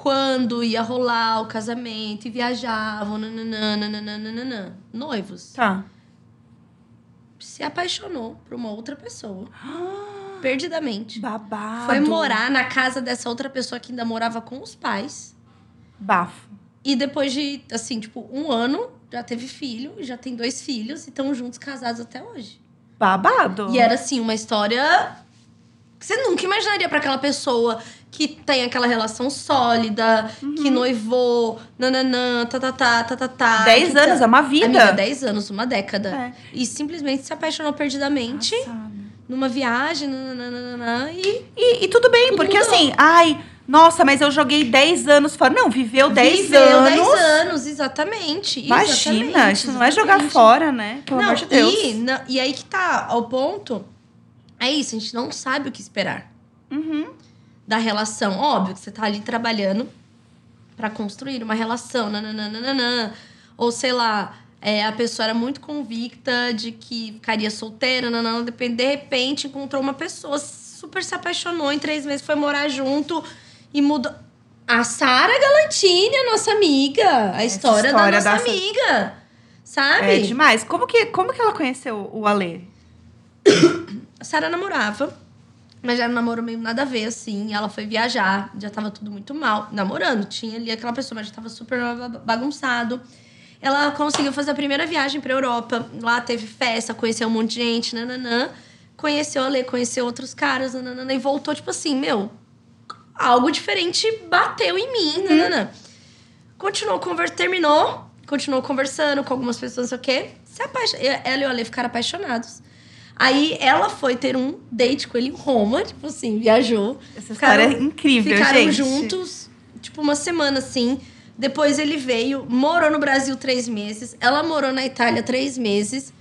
[SPEAKER 2] quando ia rolar o casamento e viajavam. Nananã, nananã, nananã. Noivos.
[SPEAKER 1] Tá.
[SPEAKER 2] se apaixonou por uma outra pessoa. perdidamente.
[SPEAKER 1] Babado.
[SPEAKER 2] Foi morar na casa dessa outra pessoa que ainda morava com os pais.
[SPEAKER 1] Bafo.
[SPEAKER 2] E depois de, assim, tipo, um ano, já teve filho, já tem dois filhos e estão juntos casados até hoje.
[SPEAKER 1] Babado.
[SPEAKER 2] E era, assim, uma história você nunca imaginaria para aquela pessoa que tem aquela relação sólida, que noivou, nananã, tá, tá, tá, tá, tá.
[SPEAKER 1] Dez anos,
[SPEAKER 2] tá-
[SPEAKER 1] é uma vida.
[SPEAKER 2] Amiga, 10 anos, uma década.
[SPEAKER 1] É.
[SPEAKER 2] E simplesmente se apaixonou perdidamente
[SPEAKER 1] Passado.
[SPEAKER 2] numa viagem, nananana, e
[SPEAKER 1] E, e tudo bem,
[SPEAKER 2] Tudo
[SPEAKER 1] porque
[SPEAKER 2] mudou.
[SPEAKER 1] assim, ai, nossa, mas eu joguei 10 anos fora. Não, viveu 10
[SPEAKER 2] viveu
[SPEAKER 1] anos.
[SPEAKER 2] 10 anos, exatamente.
[SPEAKER 1] Imagina,
[SPEAKER 2] exatamente,
[SPEAKER 1] isso não é jogar
[SPEAKER 2] exatamente.
[SPEAKER 1] fora, né? Pelo
[SPEAKER 2] não,
[SPEAKER 1] amor de Deus.
[SPEAKER 2] E, na- e aí que tá ao ponto. É isso, a gente não sabe o que esperar
[SPEAKER 1] Uhum.
[SPEAKER 2] da relação. Óbvio que você tá ali trabalhando pra construir uma relação, nananana. Ou sei lá, é, a pessoa era muito convicta de que ficaria solteira, nanana, de de repente encontrou uma pessoa, super se apaixonou, em três meses foi morar junto e mudou. A Sara Galantini, a nossa amiga, a história,
[SPEAKER 1] história
[SPEAKER 2] da nossa
[SPEAKER 1] dessa-
[SPEAKER 2] amiga, sabe?
[SPEAKER 1] É demais. Como que, como que ela conheceu o Alê? [coughs]
[SPEAKER 2] A Sara namorava, mas já era um namoro meio nada a ver, assim. Ela foi viajar, já tava tudo muito mal. Namorando, tinha ali aquela pessoa, mas já tava super ba- bagunçado. Ela conseguiu fazer a primeira viagem pra Europa. Lá teve festa, conheceu um monte de gente, nananã. Conheceu a Lê, conheceu outros caras, nananã. E voltou, tipo assim, meu... Algo diferente bateu em mim, nananã. Continuou conversando, terminou. Continuou conversando com algumas pessoas, não sei o quê. Se apaixon... Ela e o Ale ficaram apaixonados. Aí ela foi ter um date com ele em Roma, tipo assim, viajou.
[SPEAKER 1] Essa história é incrível,
[SPEAKER 2] Ficaram
[SPEAKER 1] gente.
[SPEAKER 2] juntos, tipo, uma semana assim. Depois ele veio, morou no Brasil três meses. Ela morou na Itália três meses.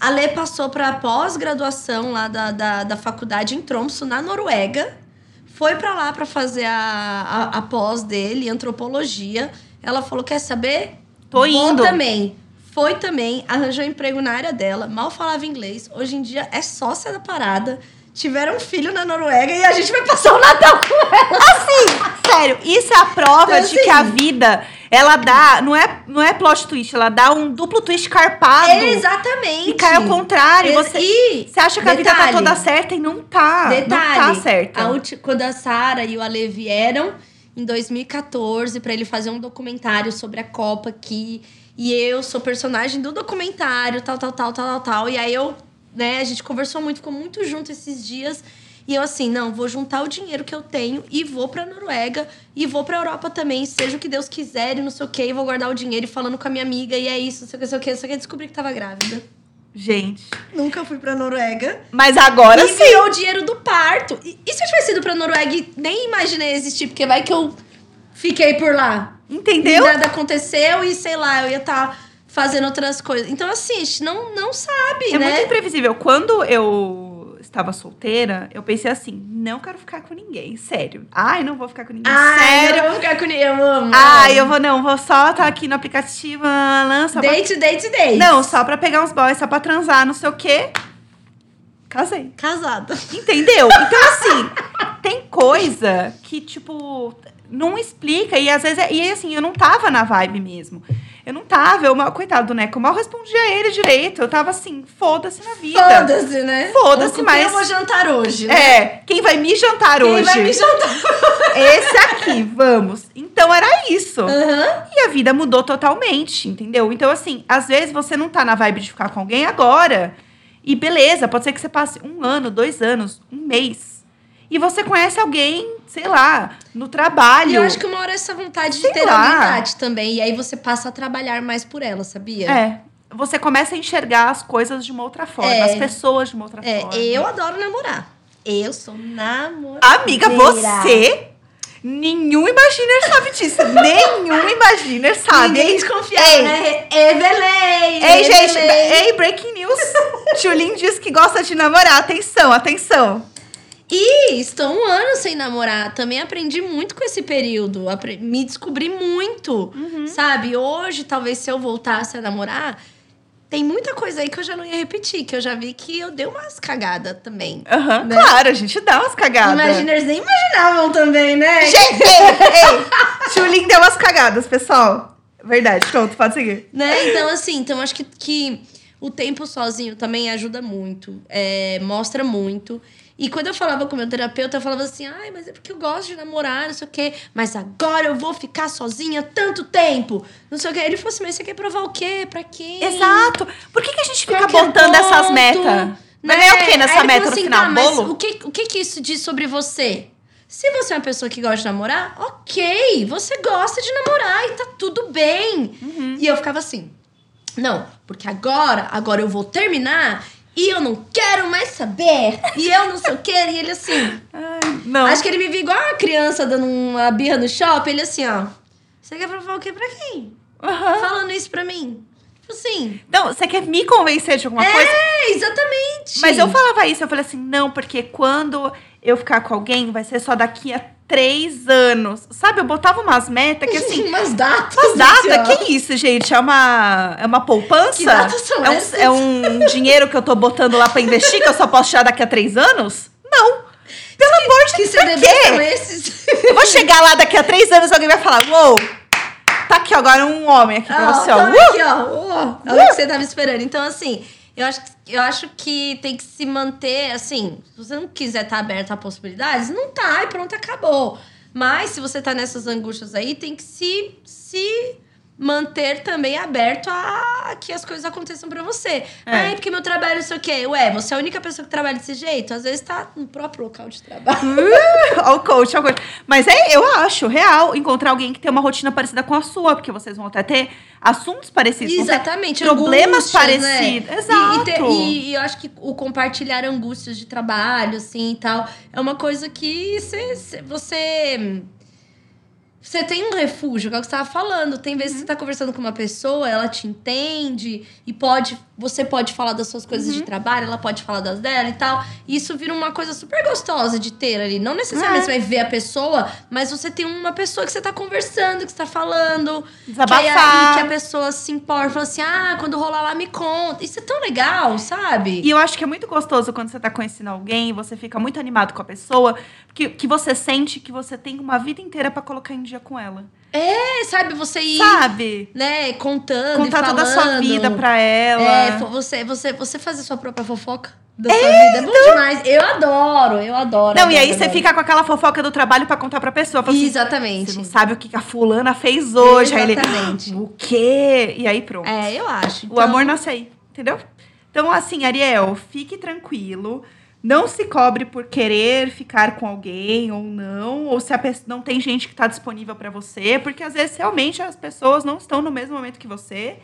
[SPEAKER 2] A Lê passou para pós-graduação lá da, da, da faculdade em Tromsø, na Noruega. Foi para lá para fazer a, a, a pós dele, antropologia. Ela falou: quer saber?
[SPEAKER 1] Tô
[SPEAKER 2] Vou
[SPEAKER 1] indo.
[SPEAKER 2] também. Foi também, arranjou emprego na área dela, mal falava inglês. Hoje em dia é sócia da parada. Tiveram um filho na Noruega e a gente vai passar o Natal com ela.
[SPEAKER 1] Sério, isso é a prova
[SPEAKER 2] Então,
[SPEAKER 1] de que a
[SPEAKER 2] assim-
[SPEAKER 1] vida, ela dá. Não é, não é plot twist, ela dá um duplo twist carpado.
[SPEAKER 2] Exatamente.
[SPEAKER 1] E cai ao contrário.
[SPEAKER 2] Ex-
[SPEAKER 1] Você,
[SPEAKER 2] e,
[SPEAKER 1] você acha que a vida tá
[SPEAKER 2] detalhe,
[SPEAKER 1] toda certa e não tá.
[SPEAKER 2] Detalhe,
[SPEAKER 1] não tá certa.
[SPEAKER 2] a quando a Sara e o Ale vieram em 2014 pra ele fazer um documentário sobre a Copa aqui. E eu sou personagem do documentário, tal, tal, tal, tal, tal, tal. E aí eu, né, a gente conversou muito, ficou muito junto esses dias. E eu assim, não, vou juntar o dinheiro que eu tenho e vou pra Noruega e vou pra Europa também, seja o que Deus quiser e não sei o quê. E vou guardar o dinheiro e falando com a minha amiga e é isso, não sei o que, não sei o que. Só que descobri que tava grávida.
[SPEAKER 1] Gente.
[SPEAKER 2] Nunca fui pra Noruega.
[SPEAKER 1] Mas agora
[SPEAKER 2] E
[SPEAKER 1] sim.
[SPEAKER 2] virou o dinheiro do parto. E, e se eu tivesse ido pra Noruega e nem imaginei existir? Porque vai que eu fiquei por lá.
[SPEAKER 1] Entendeu?
[SPEAKER 2] E nada aconteceu e, sei lá, eu ia estar fazendo outras coisas. Então, assim, não, não sabe,
[SPEAKER 1] É
[SPEAKER 2] né?
[SPEAKER 1] muito imprevisível. Quando eu estava solteira, eu pensei assim: não quero ficar com ninguém. Sério. Ai, não vou ficar com ninguém.
[SPEAKER 2] Ai,
[SPEAKER 1] sério.
[SPEAKER 2] eu vou ficar com ninguém. Eu amo.
[SPEAKER 1] Ai, eu vou não, vou só estar aqui no aplicativo, lança pra...
[SPEAKER 2] Date, date, date.
[SPEAKER 1] Não, só pra pegar uns boys, só pra transar, não sei o quê. Casei.
[SPEAKER 2] Casada.
[SPEAKER 1] Entendeu? Então, assim, tem coisa que, tipo, não explica. E às vezes, é- e assim, eu não tava na vibe mesmo. Eu não tava, eu, mal- coitado do Neco, eu mal respondia a ele direito. Eu tava assim, foda-se na vida.
[SPEAKER 2] Foda-se, né?
[SPEAKER 1] Foda-se,
[SPEAKER 2] Com quem
[SPEAKER 1] mas-
[SPEAKER 2] eu vou jantar hoje, né?
[SPEAKER 1] É, quem vai me jantar
[SPEAKER 2] Quem
[SPEAKER 1] hoje?
[SPEAKER 2] vai me jantar?
[SPEAKER 1] Esse aqui, vamos. Então era isso.
[SPEAKER 2] Aham.
[SPEAKER 1] E a vida mudou totalmente, entendeu? Então, assim, às vezes você não tá na vibe de ficar com alguém agora. E beleza, pode ser que você passe um ano, dois anos, um mês. E você conhece alguém, sei lá, no trabalho.
[SPEAKER 2] E eu acho que uma hora essa vontade
[SPEAKER 1] Sei
[SPEAKER 2] de ter
[SPEAKER 1] lá.
[SPEAKER 2] amizade também. E aí você passa a trabalhar mais por ela, sabia?
[SPEAKER 1] É. Você começa a enxergar as coisas de uma outra forma,
[SPEAKER 2] É.
[SPEAKER 1] as pessoas de uma outra
[SPEAKER 2] É,
[SPEAKER 1] forma.
[SPEAKER 2] eu adoro namorar. Eu sou namorada.
[SPEAKER 1] Amiga, você. Nenhum imaginer sabe disso. [laughs] Nenhum imaginer sabe.
[SPEAKER 2] Ninguém desconfia,
[SPEAKER 1] Ei.
[SPEAKER 2] né? Evelyn!
[SPEAKER 1] Ei, gente, ei, breaking news. [laughs] Tchulin diz que gosta de namorar. Atenção, atenção.
[SPEAKER 2] E estou um ano sem namorar. Também aprendi muito com esse período. Me descobri muito,
[SPEAKER 1] Uhum.
[SPEAKER 2] sabe? Hoje, talvez, se eu voltasse a namorar, tem muita coisa aí que eu já não ia repetir. Que eu já vi que eu dei umas cagadas também.
[SPEAKER 1] Aham,
[SPEAKER 2] Né?
[SPEAKER 1] claro, a gente dá umas cagadas.
[SPEAKER 2] Imaginers nem imaginavam também, né?
[SPEAKER 1] Gente, ei. [laughs] Tchulin deu umas cagadas, pessoal. Verdade, pronto, pode seguir.
[SPEAKER 2] né? Então, assim, então acho que, que o tempo sozinho também ajuda muito, é, mostra muito. E quando eu falava com o meu terapeuta, eu falava assim: ai, mas é porque eu gosto de namorar, não sei o quê. Mas agora eu vou ficar sozinha tanto tempo. Não sei o quê. Ele falou assim: mas você quer provar o quê? Pra quê?
[SPEAKER 1] Exato. Por que, que a gente fica
[SPEAKER 2] é
[SPEAKER 1] botando essas
[SPEAKER 2] ponto?
[SPEAKER 1] metas? Vai ganhar o quê nessa
[SPEAKER 2] Aí ele
[SPEAKER 1] meta no
[SPEAKER 2] assim,
[SPEAKER 1] final?
[SPEAKER 2] tá,
[SPEAKER 1] Bolo?
[SPEAKER 2] o que, o que que isso diz sobre você? Se você é uma pessoa que gosta de namorar, ok, você gosta de namorar e tá tudo bem.
[SPEAKER 1] Uhum.
[SPEAKER 2] E eu ficava assim, não, porque agora, agora eu vou terminar e eu não quero mais saber. E eu não sei o quê. E ele assim,
[SPEAKER 1] Não.
[SPEAKER 2] acho que ele me viu igual uma criança dando uma birra no shopping. Ele assim, ó, você quer provar o quê pra quem?
[SPEAKER 1] Aham.
[SPEAKER 2] Falando isso pra mim. Tipo assim,
[SPEAKER 1] Não, você quer me convencer de alguma coisa?
[SPEAKER 2] é, exatamente.
[SPEAKER 1] Mas eu falava isso, eu falei assim, não, porque quando eu ficar com alguém, vai ser só daqui a três anos. Sabe, eu botava umas metas que assim. [laughs]
[SPEAKER 2] umas datas.
[SPEAKER 1] Umas datas? Que isso, gente? É uma, é uma poupança?
[SPEAKER 2] Que datas são
[SPEAKER 1] é, um,
[SPEAKER 2] essas?
[SPEAKER 1] é um dinheiro que eu tô botando lá pra investir que eu só posso tirar daqui a três anos? Não. Pelo amor de
[SPEAKER 2] Que
[SPEAKER 1] Deus, pra
[SPEAKER 2] CDB são esses?
[SPEAKER 1] Eu vou chegar lá daqui a três anos e alguém vai falar, uou, tá aqui agora um homem aqui pra
[SPEAKER 2] Ah,
[SPEAKER 1] você, ó.
[SPEAKER 2] tá
[SPEAKER 1] Uh!
[SPEAKER 2] aqui, ó. ó, É o que você tava esperando. Então, assim, eu acho, que- eu acho que tem que se manter, assim, se você não quiser estar aberto a possibilidades, não tá, e pronto, acabou. Mas se você tá nessas angústias aí, tem que se, se manter também aberto a que as coisas aconteçam pra você.
[SPEAKER 1] É.
[SPEAKER 2] Ai, porque meu trabalho não sei o quê. Ué, você é a única pessoa que trabalha desse jeito? Às vezes tá no próprio local de trabalho. [laughs]
[SPEAKER 1] Ó o coach, o coach. Mas é, eu acho real encontrar alguém que tem uma rotina parecida com a sua, porque vocês vão até ter assuntos parecidos.
[SPEAKER 2] Exatamente,
[SPEAKER 1] Problemas
[SPEAKER 2] angústias, né?
[SPEAKER 1] parecidos.
[SPEAKER 2] E-
[SPEAKER 1] Exato.
[SPEAKER 2] E, ter- e- e eu acho que o compartilhar angústias de trabalho, assim, e tal, é uma coisa que cê- cê- você... Você tem um refúgio, que é o que você estava falando. Tem vezes que você tá conversando com uma pessoa, ela te entende e pode. Você pode falar das suas coisas de trabalho, ela pode falar das dela e tal. E isso vira uma coisa super gostosa de ter ali. Não necessariamente
[SPEAKER 1] É.
[SPEAKER 2] você vai ver a pessoa, mas você tem uma pessoa que você tá conversando, que você tá falando.
[SPEAKER 1] Desabafar.
[SPEAKER 2] Que é aí que a pessoa se importa, fala assim: ah, quando rolar lá, me conta. Isso é tão legal, sabe?
[SPEAKER 1] E eu acho que é muito gostoso quando você tá conhecendo alguém, você fica muito animado com a pessoa, que, que você sente que você tem uma vida inteira pra colocar em dia com ela.
[SPEAKER 2] É, sabe, você ir,
[SPEAKER 1] Sabe?
[SPEAKER 2] né, contando
[SPEAKER 1] Contar
[SPEAKER 2] e
[SPEAKER 1] toda a
[SPEAKER 2] falando.
[SPEAKER 1] sua vida pra ela.
[SPEAKER 2] É, você, você, você fazer sua própria fofoca da sua vida. É bom demais. Eu adoro, eu adoro.
[SPEAKER 1] Não, e
[SPEAKER 2] adoro,
[SPEAKER 1] aí você
[SPEAKER 2] adoro.
[SPEAKER 1] fica com aquela fofoca do trabalho pra contar pra pessoa. Assim,
[SPEAKER 2] Exatamente.
[SPEAKER 1] Você não sabe o que a fulana fez hoje. Aí
[SPEAKER 2] Exatamente.
[SPEAKER 1] ele, o quê? E aí pronto.
[SPEAKER 2] É, eu acho.
[SPEAKER 1] O
[SPEAKER 2] Então,
[SPEAKER 1] amor nasce aí, entendeu? Então, assim, Ariel, fique tranquilo. Não se cobre por querer ficar com alguém ou não, ou se a pessoa não tem gente que está disponível para você, porque às vezes realmente as pessoas não estão no mesmo momento que você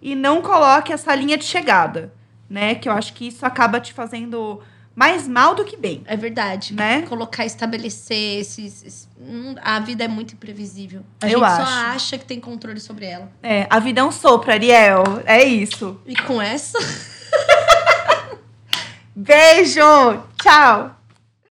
[SPEAKER 1] e não coloque essa linha de chegada, né? Que eu acho que isso acaba te fazendo mais mal do que bem.
[SPEAKER 2] É verdade.
[SPEAKER 1] Né?
[SPEAKER 2] Colocar, estabelecer esses. esses- hum, a vida é muito imprevisível. A
[SPEAKER 1] Eu
[SPEAKER 2] gente
[SPEAKER 1] acho.
[SPEAKER 2] só acha que tem controle sobre ela.
[SPEAKER 1] É, a vida é um sopro, Ariel. É isso.
[SPEAKER 2] E com essa. [laughs]
[SPEAKER 1] Beijo! Tchau!